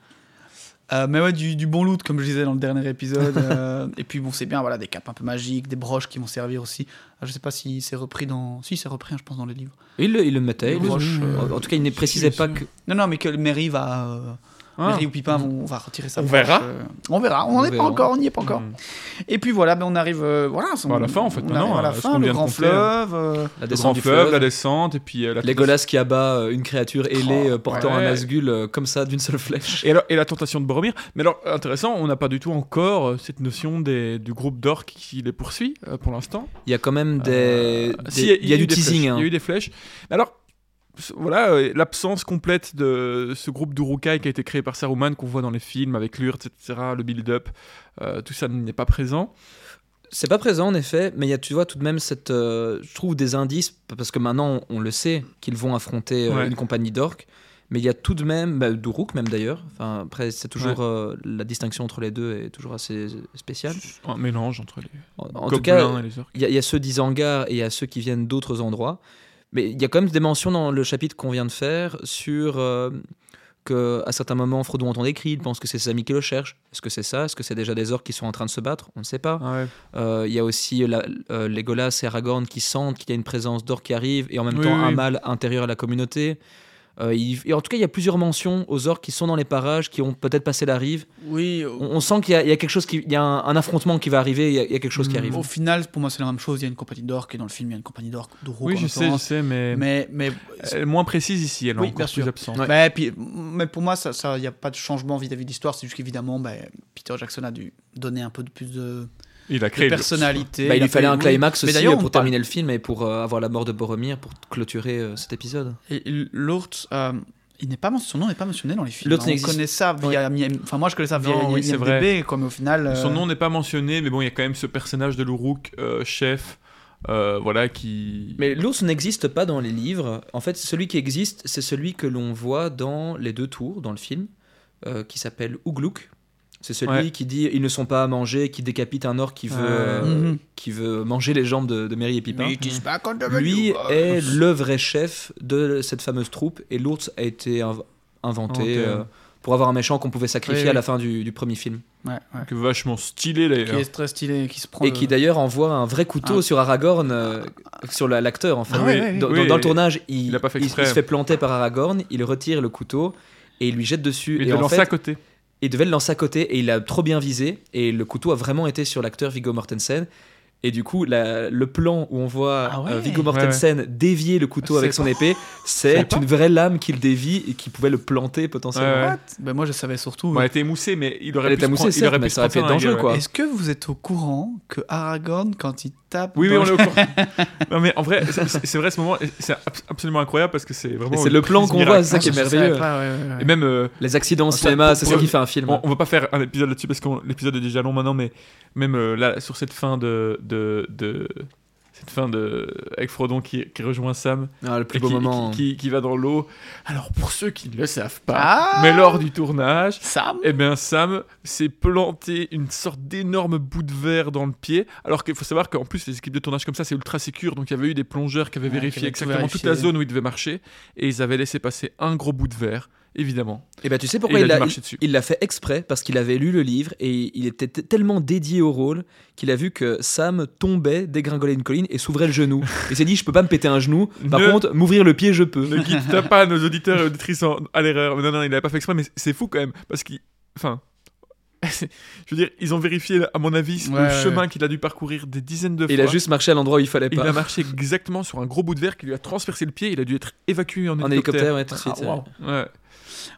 Euh, mais ouais, du, du bon loot, comme je disais dans le dernier épisode. euh, <laughs> et puis bon, c'est bien, voilà, des capes un peu magiques, des broches qui vont servir aussi. Ah, je sais pas si c'est repris dans. Si, c'est repris, hein, je pense, dans les livres. Il, le- il le mettait. Les il le- broches, euh, en tout cas, il ne précisait pas que. Non, non, mais que Mary va. Ah. Mary ou Pipin vont, va retirer sa On verra. euh, on verra, on On n'en est pas encore, on n'y est pas encore. Mhm. Et puis voilà, ben, on arrive. euh, voilà, on, Bah, à la fin, en fait, on arrive à la ce fin, le grand fleuve. euh, La Le descente grand du fleuve, fleuve, la descente, et puis euh, la Legolas qui abat une créature ailée euh, portant ouais. un Nazgûl euh, comme ça d'une seule flèche. Et, alors, et la tentation de Boromir. Mais alors, intéressant, on n'a pas du tout encore cette notion des, du groupe d'orques qui les poursuit euh, pour l'instant. Il y a quand même des. Euh, des- si, il y a, eu du des teasing. flèches, hein. Il y a eu des flèches. Mais Alors, voilà, euh, l'absence complète de ce groupe d'Urukai qui a été créé par Saruman, qu'on voit dans les films avec Lurtz, etc., le build-up, euh, tout ça n'est pas présent. C'est pas présent en effet, mais il y a, tu vois, tout de même cette, euh, je trouve des indices parce que maintenant on, le sait qu'ils vont affronter Ouais. une compagnie d'orques, mais il y a tout de même, bah, d'Uruk même d'ailleurs. Enfin, après c'est toujours la distinction entre les deux est toujours assez spéciale. Un mélange entre les En, en tout cas, il y, y a ceux d'Isengard et il y a ceux qui viennent d'autres endroits, mais il y a quand même des mentions dans le chapitre qu'on vient de faire sur euh, que à certains moments Frodon entend des cris, il pense que c'est ses amis qui le cherchent. Est-ce que c'est ça? Est-ce que c'est déjà des orques qui sont en train de se battre? On ne sait pas. Ah ouais. Euh, Il y a aussi la, euh, Legolas et Aragorn qui sentent qu'il y a une présence d'or qui arrive et en même Oui, temps oui. un mal intérieur à la communauté. Euh, il- et en tout cas, il y a plusieurs mentions aux orques qui sont dans les parages, qui ont peut-être passé la rive. Oui, On, on sent qu'il y, a- il y a quelque chose, qui, il y a un, un affrontement qui va arriver, il y a, il y a quelque chose qui Mm. arrive. au final, pour moi, c'est la même chose. Il y a une compagnie d'orques et dans le film, il y a une compagnie d'orques. Oui, je sais, je sais, mais, Mais, mais elle est moins précise ici, elle est Oui, encore bien plus sûr. absente. Ouais. Mais, puis, mais pour moi, il n'y ça, y a pas de changement vis-à-vis de l'histoire. C'est juste qu'évidemment, bah, Peter Jackson a dû donner un peu de plus de, Il a de créé le- personnalité. Bah, il a lui fallait un climax Mais aussi euh, pour parle- terminer le film et pour euh, avoir la mort de Boromir pour clôturer euh, cet épisode. Et Lurt, euh, il n'est pas son nom n'est pas mentionné dans les films. L'autre hein. On n'existe- connaît ça via, enfin moi je connais ça via Non, oui, c'est IMDb, comme au final. euh, Son nom n'est pas mentionné, mais bon, il y a quand même ce personnage de euh, chef, euh, voilà, qui. Mais l'ours n'existe pas dans les livres. En fait, celui qui existe, c'est celui que l'on voit dans les deux tours, dans le film, euh, qui s'appelle Ougluk. C'est celui Ouais. qui dit ils ne sont pas à manger, qui décapite un orc qui veut, Ouais. euh, Mhm. qui veut manger les jambes de, de Merry et the Lui menu. est le vrai chef de cette fameuse troupe et l'ours a été inv- inventé euh, pour avoir un méchant qu'on pouvait sacrifier Oui, à la fin du, du premier film. Ouais, ouais. Que vachement stylé Qui d'ailleurs. est très stylé, qui se prend. Et le- qui d'ailleurs envoie un vrai couteau Ah. sur Aragorn, euh, sur la- l'acteur en fait. Ah. Dans, Oui, dans- dans le tournage, il, il a pas fait il- exprès. il se fait planter par Aragorn, il retire le couteau et il lui jette dessus. Mais et de en fait, à côté. Il devait le lancer à côté et il a trop bien visé et le couteau a vraiment été sur l'acteur Viggo Mortensen. Et du coup, la- le plan où on voit Ah ouais. euh, Viggo Mortensen dévier le couteau avec son épée, c'est une vraie lame qu'il dévie et qui pouvait le planter potentiellement. Ouais, ouais. What? Ben moi je savais surtout. Bon, elle était émoussée, mais il aurait Elle pu était se moussée, prendre- il certes, aurait mais ça aurait pu être dangereux, quoi. Est-ce que vous êtes au courant que Aragorn, quand il tape. Oui, oui, on est le- au courant. <laughs> non, mais en vrai, c'est vrai ce moment, c'est ab- absolument incroyable parce que c'est vraiment. C'est le plan qu'on voit, c'est ça qui est savais merveilleux. pas, ouais, ouais, ouais. Et même, euh, Les accidents au cinéma, c'est ça qui fait un film. on, on va pas faire un épisode là-dessus parce que l'épisode est déjà long maintenant, mais même euh, là, sur cette fin de. de, de cette fin de. avec Frodon qui, qui rejoint Sam. Ah, le plus beau qui, moment. Qui, qui- va dans l'eau. Alors, pour ceux qui ne le savent pas, Ah mais lors du tournage, Sam Eh bien, Sam s'est planté une sorte d'énorme bout de verre dans le pied. Alors qu'il faut savoir qu'en plus, les équipes de tournage comme ça, c'est ultra sécure. Donc, il y avait eu des plongeurs qui avaient Ouais, vérifié exactement toute la zone où il devait marcher. Et ils avaient laissé passer un gros bout de verre, évidemment. Et ben tu sais pourquoi il il l'a il l'a fait exprès? Parce qu'il avait lu le livre et il était t- tellement dédié au rôle qu'il a vu que Sam tombait, dégringolait une colline et s'ouvrait le genou. <laughs> Il s'est dit je peux pas me péter un genou. Par Ne- contre, m'ouvrir le pied, je peux. Ne <laughs> guide pas nos auditeurs et auditrices en- à l'erreur. Non, non, il n'avait pas fait exprès, mais c'est fou quand même. Parce qu'il. Enfin. <laughs> Je veux dire, ils ont vérifié, à mon avis, Ouais, le ouais, chemin qu'il a dû parcourir des dizaines de fois. il a juste marché à l'endroit où il fallait Il pas. a marché exactement sur un gros bout de verre qui lui a transpercé le pied. Il a dû être évacué en En hélicoptère. hélicoptère, ouais, tout de suite. Ah, wow. Ouais.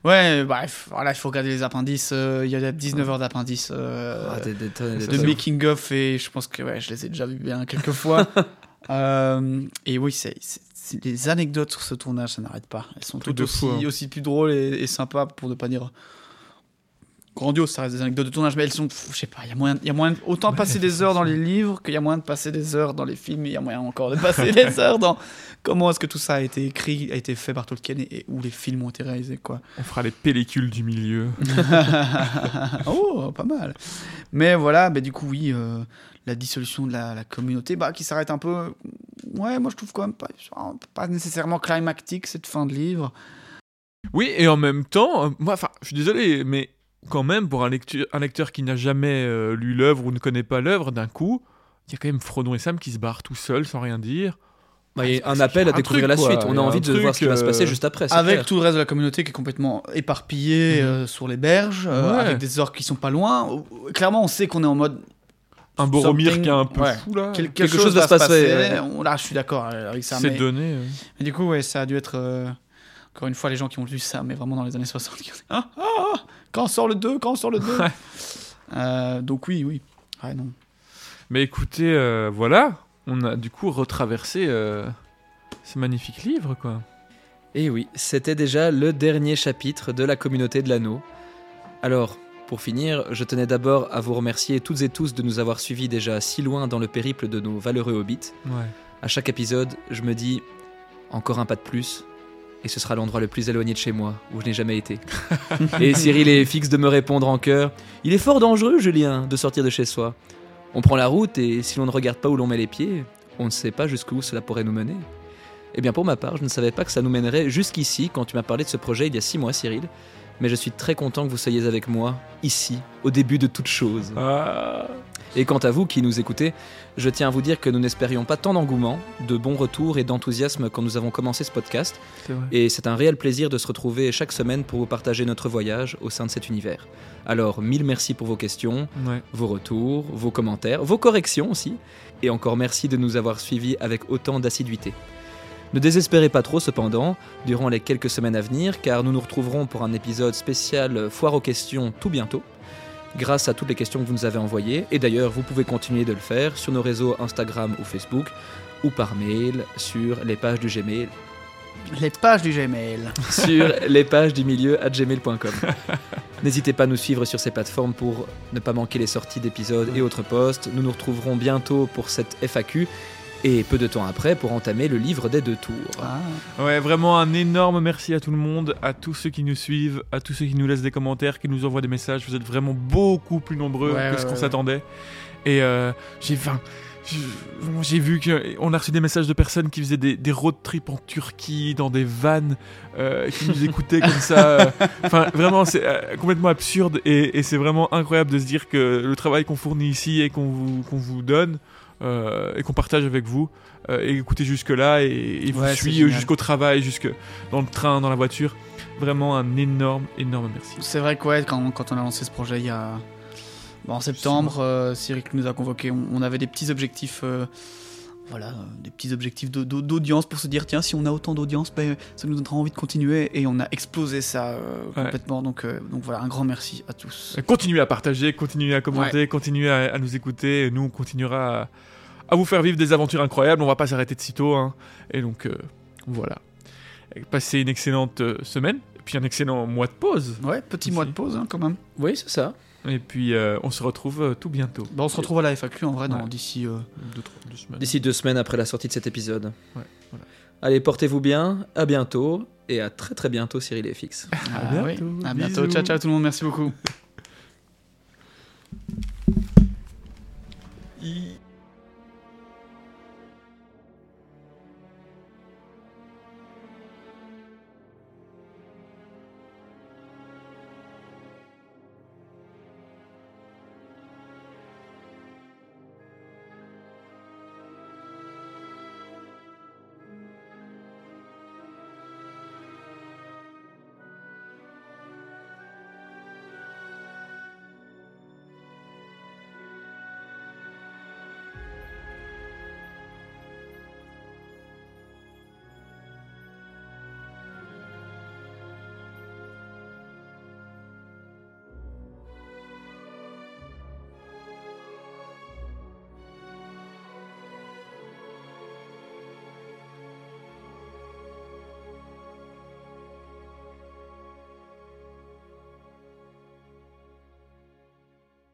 Ouais, bref, voilà, il faut regarder les appendices. euh, Il y a 19 heures d'appendices. euh, Ah, des- des tonnes et des Ça, de tonnes. making of et je pense que ouais, je les ai déjà vus bien quelques fois. <laughs> Euh, et oui, c'est les anecdotes sur ce tournage, ça n'arrête pas. Elles sont toutes aussi, hein. aussi plus drôles et, et sympas pour ne pas dire grandiose. Ça reste des anecdotes de tournage, mais elles sont, je sais pas, il y a moyen, y a moyen de- autant de passer des heures dans les livres qu'il y a moyen de passer des heures dans les films. et Il y a moyen encore de passer des <laughs> heures dans comment est-ce que tout ça a été écrit, a été fait par Tolkien et, et où les films ont été réalisés, quoi. On fera les pellicules du milieu. <laughs> oh, pas mal. Mais voilà, bah, du coup, oui, euh, la dissolution de la, la communauté, bah, qui s'arrête un peu. Ouais, moi je trouve quand même pas, pas nécessairement climactique cette fin de livre. Oui, et en même temps, euh, moi, enfin, je suis désolé, mais quand même, pour un, lectu- un lecteur qui n'a jamais euh, lu l'œuvre ou ne connaît pas l'œuvre, d'un coup, il y a quand même Frodon et Sam qui se barrent tout seuls sans rien dire. Bah, il y a Ah, un appel à un découvrir truc, la quoi. suite. On a a envie de voir ce qui va se passer euh, juste après. c'est Avec clair. tout le reste de la communauté qui est complètement éparpillé Mhm. euh, sur les berges, euh, Ouais. avec des orques qui sont pas loin. Clairement, on sait qu'on est en mode. Un Boromir qui est un peu ouais. fou là. quel- quelque, quelque chose, chose va se se passer. passer, ouais. On- Là, je suis d'accord avec ça. C'est Mais, donné. euh. mais du coup, ouais, ça a dû être. euh, Encore une fois, les gens qui ont lu ça, mais vraiment dans les années 60, qui ont dit Ah, ah, ah, quand sort le 2 Quand sort le 2 Ouais. Euh, Donc, oui, oui. Ouais, non. Mais écoutez, euh, voilà, on a du coup retraversé euh, ce magnifique livre, quoi. Et oui, c'était déjà le dernier chapitre de la communauté de l'anneau. Alors, pour finir, je tenais d'abord à vous remercier toutes et tous de nous avoir suivis déjà si loin dans le périple de nos valeureux hobbits. Ouais. À chaque épisode, je me dis encore un pas de plus, et ce sera l'endroit le plus éloigné de chez moi, où je n'ai jamais été. <laughs> et Cyril est fixe de me répondre en chœur Il est fort dangereux, Julien, de sortir de chez soi. On prend la route, et si l'on ne regarde pas où l'on met les pieds, on ne sait pas jusqu'où cela pourrait nous mener. Eh bien, pour ma part, je ne savais pas que ça nous mènerait jusqu'ici quand tu m'as parlé de ce projet il y a six mois, Cyril. Mais je suis très content que vous soyez avec moi, ici, au début de toute chose. Ah. Et quant à vous qui nous écoutez, je tiens à vous dire que nous n'espérions pas tant d'engouement, de bons retours et d'enthousiasme quand nous avons commencé ce podcast. Et c'est un réel plaisir de se retrouver chaque semaine pour vous partager notre voyage au sein de cet univers. Alors, mille merci pour vos questions, Ouais. vos retours, vos commentaires, vos corrections aussi. Et encore merci de nous avoir suivis avec autant d'assiduité. Ne désespérez pas trop cependant, durant les quelques semaines à venir, car nous nous retrouverons pour un épisode spécial Foire aux questions tout bientôt, grâce à toutes les questions que vous nous avez envoyées. Et d'ailleurs, vous pouvez continuer de le faire sur nos réseaux Instagram ou Facebook, ou par mail sur les pages du Gmail, Les pages du Gmail. <laughs> sur les pages du milieu à gmail.com. <laughs> N'hésitez pas à nous suivre sur ces plateformes pour ne pas manquer les sorties d'épisodes et autres posts. Nous nous retrouverons bientôt pour cette FAQ. Et peu de temps après pour entamer le livre des deux tours. Ah. Ouais, vraiment un énorme merci à tout le monde, à tous ceux qui nous suivent, à tous ceux qui nous laissent des commentaires, qui nous envoient des messages. Vous êtes vraiment beaucoup plus nombreux Ouais, que ouais, ce qu'on ouais, s'attendait. Et euh, j'ai enfin, je- vraiment, j'ai vu qu'on a reçu des messages de personnes qui faisaient des, des road trips en Turquie, dans des vannes, euh, qui nous écoutaient comme ça. euh. <laughs> Enfin, vraiment, c'est euh, complètement absurde et, et c'est vraiment incroyable de se dire que le travail qu'on fournit ici et qu'on vous, qu'on vous donne euh, et qu'on partage avec vous, euh, et écoutez jusque-là et, et vous Ouais, génial. jusqu'au travail, jusque dans le train, dans la voiture. Vraiment un énorme, énorme merci. C'est vrai que ouais, quand, quand on a lancé ce projet il y a. bon, en septembre, euh, Cyril nous a convoqué. On, on avait des petits objectifs. Voilà, euh, des petits objectifs d'au- d'au- d'audience pour se dire tiens, si on a autant d'audience, ben, ça nous donnera envie de continuer. Et on a explosé ça euh, Ouais. complètement. Donc, euh, donc voilà, un grand merci à tous. Continuez à partager, continuez à commenter, continuez à, à nous écouter. Et nous, on continuera à, à vous faire vivre des aventures incroyables. On va pas s'arrêter de sitôt. Hein. Et donc, euh, voilà. Passez une excellente semaine. Et puis un excellent mois de pause. Ouais, petit Aussi. mois de pause hein, quand même. Oui, c'est ça. Et puis, euh, on se retrouve euh, tout bientôt. Bon, on se retrouve à la FAQ en vrai Ouais. d'ici. euh, Deux, semaines. D'ici deux semaines après la sortie de cet épisode. Ouais, voilà. Allez, portez-vous bien, à bientôt, et à très très bientôt Cyril et FX. ah bientôt, oui. À bientôt. Ciao, ciao tout le monde. Merci beaucoup. <laughs>